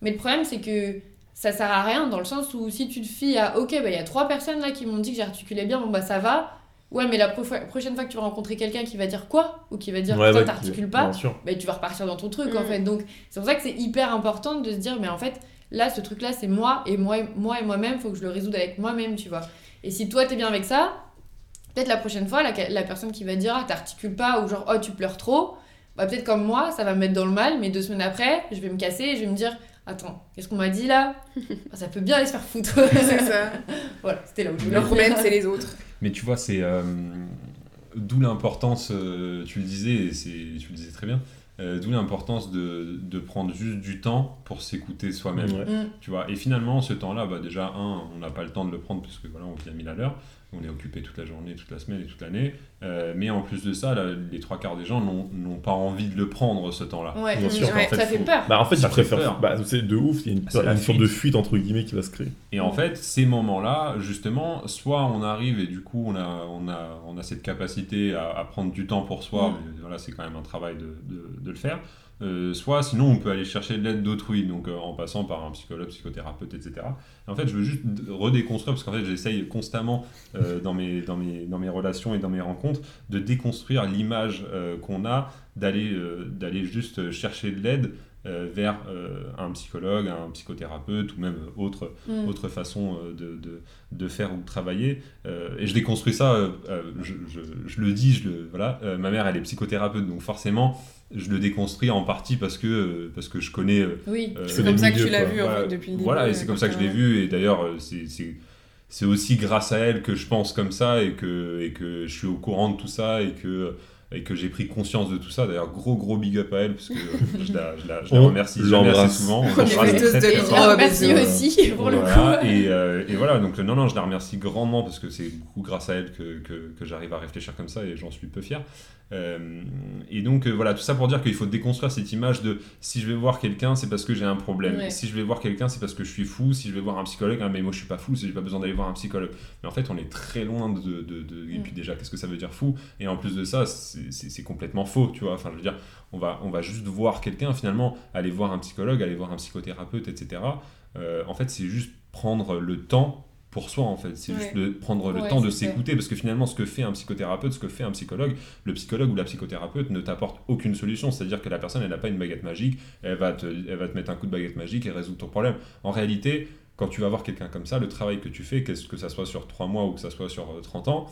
mais le problème c'est que ça sert à rien dans le sens où si tu te fies à ok bah il y a trois personnes là qui m'ont dit que j'articulais bien bon bah ça va ouais mais la pro- prochaine fois que tu vas rencontrer quelqu'un qui va dire quoi ou qui va dire Ouais, putain ouais, t'articules pas bah, tu vas repartir dans ton truc en Mm. fait. Donc c'est pour ça que c'est hyper important de se dire mais en fait là ce truc là c'est moi et moi moi et moi-même faut que je le résoudre avec moi-même tu vois. Et si toi t'es bien avec ça, peut-être la prochaine fois la, la personne qui va dire ah t'articules pas ou genre oh tu pleures trop, bah peut-être comme moi ça va me mettre dans le mal mais deux semaines après je vais me casser et je vais me dire attends qu'est-ce qu'on m'a dit là? Ah, Ça peut bien aller se faire foutre. C'est ça. voilà c'était là où je voulais Le problème, c'est les autres. Mais tu vois, c'est euh, d'où l'importance, euh, tu le disais, tu le disais très bien, euh, d'où l'importance de, de prendre juste du temps pour s'écouter soi-même. Ouais. Mm. Tu vois, et finalement, ce temps-là, bah, déjà, un, on n'a pas le temps de le prendre parce que voilà, on à 1000 à l'heure, on est occupé toute la journée, toute la semaine et toute l'année. Euh, mais en plus de ça, là, les trois quarts des gens n'ont pas envie de le prendre ce temps-là. Ouais, Bien sûr, ouais, en fait, ça fait faut- peur. Bah, en fait, Ça ils préfèrent. Bah, c'est de ouf, il y a une, sorte de fuite. entre guillemets qui va se créer. Et en fait, ces moments-là, justement, soit on arrive et du coup on a, on a, on a cette capacité à, à prendre du temps pour soi, Mm. mais voilà, c'est quand même un travail de, de, de le faire. Euh, soit sinon on peut aller chercher de l'aide d'autrui, donc euh, en passant par un psychologue, psychothérapeute, etc. Et en fait, je veux juste redéconstruire, parce qu'en fait j'essaye constamment euh, dans, mes, dans, mes, dans mes relations et dans mes rencontres de déconstruire l'image qu'on a d'aller d'aller juste chercher de l'aide vers un psychologue, un psychothérapeute ou même autre Mm. autre façon de, de, de faire ou de travailler. Et je déconstruis ça, je, je, je le dis, je le, voilà. Ma mère, elle est psychothérapeute, donc forcément, je le déconstruis en partie parce que, euh, parce que je connais. euh, Oui. euh, C'est comme ça que tu l'as vu en voilà, fait depuis le début. Voilà, et c'est comme ça que je l'ai vu, et d'ailleurs, c'est- c'est c'est aussi grâce à elle que je pense comme ça et que, et que je suis au courant de tout ça et que, et que j'ai pris conscience de tout ça. D'ailleurs, gros gros big up à elle parce que je la, je la- je la remercie jamais assez l'embrasse. souvent. On très, très je la Oh, remercie aussi pour le coup. et, euh, et voilà, donc non, non, je la remercie grandement parce que c'est beaucoup grâce à elle que, que, que j'arrive à réfléchir comme ça et j'en suis peu fier. Euh, et donc euh, voilà, tout ça pour dire qu'il faut déconstruire cette image de si je vais voir quelqu'un, c'est parce que j'ai un problème. Ouais. Si je vais voir quelqu'un, c'est parce que je suis fou. Si je vais voir un psychologue, ah, mais moi je suis pas fou, j'ai pas besoin d'aller voir un psychologue. Mais en fait, on est très loin de. de, de- Et Mm. puis déjà, qu'est-ce que ça veut dire fou? Et en plus de ça, c'est complètement faux, tu vois. Enfin, je veux dire, on va, on va juste voir quelqu'un, finalement, aller voir un psychologue, aller voir un psychothérapeute, etc. Euh, en fait, c'est juste prendre le temps pour soi, en fait. C'est Ouais. juste de prendre le Ouais, temps de s'écouter, parce que finalement, ce que fait un psychothérapeute, ce que fait un psychologue, le psychologue ou la psychothérapeute ne t'apporte aucune solution. C'est-à-dire que la personne, elle n'a pas une baguette magique, elle va, te, elle va te mettre un coup de baguette magique et résoudre ton problème. En réalité, quand tu vas voir quelqu'un comme ça, le travail que tu fais, qu'est-ce que ça soit sur 3 mois ou que ça soit sur euh, 30 ans,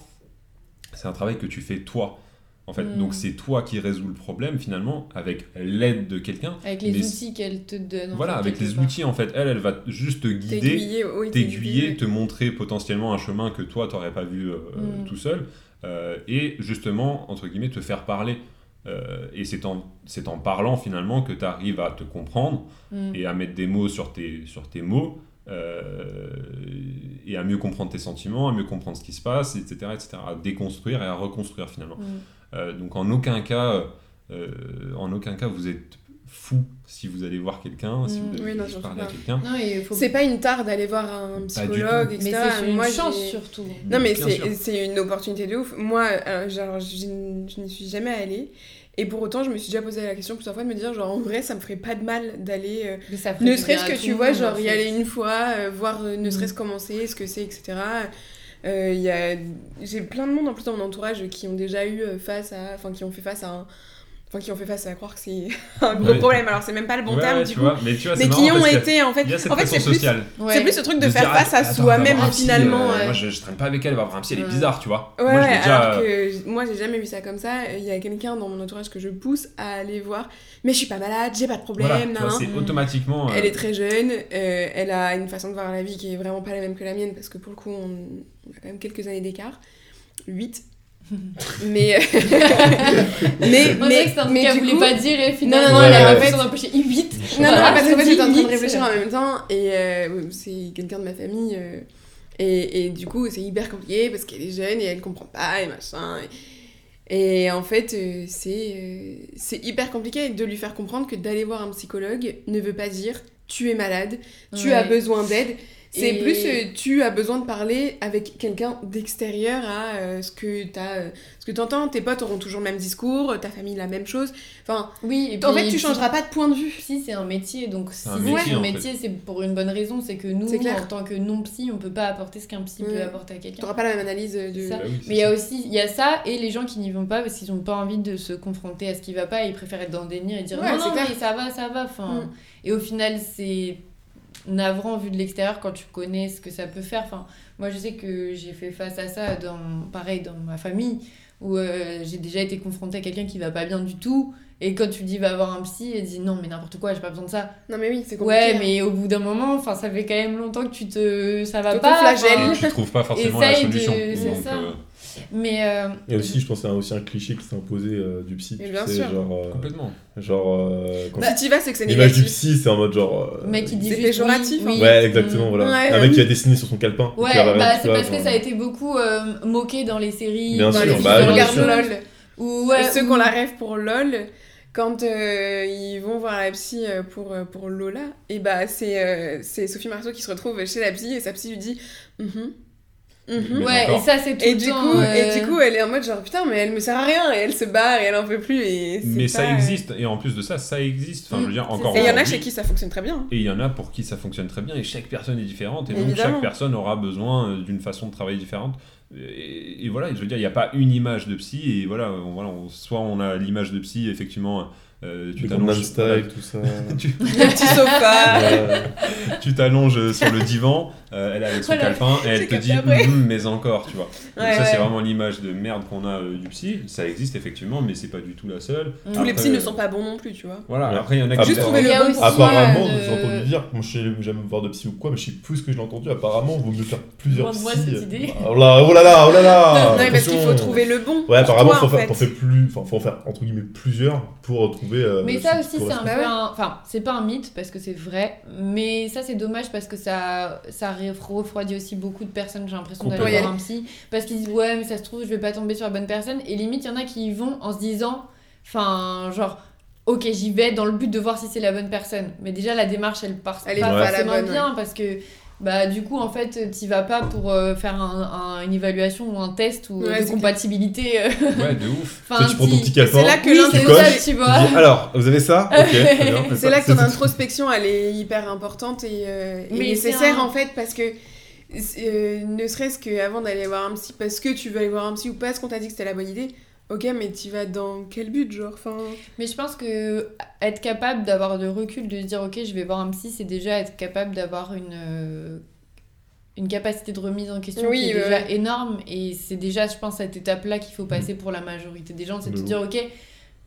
c'est un travail que tu fais toi. En fait, donc c'est toi qui résous le problème finalement avec l'aide de quelqu'un. Avec les Mais outils qu'elle te donne. Voilà, avec les part. outils en fait, elle, elle va juste te guider T'aiguiller, oui, te montrer potentiellement un chemin que toi t'aurais pas vu euh, Mm. tout seul, euh, et justement entre guillemets te faire parler. Euh, et c'est en, c'est en parlant finalement que tu arrives à te comprendre Mm. et à mettre des mots sur tes, sur tes mots euh, et à mieux comprendre tes sentiments, à mieux comprendre ce qui se passe, etc., etc., à déconstruire et à reconstruire finalement. Euh, donc en aucun cas, euh, en aucun cas vous êtes fou si vous allez voir quelqu'un, si Mm. vous allez Oui, parler à pas. quelqu'un. Faut. C'est pas une tare d'aller voir un psychologue, etc. Mais c'est une Moi, chance surtout. Non, mais c'est c'est une opportunité de ouf. Moi, euh, genre, je, n'y suis jamais allée. Et pour autant, je me suis déjà posé la question plusieurs fois de me dire, genre, en vrai, ça me ferait pas de mal d'aller. euh, ne serait-ce que tu vois, genre, en y aller une fois, euh, voir euh, ne Mhm. serait-ce commencer, ce que c'est, etc. Euh, y a... J'ai plein de monde en plus dans mon entourage qui ont déjà eu euh, face à. Enfin, qui ont fait face à un. Enfin, qui ont fait face à croire que c'est un gros problème. Alors, c'est même pas le bon Ouais, terme, ouais, du tu coup. vois, mais tu vois, Mais qui ont été, en fait. En fait, c'est plus. Ouais. c'est plus ce truc de faire dire, face à attends, soi-même, psy, finalement. euh, ouais. Moi, je, je traîne pas avec elle, elle va voir un psy, elle est bizarre, tu vois. Moi, déjà. alors euh, que moi j'ai jamais vu ça comme ça. Il y a quelqu'un dans mon entourage que je pousse à aller voir. Mais je suis pas malade, j'ai pas de problème. Voilà, c'est automatiquement. euh, Elle est très jeune, euh, elle a une façon de voir la vie qui est vraiment pas la même que la mienne parce que pour le coup on, on a quand même quelques années d'écart. 8. Mais. mais. Que un truc mais du voulait coup- pas dire et finalement non, elle ouais, a ouais. réfléchi dans un poche 8. Non, non, parce qu'en fait, j'étais en train de réfléchir en même temps et euh, c'est quelqu'un de ma famille. euh, et, et du coup, c'est hyper compliqué parce qu'elle est jeune et elle comprend pas et machin. Et, et en fait, euh, c'est euh, c'est hyper compliqué de lui faire comprendre que d'aller voir un psychologue ne veut pas dire tu es malade, tu Ouais. as besoin d'aide. C'est Et- plus euh, tu as besoin de parler avec quelqu'un d'extérieur à euh, ce que tu ce que entends. Tes potes auront toujours le même discours, ta famille la même chose. Enfin, Oui, et en fait, tu changeras pas de point de vue. Psy, c'est un métier, donc si un c'est métier, en fait. métier, c'est pour une bonne raison, c'est que nous, en tant que non-psy, on peut pas apporter ce qu'un psy Ouais. peut apporter à quelqu'un. T'auras pas la même analyse de. Ça. bah oui, Mais il y a aussi il y a ça et les gens qui n'y vont pas parce qu'ils n'ont pas envie de se confronter à ce qui va pas et ils préfèrent être dans le déni et dire Ouais, non, c'est non mais ça va, ça va. Enfin, Mm. Et au final, c'est navrant vu de l'extérieur quand tu connais ce que ça peut faire. Enfin, moi, je sais que j'ai fait face à ça, dans, pareil, dans ma famille, où euh, j'ai déjà été confrontée à quelqu'un qui va pas bien du tout. Et quand tu dis va voir un psy, elle dit non, mais n'importe quoi, j'ai pas besoin de ça. Non, mais oui, c'est compliqué. Ouais, hein. mais au bout d'un moment, enfin, ça fait quand même longtemps que tu te. Ça va pas. Enfin, tu trouves pas forcément la de- solution. c'est ça. euh, Mais. euh, Et aussi, je pense que c'est un- aussi un cliché qui s'est imposé euh, du psy. Tu bien sais, sûr. Genre, euh, complètement. genre euh, quand Si t'y vas, c'est que c'est l'image du psy, c'est en mode genre. euh, mec qui dit C'est péjoratif, oui, hein. oui. Ouais, exactement, Mm. voilà. Ouais, un bah mec oui. qui a dessiné sur son calepin. Ouais, bah tu c'est parce que ça a été beaucoup euh, moqué dans les séries, Bien dans sûr, les bah, films, bien regarde sûr. LOL. Ou ouais, Ceux ou- qu'on la rêve pour LOL, quand euh, ils vont voir la psy pour, pour Lola, et bah c'est euh, c'est Sophie Marceau qui se retrouve chez la psy et sa psy lui dit Mhm, mhm. Mais Ouais, encore. et ça c'est tout Et le du, temps, coup, euh, et du coup, elle est en mode genre putain, mais elle me sert à rien, et elle se barre et elle en peut plus. Et Mais pas- ça existe, et en plus de ça, ça existe. Enfin, je veux dire, Mm, encore Et il y en a chez qui ça fonctionne très bien. Et il y en a pour qui ça fonctionne très bien, et chaque personne est différente, et donc Évidemment. chaque personne aura besoin euh, d'une façon de travailler différente. Et, et voilà, je veux dire, il n'y a pas une image de psy, et voilà, on, voilà on- soit on a l'image de psy, effectivement, euh, tu t'allonges Style, tout ça. tu, Le petit sofa. Ouais. tu t'allonges sur le divan, euh, elle est avec son Voilà, calepin, et elle te dit après. Hum, mais encore, tu vois. Donc Ouais, ça, c'est vraiment l'image de merde qu'on a euh, du psy. Ça existe effectivement, mais c'est pas du tout la seule. Tous les psys ne euh, sont pas bons non plus, tu vois. Voilà, Ouais. après, il y en a Ah, qui. Juste trouver Il le bon pour. Apparemment, de- j'ai entendu dire, moi je sais jamais voir de psy ou quoi, mais je sais plus ce que j'ai entendu. Apparemment, vaut mieux faire plusieurs psys. cette idée. Oh là, oh là là, oh là là non, mais parce qu'il faut trouver le bon. Ouais, apparemment, toi, faut, en faire, plus, enfin, faut en faire entre guillemets plusieurs pour trouver. euh, Mais ça aussi, c'est un correspond. peu Bah un. Enfin, c'est pas un mythe parce que c'est vrai, mais ça, c'est dommage parce que ça, ça refroidit aussi beaucoup de personnes, j'ai l'impression, d'aller voir un psy. Parce qu'ils disent, ouais, mais ça se trouve, je vais pas tomber sur la bonne personne. Et limite, il y en a qui y vont en se disant, enfin, genre. Ok, j'y vais dans le but de voir si c'est la bonne personne. Mais déjà, la démarche, elle part Elle est pas forcément bonne, bien parce que, bah, du coup, en fait, t'y vas pas pour euh, faire un- un- une évaluation ou un test ou Ouais, de compatibilité. euh, Ouais, de ouf. Enfin, Tu, prends ton petit calepin, c'est là que Oui, coches, tu vois. dis, alors, vous avez ça? Ok. C'est là que ton introspection, elle est hyper importante et, euh, et nécessaire un- en fait parce que euh, ne serait-ce qu'avant d'aller voir un psy, parce que tu veux aller voir un psy ou parce qu'on t'a dit que c'était la bonne idée, ok, mais tu vas dans quel but, genre enfin... Mais je pense que être capable d'avoir le recul, de se dire ok, je vais voir un psy, c'est déjà être capable d'avoir une, euh, une capacité de remise en question Oui, qui est ouais, déjà énorme. Et c'est déjà, je pense, cette étape-là qu'il faut passer pour la majorité des gens, c'est de De se dire ok,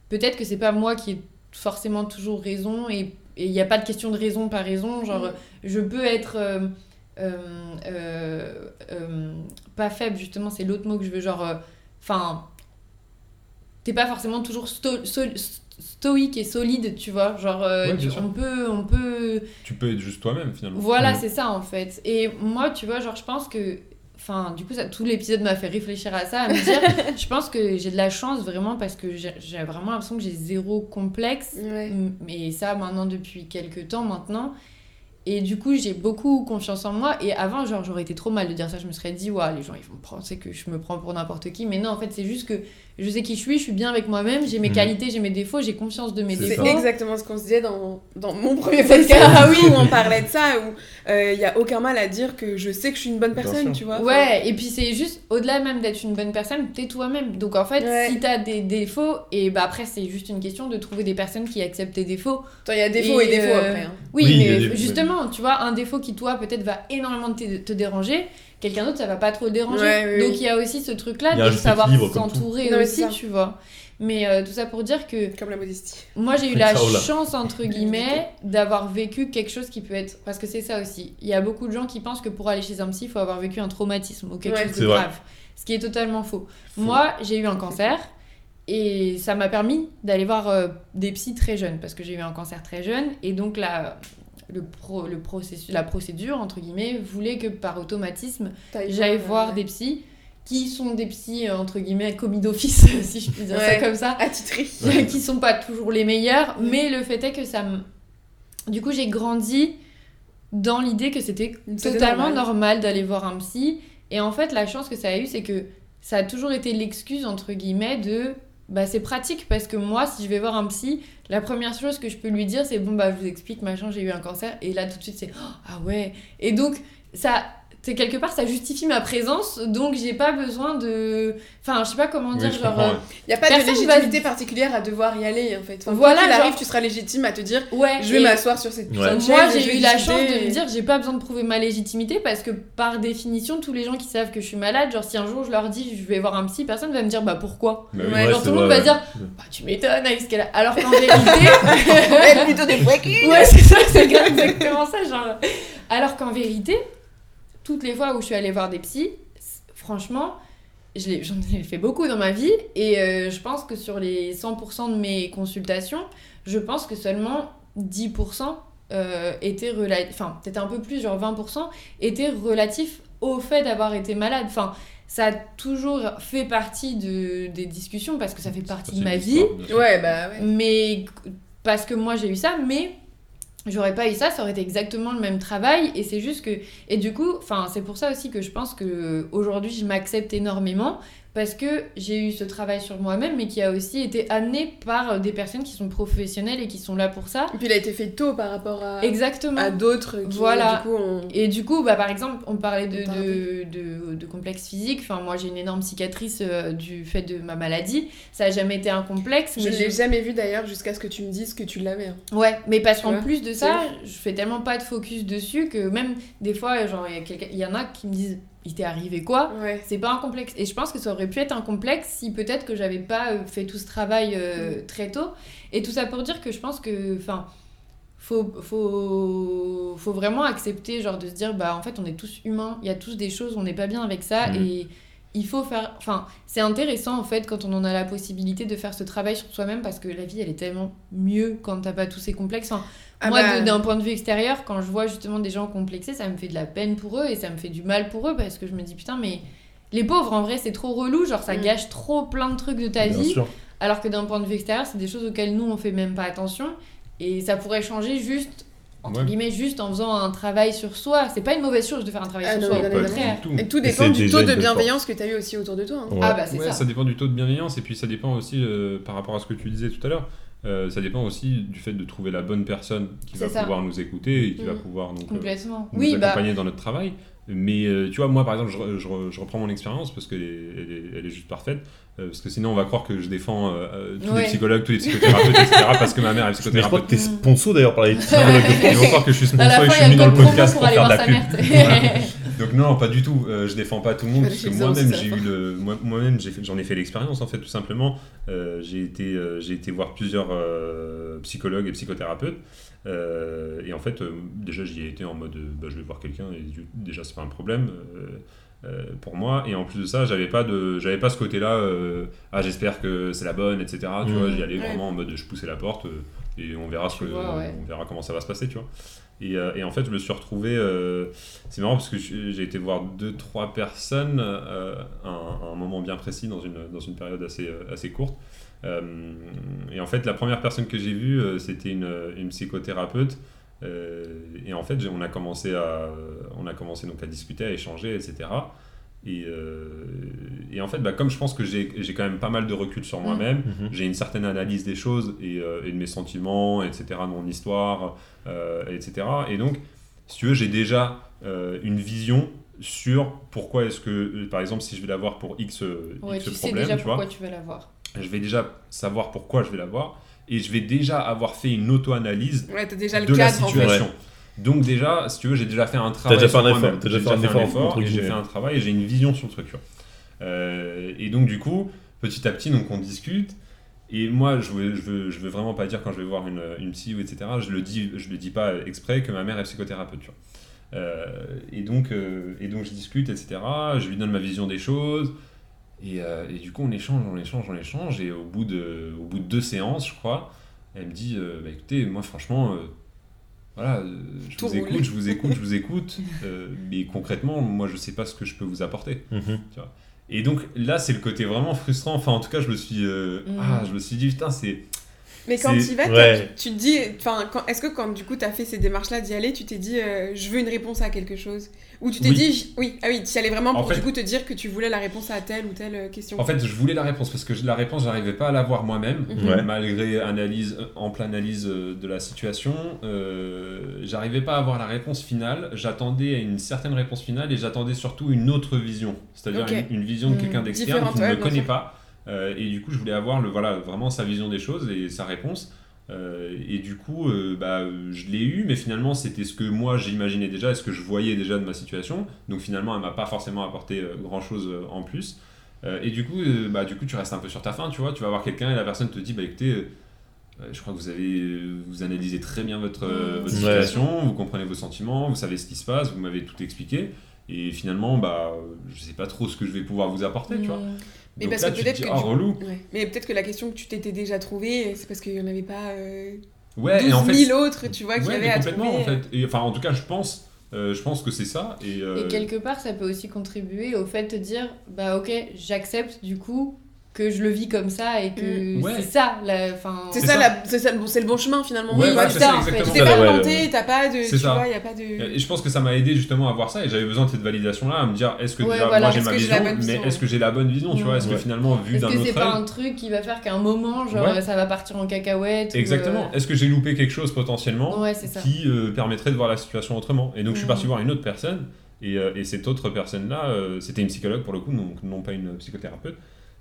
peut-être que c'est pas moi qui ai forcément toujours raison et il n'y a pas de question de raison par raison. Genre, Mm. je peux être. euh, euh, euh, euh, pas faible justement c'est l'autre mot que je veux genre euh, enfin t'es pas forcément toujours sto- so- stoïque et solide tu vois genre euh, Ouais, tu- on peut on peut Tu peux être juste toi-même finalement. voilà c'est ça en fait et moi tu vois genre je pense que enfin, du coup, ça, tout l'épisode m'a fait réfléchir à ça, à me dire, je pense que j'ai de la chance vraiment parce que j'ai j'ai vraiment l'impression que j'ai zéro complexe. Ouais. Mais ça, maintenant, depuis quelques temps maintenant. Et du coup, j'ai beaucoup confiance en moi. Et avant, genre, j'aurais été trop mal de dire ça. Je me serais dit, ouais, les gens, ils vont penser que je me prends pour n'importe qui. Mais non, en fait, c'est juste que je sais qui je suis, je suis bien avec moi-même, j'ai mes Mhm. qualités, j'ai mes défauts, j'ai confiance de mes C'est C'est défauts. ça. exactement ce qu'on se disait dans, dans mon premier C'est podcast. Ah oui, où on parlait de ça, où il n'y a aucun mal à dire que je sais que je suis une bonne personne, tu vois. Ouais, et puis c'est juste, au-delà même d'être une bonne personne, t'es toi-même. Donc en fait, Ouais. si t'as des défauts, et bah après, c'est juste une question de trouver des personnes qui acceptent tes défauts. Il y a défaut et, Et, défaut euh, après. hein. Oui, Oui, mais des- tu vois, un défaut qui, toi, peut-être va énormément te, te déranger, quelqu'un d'autre, ça va pas trop le déranger. Ouais, oui, Donc oui. il y a aussi ce truc-là de savoir s'entourer aussi, tu vois. Mais euh, tout ça pour dire que Comme la modestie. moi j'ai eu la chance, entre guillemets, d'avoir vécu quelque chose qui peut être. Parce que c'est ça aussi. Il y a beaucoup de gens qui pensent que pour aller chez un psy, il faut avoir vécu un traumatisme ou quelque Ouais. chose de vrai. grave. Ce qui est totalement faux. Faux. Moi, j'ai eu un cancer et ça m'a permis d'aller voir euh, des psys très jeunes parce que j'ai eu un cancer très jeune et donc la, le pro, le processus, la procédure, entre guillemets, voulait que par automatisme, j'aille euh, voir des psys qui sont des psys, euh, entre guillemets, commis d'office, si je puis dire Ouais. ça comme ça attitrés. Ouais. qui sont pas toujours les meilleurs, Mm. mais le fait est que ça me... Du coup, j'ai grandi dans l'idée que c'était C'était totalement normal. normal, d'aller voir un psy. Et en fait, la chance que ça a eu, c'est que ça a toujours été l'excuse, entre guillemets, de... Bah, c'est pratique parce que moi, si je vais voir un psy, la première chose que je peux lui dire, c'est bon, bah, je vous explique, machin, j'ai eu un cancer. Et là, tout de suite, c'est Oh, ah ouais. Et donc, ça, c'est quelque part, ça justifie ma présence. Donc, j'ai pas besoin de. Enfin, je sais pas comment dire, genre. euh, ouais. Il n'y a pas de Personne va- légitimité particulière à devoir y aller en fait. Enfin, Voilà, genre- arrive, tu seras légitime à te dire Ouais, je vais et- m'asseoir sur cette Ouais. de Moi, j'ai eu la chance de me dire, j'ai pas besoin de prouver ma légitimité parce que par définition, tous les gens qui savent que je suis malade, genre si un jour je leur dis je vais voir un psy, personne va me dire bah pourquoi? Bah. Ouais, Genre tout le monde va dire bah tu m'étonnes avec ce qu'elle a. Alors qu'en vérité, plutôt des ouais, c'est ça, c'est exactement ça. Genre... Alors qu'en vérité, toutes les fois où je suis allée voir des psys, franchement, j'en ai fait beaucoup dans ma vie et euh, je pense que sur les 100% de mes consultations, je pense que seulement 10% euh, étaient relatifs, enfin peut-être un peu plus, genre 20%, étaient relatifs au fait d'avoir été malade. Enfin, ça a toujours fait partie de, des discussions parce que ça fait partie de ma vie. Ouais, bah ouais. mais parce que moi j'ai eu ça mais j'aurais pas eu ça ça aurait été exactement le même travail et c'est juste que et du coup c'est pour ça aussi que je pense que aujourd'hui je m'accepte énormément parce que j'ai eu ce travail sur moi-même mais qui a aussi été amené par des personnes qui sont professionnelles et qui sont là pour ça Et puis il a été fait tôt par rapport à, exactement à d'autres qui, Voilà. du coup, ont... et du coup, bah, par exemple, on parlait de, On de, de, de complexe physique. Enfin, moi, j'ai une énorme cicatrice euh, du fait de ma maladie. Ça n'a jamais été un complexe. Je ne l'ai jamais vu d'ailleurs jusqu'à ce que tu me dises que tu l'avais. hein. Ouais, mais parce qu'en plus de ça, je fais tellement pas de focus dessus que même des fois, genre, il y a quelqu'un- il y, en a qui me disent Il t'est arrivé quoi Ouais. C'est pas un complexe. Et je pense que ça aurait pu être un complexe si peut-être que j'avais pas euh, fait tout ce travail euh, très tôt. Et tout ça pour dire que je pense que. Enfin. Faut, faut, faut vraiment accepter, genre de se dire, bah en fait, on est tous humains, il y a tous des choses, on n'est pas bien avec ça, Mhm. et il faut faire. Enfin, c'est intéressant en fait quand on en a la possibilité de faire ce travail sur soi-même parce que la vie elle est tellement mieux quand t'as pas tous ces complexes. Enfin, Ah moi, bah, d'un point de vue extérieur, quand je vois justement des gens complexés, ça me fait de la peine pour eux et ça me fait du mal pour eux parce que je me dis putain, mais les pauvres en vrai c'est trop relou, genre ça Mm. gâche trop plein de trucs de ta Bien vie. sûr. Alors que d'un point de vue extérieur, c'est des choses auxquelles nous on fait même pas attention et ça pourrait changer juste. Entre Ouais. guillemets, juste en faisant un travail sur soi. C'est pas une mauvaise chose de faire un travail Ah sur non, soi, au contraire. tout. Et tout dépend du taux de bienveillance que tu as eu aussi autour de toi. hein. Ouais. Ah bah c'est Ouais, ça. dépend du taux de bienveillance et puis ça dépend aussi euh, par rapport à ce que tu disais tout à l'heure. Euh, ça dépend aussi du fait de trouver la bonne personne qui va ça. pouvoir nous écouter et qui va Mhm. pouvoir donc, euh, Complètement. nous Oui, bah. accompagner dans notre travail. Mais euh, tu vois, moi par exemple, je, je re- je reprends mon expérience parce qu'elle est, elle est, elle est juste parfaite. euh, parce que sinon, on va croire que je défends euh, tous Ouais. les psychologues, tous les psychothérapeutes, etc. Parce que ma mère est Mais je crois psychothérapeute. que t'es sponsor d'ailleurs par les psychologues Ils vont croire que je suis sponsor et que je suis a mis dans le podcast pour pour faire de la pub. Donc non, pas du tout. Euh, je défends pas tout le monde parce que moi-même j'ai eu le, moi-même j'en ai fait l'expérience en fait tout simplement. Euh, j'ai été euh, j'ai été voir plusieurs euh, psychologues et psychothérapeutes et en fait déjà j'y ai été en mode bah, je vais voir quelqu'un et du- déjà c'est pas un problème. pour moi et en plus de ça j'avais pas de j'avais pas ce côté là ah j'espère que c'est la bonne etc tu vois j'y allais Ouais. vraiment en mode je poussais la porte et on verra ce que vois, ouais. on verra comment ça va se passer tu vois Et, euh, et en fait, je me suis retrouvé. euh, c'est marrant parce que j'ai été voir deux, trois personnes euh, à, un, à un moment bien précis dans une, dans une période assez, euh, assez courte. Euh, et en fait, la première personne que j'ai vue, euh, c'était une, une psychothérapeute. Euh, et en fait, on a commencé à, on a commencé donc à discuter, à échanger, etc. Et, euh, et en fait, bah, comme je pense que j'ai j'ai quand même pas mal de recul sur moi-même, Mhm. j'ai une certaine analyse des choses et, euh, et de mes sentiments, etc., de mon histoire, euh, etc. Et donc, si tu veux, j'ai déjà euh, une vision sur pourquoi est-ce que, par exemple, si je vais l'avoir pour X, Ouais, X tu sais problème, déjà tu vois, pourquoi tu vas l'avoir. je vais déjà savoir pourquoi je vais l'avoir et je vais déjà avoir fait une auto-analyse Ouais, t'as déjà le de la cadre en fait. Donc déjà, si tu veux, j'ai déjà fait un travail. déjà fait un effort, t'as déjà fait un effort, et j'ai fait un travail et j'ai une vision sur le truc. Euh, et donc du coup, petit à petit, donc on discute. Et moi, je veux, je veux, je veux vraiment pas dire quand je vais voir une, une psy ou etc. Je le dis, je le dis pas exprès que ma mère est psychothérapeute. Tu vois. Euh, et donc, euh, et donc je discute, etc. Je lui donne ma vision des choses. Et, euh, et du coup, on échange, on échange, on échange. Et au bout de, au bout de deux séances, je crois, elle me dit bah, écoutez, moi, franchement, voilà, euh, je Tout vous roule. écoute, je vous écoute, je vous écoute. euh, mais concrètement, moi, je sais pas ce que je peux vous apporter. Mhm. Et donc là, c'est le côté vraiment frustrant. Enfin, en tout cas, je me suis, euh, Mhm. ah, je me suis dit putain, c'est. Mais quand tu y vas, Ouais. tu te dis, enfin, est-ce que quand du coup t'as fait ces démarches-là d'y aller, tu t'es dit, euh, je veux une réponse à quelque chose? Ou tu t'es Oui. dit, oui, ah oui, tu y allais vraiment En pour fait- du coup te dire que tu voulais la réponse à telle ou telle euh, question? En fait, je voulais la réponse parce que la réponse, j'arrivais pas à l'avoir moi-même, Mhm. Malgré analyse, ample analyse euh, de la situation. euh, j'arrivais pas à avoir la réponse finale. J'attendais à une certaine réponse finale et j'attendais surtout une autre vision, c'est-à-dire une, une vision de Mhm. quelqu'un d'externe Différente, qui ne me connaît pas. Euh, et du coup, je voulais avoir le, voilà, vraiment sa vision des choses et sa réponse. Euh, et du coup, euh, bah, je l'ai eu, mais finalement, c'était ce que moi j'imaginais déjà et ce que je voyais déjà de ma situation. Donc finalement, elle m'a pas forcément apporté grand chose en plus. Euh, et du coup, euh, bah, du coup, tu restes un peu sur ta faim, tu vois. Tu vas voir quelqu'un et la personne te dit, bah écoutez, je crois que vous avez, vous analysez très bien votre, euh, votre Ouais. situation, vous comprenez vos sentiments, vous savez ce qui se passe, vous m'avez tout expliqué. Et finalement, bah, je sais pas trop ce que je vais pouvoir vous apporter, tu vois. Mais Donc parce là, que peut-être dis, que oh, du- relou. Ouais. Mais peut-être que la question que tu t'étais déjà trouvée, c'est parce qu'il n'y en avait pas euh, Ouais, 12 et en fait, 000 autres, tu vois, qu'il y ouais, avait mais à trouver. en fait. Et, enfin, en tout cas, je pense, euh, je pense que c'est ça. Et, euh, Et quelque part, ça peut aussi contribuer au fait de te dire, bah ok, j'accepte du coup que je le vis comme ça et que Mm. Ouais. c'est ça, la, enfin. C'est ça, ça. la- c'est ça le bon, c'est le bon chemin finalement. Ouais, Oui, voilà, c'est ça, en fait. t'es pas Ouais, ouais, inventé, t'as pas de. Tu ça. vois, il n'y a pas de. Et je pense que ça m'a aidé justement à voir ça et j'avais besoin de cette validation-là, à me dire est-ce que Ouais, déjà, voilà, moi j'ai est-ce ma vision, mais est-ce que j'ai la bonne vision, tu vois Est-ce que Ouais. finalement, vu Est-ce d'un que c'est autre pas un truc qui va faire qu'à un moment, genre, Ouais. ça va partir en cacahuète Exactement. Est-ce que j'ai loupé quelque chose euh, potentiellement Ouais, qui euh, permettrait de voir la situation autrement? Et donc je suis Mm. parti voir une autre personne et, euh, et cette autre personne-là, euh, c'était une psychologue pour le coup, donc non pas une psychothérapeute.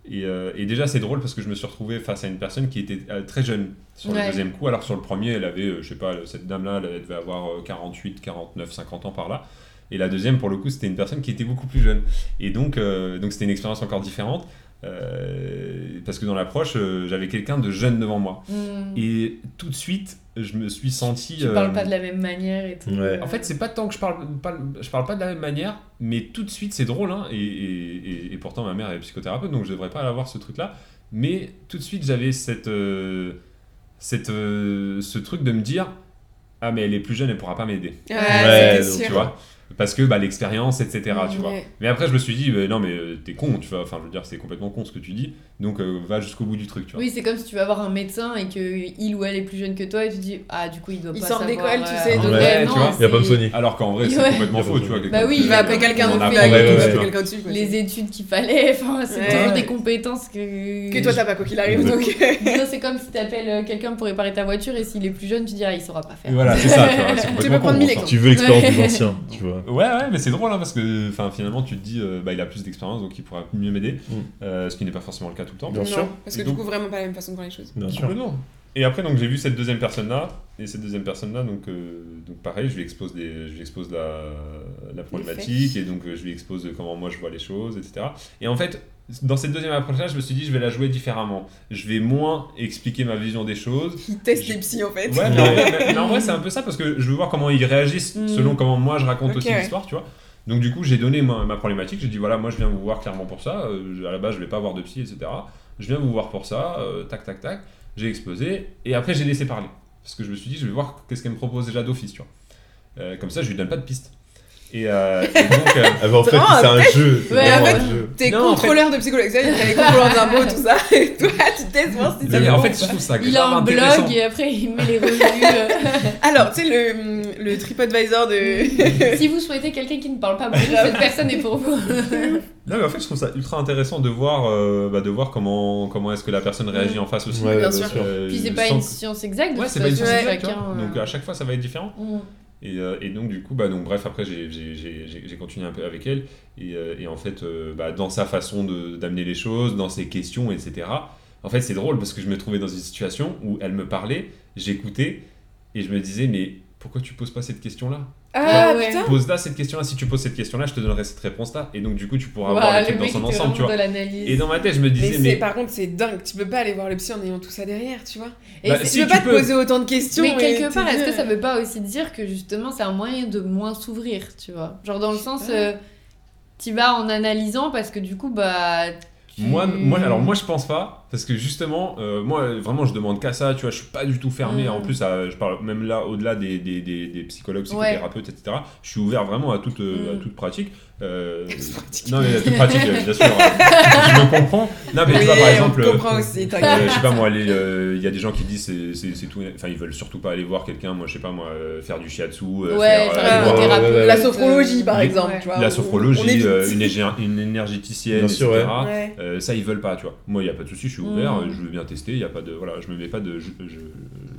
Et, euh, et déjà c'est drôle parce que je me suis retrouvé face à une personne qui était euh, très jeune sur le deuxième coup, alors sur le premier elle avait, euh, je sais pas, cette dame-là, elle devait avoir euh, 48, 49, 50 ans par là. Et la deuxième, pour le coup, c'était une personne qui était beaucoup plus jeune. Et donc, euh, donc c'était une expérience encore différente. Euh, parce que dans l'approche, euh, j'avais quelqu'un de jeune devant moi. Mm. Et tout de suite, je me suis senti. Tu euh, parles pas de la même manière et tout. Ouais. En fait, c'est pas tant que je parle, pas, je parle pas de la même manière, mais tout de suite, c'est drôle. Hein, et, et- et- et pourtant, ma mère est psychothérapeute, donc je devrais pas avoir ce truc-là. Mais tout de suite, j'avais cette, euh, cette, euh, ce truc de me dire Ah, mais elle est plus jeune, elle pourra pas m'aider. Ouais, Ouais, donc, sûr. Tu vois? Parce que bah, l'expérience, etc. tu vois Ouais. mais après, je me suis dit, bah, non, mais euh, t'es con, tu vois. Enfin, je veux dire, c'est complètement con ce que tu dis. Donc, euh, va jusqu'au bout du truc, tu vois. Oui, c'est comme si tu vas voir un médecin et que il ou elle est plus jeune que toi et tu dis ah du coup il doit Il pas sort savoir, d'école, tu euh, sais, donc, ouais, ouais, non, tu vois, Il y a pas de Sony. Alors qu'en vrai, c'est Ouais. complètement faux, tu vois. Bah oui, Il va après quelqu'un on d'autre, apprend, il ouais, va ouais, après ouais. quelqu'un dessus. quoi. les études qu'il fallait, enfin c'est toujours des compétences que Que toi t'as pas quoi qu'il arrive, donc. C'est comme si t'appelles euh, quelqu'un pour réparer ta voiture et s'il est plus jeune, tu dis ah il saura pas faire. Voilà, c'est ça, tu peux prendre mille. Tu veux l'expérience des anciens, tu vois. Ouais, ouais, mais c'est drôle hein, parce que finalement, tu te dis, euh, bah, il a plus d'expérience donc il pourra mieux m'aider, Mm. euh, ce qui n'est pas forcément le cas tout le temps. Bien non, sûr. parce que Et du donc- coup, vraiment pas la même façon de voir les choses. Bien sûr. Complètement. Et après, donc j'ai vu cette deuxième personne-là, et cette deuxième personne-là, donc, euh, donc pareil, je lui expose, des, je lui expose la, la problématique, et donc je lui expose comment moi je vois les choses, etc. Et en fait, dans cette deuxième approche-là, je me suis dit, je vais la jouer différemment. Je vais moins expliquer ma vision des choses. Il teste les psys en fait. Ouais, mais en vrai, mais- mais en vrai, c'est un peu ça, parce que je veux voir comment ils réagissent Mm. selon comment moi je raconte aussi ouais. l'histoire, tu vois. Donc du coup, j'ai donné ma, ma problématique, j'ai dit, voilà, moi je viens vous voir clairement pour ça, euh, à la base je vais pas avoir de psy, etc. Je viens vous voir pour ça, euh, tac, tac, tac. J'ai exposé, et après j'ai laissé parler. Parce que je me suis dit, je vais voir qu'est-ce qu'elle me propose déjà d'office, tu vois. Euh, comme ça, je lui donne pas de piste. Et, euh, et donc, euh, Ah, en fait, c'est un un jeu. Ouais, en fait. T'es en contrôleur de psychologue, t'es les contrôleurs d'impôts, tout ça, et toi, tu testes voir si ça mais va en fait, je trouve ça Il a un blog et après il met les revenus. euh. Alors, tu sais, le, le TripAdvisor de. si vous souhaitez quelqu'un qui ne parle pas beaucoup, cette personne est pour vous. Non, mais en fait, je trouve ça ultra intéressant de voir, euh, bah, de voir comment, comment est-ce que la personne réagit en face aussi. Ouais, Bien sûr. Euh, Puis c'est pas une science exacte. Ouais, c'est pas une science exacte, euh, Donc à chaque fois, ça va être différent. Et, euh, et donc, du coup, bah, donc, bref, après, j'ai- continué un peu avec elle. Et, euh, et en fait, euh, bah, dans sa façon d'amener les choses, dans ses questions, etc. En fait, c'est drôle parce que je me trouvais dans une situation où elle me parlait, j'écoutais, et je me disais, mais pourquoi tu poses pas cette question-là Ah, Ouais. putain! Pose là cette question-là. Si tu poses cette question-là, je te donnerai cette réponse-là. Et donc, du coup, tu pourras voir Voilà, le truc dans son ensemble, tu vois. Et dans ma tête, je me Mais, disais, c'est- mais. par contre, c'est dingue. Tu peux pas aller voir le psy en ayant tout ça derrière, tu vois. Et Bah, si, tu peux tu pas peux. te poser autant de questions. Mais et quelque part, est-ce que ça veut pas aussi dire que justement c'est un moyen de moins s'ouvrir, tu vois? Genre dans le sens, euh, tu vas en analysant parce que du coup, bah. tu- Moi, moi, alors moi je pense pas, parce que justement, euh, moi vraiment je demande qu'à ça, tu vois, je suis pas du tout fermé. Mm. En plus, à- je parle même là, au-delà des, des, des, des psychologues, psychothérapeutes, etc., je suis ouvert vraiment à toute, euh, Mm. à toute pratique. Euh, pratique. non, mais à toute pratique, euh, bien sûr. euh, je me comprends. Non, mais tu Oui, vois, par exemple. euh, aussi, euh, je sais pas moi, euh, il y a des gens qui disent c'est, tout, enfin ils veulent surtout pas aller voir quelqu'un, moi je sais pas moi, euh, faire du shiatsu, euh, Ouais, faire, euh, voir. La sophrologie, par exemple, Ouais. tu vois. la sophrologie, euh, une, énergéticienne, Bien sûr, etc. Ouais. Euh, ça ils veulent pas, tu vois. Moi il y a pas de souci, je suis ouvert, Mm. je veux bien tester, il y a pas de voilà, je me mets pas de je,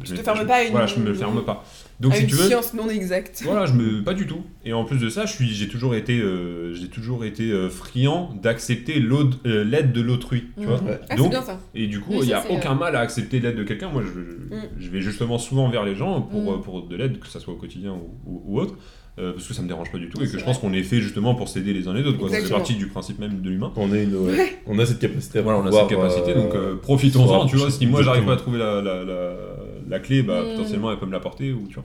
je, te fermes je- pas à une- Voilà, je me ferme pas. Donc à si une tu veux science non exacte. voilà, je me pas du tout. Et en plus de ça, je suis j'ai toujours été euh, j'ai toujours été euh, friand d'accepter l'aide euh, l'aide de l'autrui, tu Mm. vois. Ouais. Ah, c'est Donc, bien ça. Et du coup, Oui, il n'y ça, a aucun euh, mal à accepter l'aide de quelqu'un. Moi, je, Mm. je vais justement souvent vers les gens pour, pour de l'aide, que ça soit au quotidien ou, ou- ou autre, euh, parce que ça me dérange pas du tout et que je pense qu'on est fait justement pour s'aider les uns les autres. quoi. Ça fait partie du principe même de l'humain. On, est une, ouais. on a cette capacité à Voilà, on a cette capacité, euh, donc euh, profitons-en. Tu vois, si moi j'arrive pas à trouver la, la, la, la clé, bah, Mm. potentiellement elle peut me l'apporter. Ou, tu vois.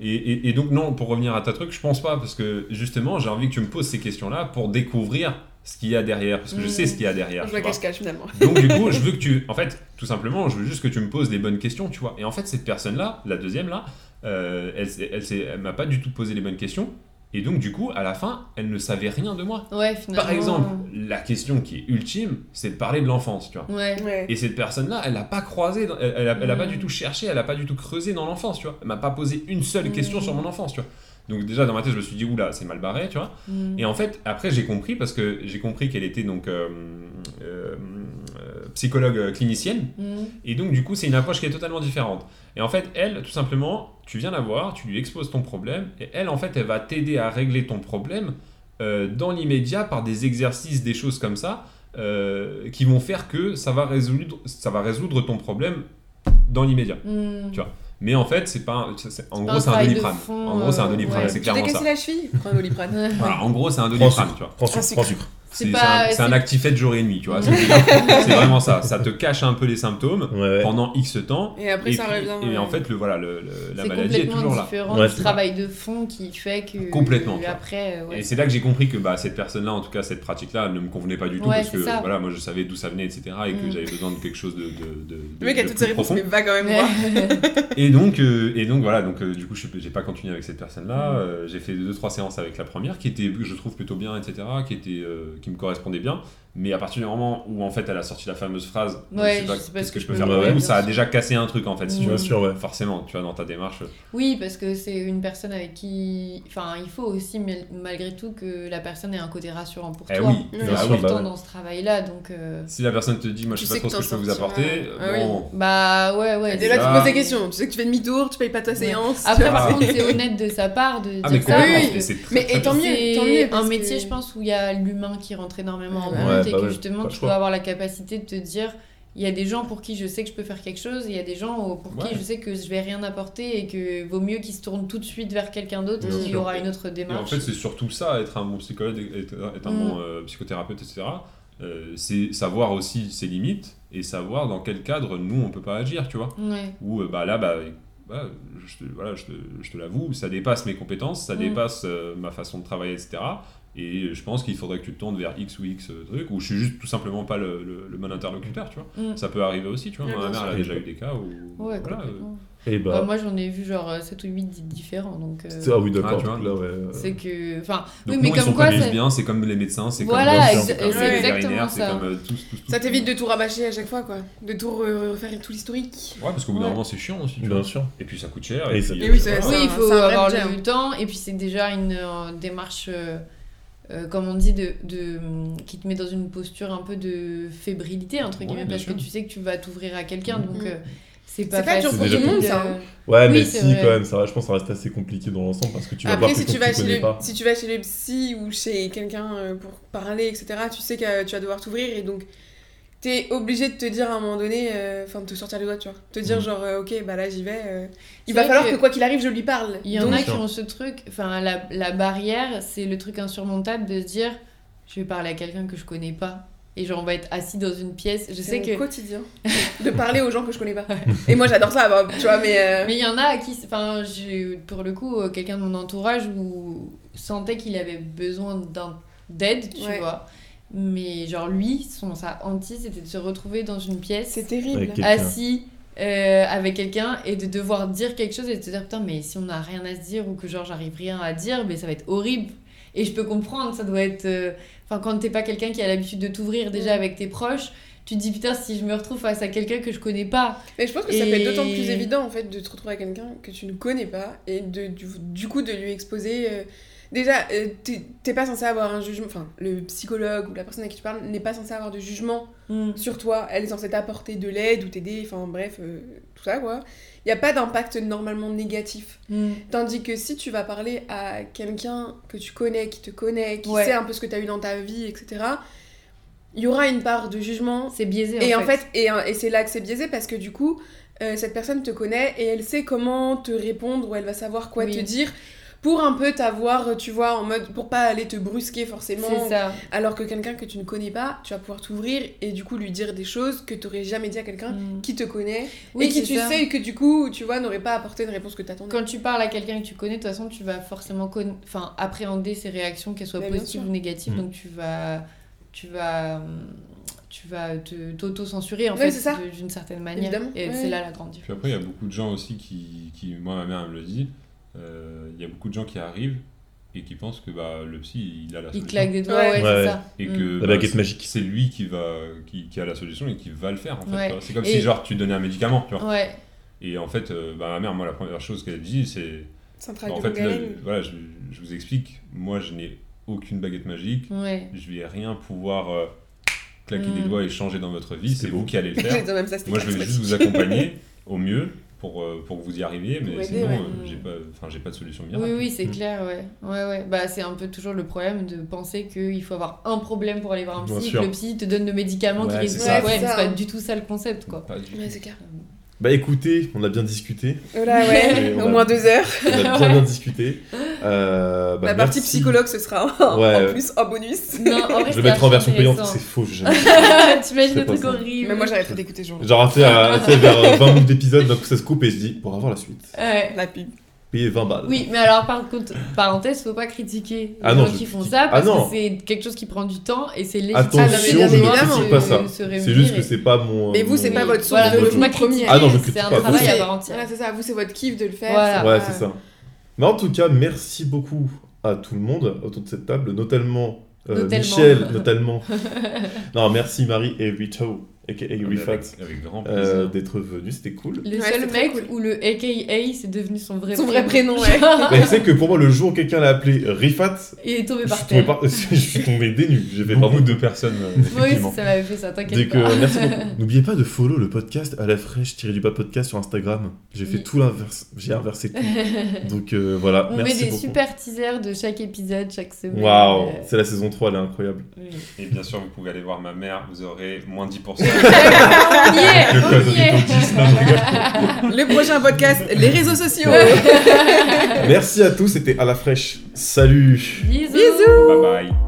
Et, et, et donc, non, pour revenir à ta truc, je pense pas, parce que justement, j'ai envie que tu me poses ces questions-là pour découvrir ce qu'il y a derrière, parce que je Mm. sais ce qu'il y a derrière. Je vois. cache-cache finalement. Donc du coup, je veux que tu, en fait, tout simplement, je veux juste que tu me poses les bonnes questions, tu vois. Et en fait, cette personne-là, la deuxième là, euh, elle, m'a pas du tout posé les bonnes questions. Et donc du coup, à la fin, elle ne savait rien de moi. Ouais, finalement. Par exemple, la question qui est ultime, c'est de parler de l'enfance, tu vois. Ouais. Ouais. Et cette personne-là, elle n'a pas croisé, elle, elle a, elle a pas Mm. du tout cherché, elle n'a pas du tout creusé dans l'enfance, tu vois. Elle m'a pas posé une seule Mm. question sur mon enfance, tu vois. Donc déjà dans ma tête, je me suis dit oula, c'est mal barré, tu vois. Mm. Et en fait, après, j'ai compris parce que j'ai compris qu'elle était donc euh, euh, euh, psychologue clinicienne. Mm. Et donc, du coup, c'est une approche qui est totalement différente. Et en fait, elle, tout simplement, tu viens la voir, tu lui exposes ton problème, et elle, en fait, elle va t'aider à régler ton problème euh, dans l'immédiat par des exercices, des choses comme ça, qui vont faire que ça va résoudre, ça va résoudre ton problème dans l'immédiat. Mm. Tu vois. Mais en fait, c'est pas, en gros, c'est un doliprane. En gros, c'est un euh, doliprane, ouais. c'est Tu t'es clairement ça. cassé la cheville Prends un doliprane. En gros, c'est un doliprane, tu vois. prends sucre. C'est C'est pas- c'est un, c'est c'est- un actifette jour et nuit, tu vois. C'est c'est vraiment ça. Ça te cache un peu les symptômes Ouais, ouais. pendant X temps. Et après, et, ça puis- revient. et en fait, le, voilà, le, le- la C'est maladie est toujours là. différent Ouais, du c'est travail de fond qui fait que. Complètement. Après. Et c'est là que j'ai compris que bah, cette personne-là, en tout cas cette pratique-là, ne me convenait pas du tout Ouais, parce c'est que ça. voilà, moi je savais d'où ça venait, etc. Et que Mm. j'avais besoin de quelque chose de, de, de, de- Le mec a de toutes ses réponses, profond. mais va quand même voir. Et donc, euh, et donc voilà, donc euh, du coup, je j'ai pas continué avec cette personne-là. Mm. Euh, j'ai fait deux trois séances avec la première, qui était, je trouve plutôt bien, etc., qui était, qui me correspondait bien. Mais à partir du moment où en fait elle a sorti la fameuse phrase, Ouais, je sais pas, je sais pas qu'est-ce ce que que je peux faire ça a déjà cassé un truc en fait, si tu veux. Bien sûr, ouais. Forcément, tu vois, dans ta démarche. Oui, parce que c'est une personne avec qui. Enfin, il faut aussi, mal- malgré tout, que la personne ait un côté rassurant pour Eh toi. oui, sûr, important bah ouais. dans ce travail-là, donc. euh, Si la personne te dit, moi je Tu sais pas trop ce que je peux vous apporter. Ah oui. bon, Bah ouais, ouais. Déjà, tu ça- te poses des questions. Tu sais que tu fais demi-tour, tu payes pas ta séance. tu Après, vois. par contre, c'est honnête de sa part de Ah, mais dire ça. mais que c'est très, Mais très et tant mieux, tant mieux, un métier, je pense, où il y a l'humain qui rentre énormément en Et bah que ouais, justement, tu dois avoir la capacité de te dire il y a des gens pour qui je sais que je peux faire quelque chose, il y a des gens pour Ouais. qui je sais que je vais rien apporter et que vaut mieux qu'ils se tournent tout de suite vers quelqu'un d'autre Bien qui sûr. aura une autre Et en démarche. fait, c'est surtout ça, être un bon psychologue, être, être un Mm. bon euh, psychothérapeute, etc. Euh, c'est savoir aussi ses limites et savoir dans quel cadre nous on peut pas agir, tu vois. Ouais. Ou euh, bah là, bah, bah, je te, voilà, je te, je te l'avoue, ça dépasse mes compétences, ça Mm. dépasse euh, ma façon de travailler, etc. Et je pense qu'il faudrait que tu te tournes vers X ou X euh, truc, ou je suis juste tout simplement pas le, le- le bon interlocuteur, tu vois. Mm. Ça peut arriver aussi, tu vois. Ouais, Ma bien mère, elle a déjà eu des cas où. Ouais, voilà, euh, complètement. Et Bah, bah. moi, j'en ai vu genre 7 ou 8 différents. Donc, euh, c'est- Ah oui, d'accord. Ah, tu vois. donc là, ouais. euh, c'est que. Enfin, Donc oui, mais non, ils comme sont quoi. ça- lesbiens, c'est comme les médecins, c'est Voilà, comme, ex- c'est comme c'est les exactement vétérinaires, c'est ça. comme euh, tous, tous, tous. Ça t'évite de tout rabâcher à chaque fois, quoi. De tout re- refaire tout l'historique. Ouais, parce qu'au bout d'un moment, c'est chiant aussi. tu Bien sûr. Et puis ça coûte cher. Et Et, c'est- puis, Et oui, euh, c'est-. Oui, il faut c'est avoir le temps et puis c'est déjà une euh, démarche, euh, comme on dit, de, de, qui te met dans une posture un peu de fébrilité, entre Ouais, guillemets, bien parce que tu sais que tu vas t'ouvrir à quelqu'un, donc Mhm. euh, c'est C'est pas pas dur facile. pour tout le de- monde, ça, hein. Ouais, Oui, mais si, vrai. quand même, ça, je pense que ça reste assez compliqué dans l'ensemble parce que tu vas Après, voir si quelqu'un tu, que vas tu chez connais le, pas. si tu vas chez le psy ou chez quelqu'un euh, pour parler, etc., tu sais que tu vas devoir t'ouvrir et donc t'es obligé de te dire à un moment donné, euh, enfin de te sortir les doigts, tu vois. Te dire Mhm. genre, euh, ok, bah là j'y vais. euh, il va falloir que- que... quoi qu'il arrive, je lui parle. Il y en a qui ont ce truc, enfin la, la barrière, c'est le truc insurmontable de se dire, je vais parler à quelqu'un que je connais pas. Et genre on va être assis dans une pièce. Je sais que quotidien de parler aux gens que je connais pas. Et moi j'adore ça, bah, tu vois, mais. euh, Mais il y en a à qui, enfin, j'ai pour le coup quelqu'un de mon entourage où sentait qu'il avait besoin d'un d'aide, tu Ouais. vois. Mais genre lui, son sa hantise, c'était de se retrouver dans une pièce, C'est terrible. Avec assis euh, avec quelqu'un et de devoir dire quelque chose et de se dire putain mais si on n'a rien à se dire ou que genre j'arrive rien à dire, mais ça va être horrible. Et je peux comprendre, ça doit être, euh, enfin quand t'es pas quelqu'un qui a l'habitude de t'ouvrir déjà avec tes proches. Tu te dis putain si je me retrouve face à quelqu'un que je connais pas Mais je pense que ça Et- peut être d'autant plus évident en fait de te retrouver avec quelqu'un que tu ne connais pas et de, du, du coup de lui exposer. euh, Déjà, euh, t'es pas censé avoir un jugement, enfin le psychologue ou la personne à qui tu parles n'est pas censé avoir de jugement sur toi. Elle est censée t'apporter de l'aide ou t'aider, enfin bref, euh, tout ça quoi. Il n'y a pas d'impact normalement négatif. Mm. Tandis que si tu vas parler à quelqu'un que tu connais, qui te connaît, qui Ouais. sait un peu ce que tu as eu dans ta vie, etc., il y aura une part de jugement C'est biaisé et en fait, et, et c'est là que c'est biaisé parce que du coup, euh, cette personne te connaît et elle sait comment te répondre ou elle va savoir quoi Oui. te dire pour un peu t'avoir, tu vois, en mode pour pas aller te brusquer forcément. c'est ça. Alors que quelqu'un que tu ne connais pas, tu vas pouvoir t'ouvrir et du coup lui dire des choses que t'aurais jamais dit à quelqu'un Mm. qui te connaît Oui, et qui tu ça. sais que du coup, tu vois, n'aurait pas apporté une réponse que t'attendais. Quand tu parles à quelqu'un que tu connais, de toute façon, tu vas forcément conna- enfin, appréhender ses réactions, qu'elles soient Mais bien positives ou négatives. Mm. Donc tu vas, tu vas, hum, tu vas te- t'auto-censurer en fait d'une certaine manière. Évidemment, Et c'est là la grande différence. Puis après, il y a beaucoup de gens aussi qui, qui moi, ma mère elle me le dit, euh, il y a beaucoup de gens qui arrivent et qui pensent que bah, le psy, il a la Il solution. claque des doigts, Ouais. ouais, Ouais. c'est ça. Et Mm. que La bah, baguette magique. C'est lui qui, va, qui, qui a la solution et qui va le faire en fait. C'est comme Et- si genre tu donnais un médicament, tu vois. Ouais, Et en fait, euh, bah, ma mère, moi, la première chose qu'elle dit, c'est. C'est un travail En de fait, là, voilà, je, je vous explique, moi, je n'ai aucune baguette magique. ouais. Je vais rien pouvoir euh, claquer Mm. des doigts et changer dans votre vie. C'est vous qui allez le faire. même ça, moi, je vais juste vous accompagner au mieux pour, euh, pour que vous y arriviez, mais sinon, ouais. euh, j'ai pas, enfin, j'ai pas de solution miracle. Oui, oui, c'est Mm. clair, ouais. Ouais, ouais. Bah, c'est un peu toujours le problème de penser qu'il faut avoir un problème pour aller voir un psy, que le psy te donne le médicament qui Ouais, ça. ça. Ouais, c'est pas du tout ça le concept, quoi. Pas du tout. C'est clair. Bah écoutez, on a bien discuté. Voilà, ouais, au a- moins deux heures. On a bien bien discuté. Euh, bah, La partie merci. psychologue, ce sera en, Ouais. en plus en bonus. Non, en vrai, Je vais mettre en version payante, c'est faux. je- jamais- T'imagines C'est le pas truc ça. horrible. Mais moi, j'arrêterai d'écouter Genre, à- tu sais, vers euh, 20 minutes d'épisode, donc ça se coupe et je dis, pour avoir la suite, Ouais. La pub. Payez 20 balles. Oui, mais alors par contre, parenthèse, faut pas critiquer les Ah non, gens je qui font critique- ça Ah parce non. que c'est quelque chose qui prend du temps et c'est légitime. Attention, Ah, je bien ne évidemment, critique pas ça. se C'est juste que c'est pas mon. Mais vous, c'est mon- pas votre source Voilà, de revenus première. Ah non, je c'est critique un pas. travail Vous, à c'est- part entière. Voilà, c'est ça. Vous, c'est votre kiff de le faire. Voilà. Ouais, c'est ça. Mais en tout cas, merci beaucoup à tout le monde autour de cette table, notamment euh, Notamment. Michel, notamment. non, merci Marie et Rito, aka Avec, Rifat, avec grand euh, d'être venus, c'était cool. Le Ouais, seul mec cool. où le AKA c'est devenu son vrai Son vrai prénom, ouais. Mais tu sais que pour moi, le jour où quelqu'un l'a appelé Rifat, Il est tombé par terre. par- je suis tombé nues. J'ai fait Beaucoup de personnes, euh, Oui, ça m'avait fait ça, t'inquiète Donc, pas. euh, merci beaucoup. N'oubliez pas de follow le podcast à la fraîche tiré du bas podcast sur Instagram. J'ai fait Oui. tout l'inverse. J'ai inversé tout. Donc euh, voilà, On merci met des beaucoup. super teasers de chaque épisode, chaque semaine. Waouh, c'est la saison 3, elle est incroyable. oui. Et bien sûr, vous pouvez aller voir ma mère, vous aurez moins 10%. On y est, on y est. Rito 10, non, je rigole. Le prochain podcast, les réseaux sociaux. Merci à tous, c'était à la fraîche. Salut Bisous. Bisous. Bye bye.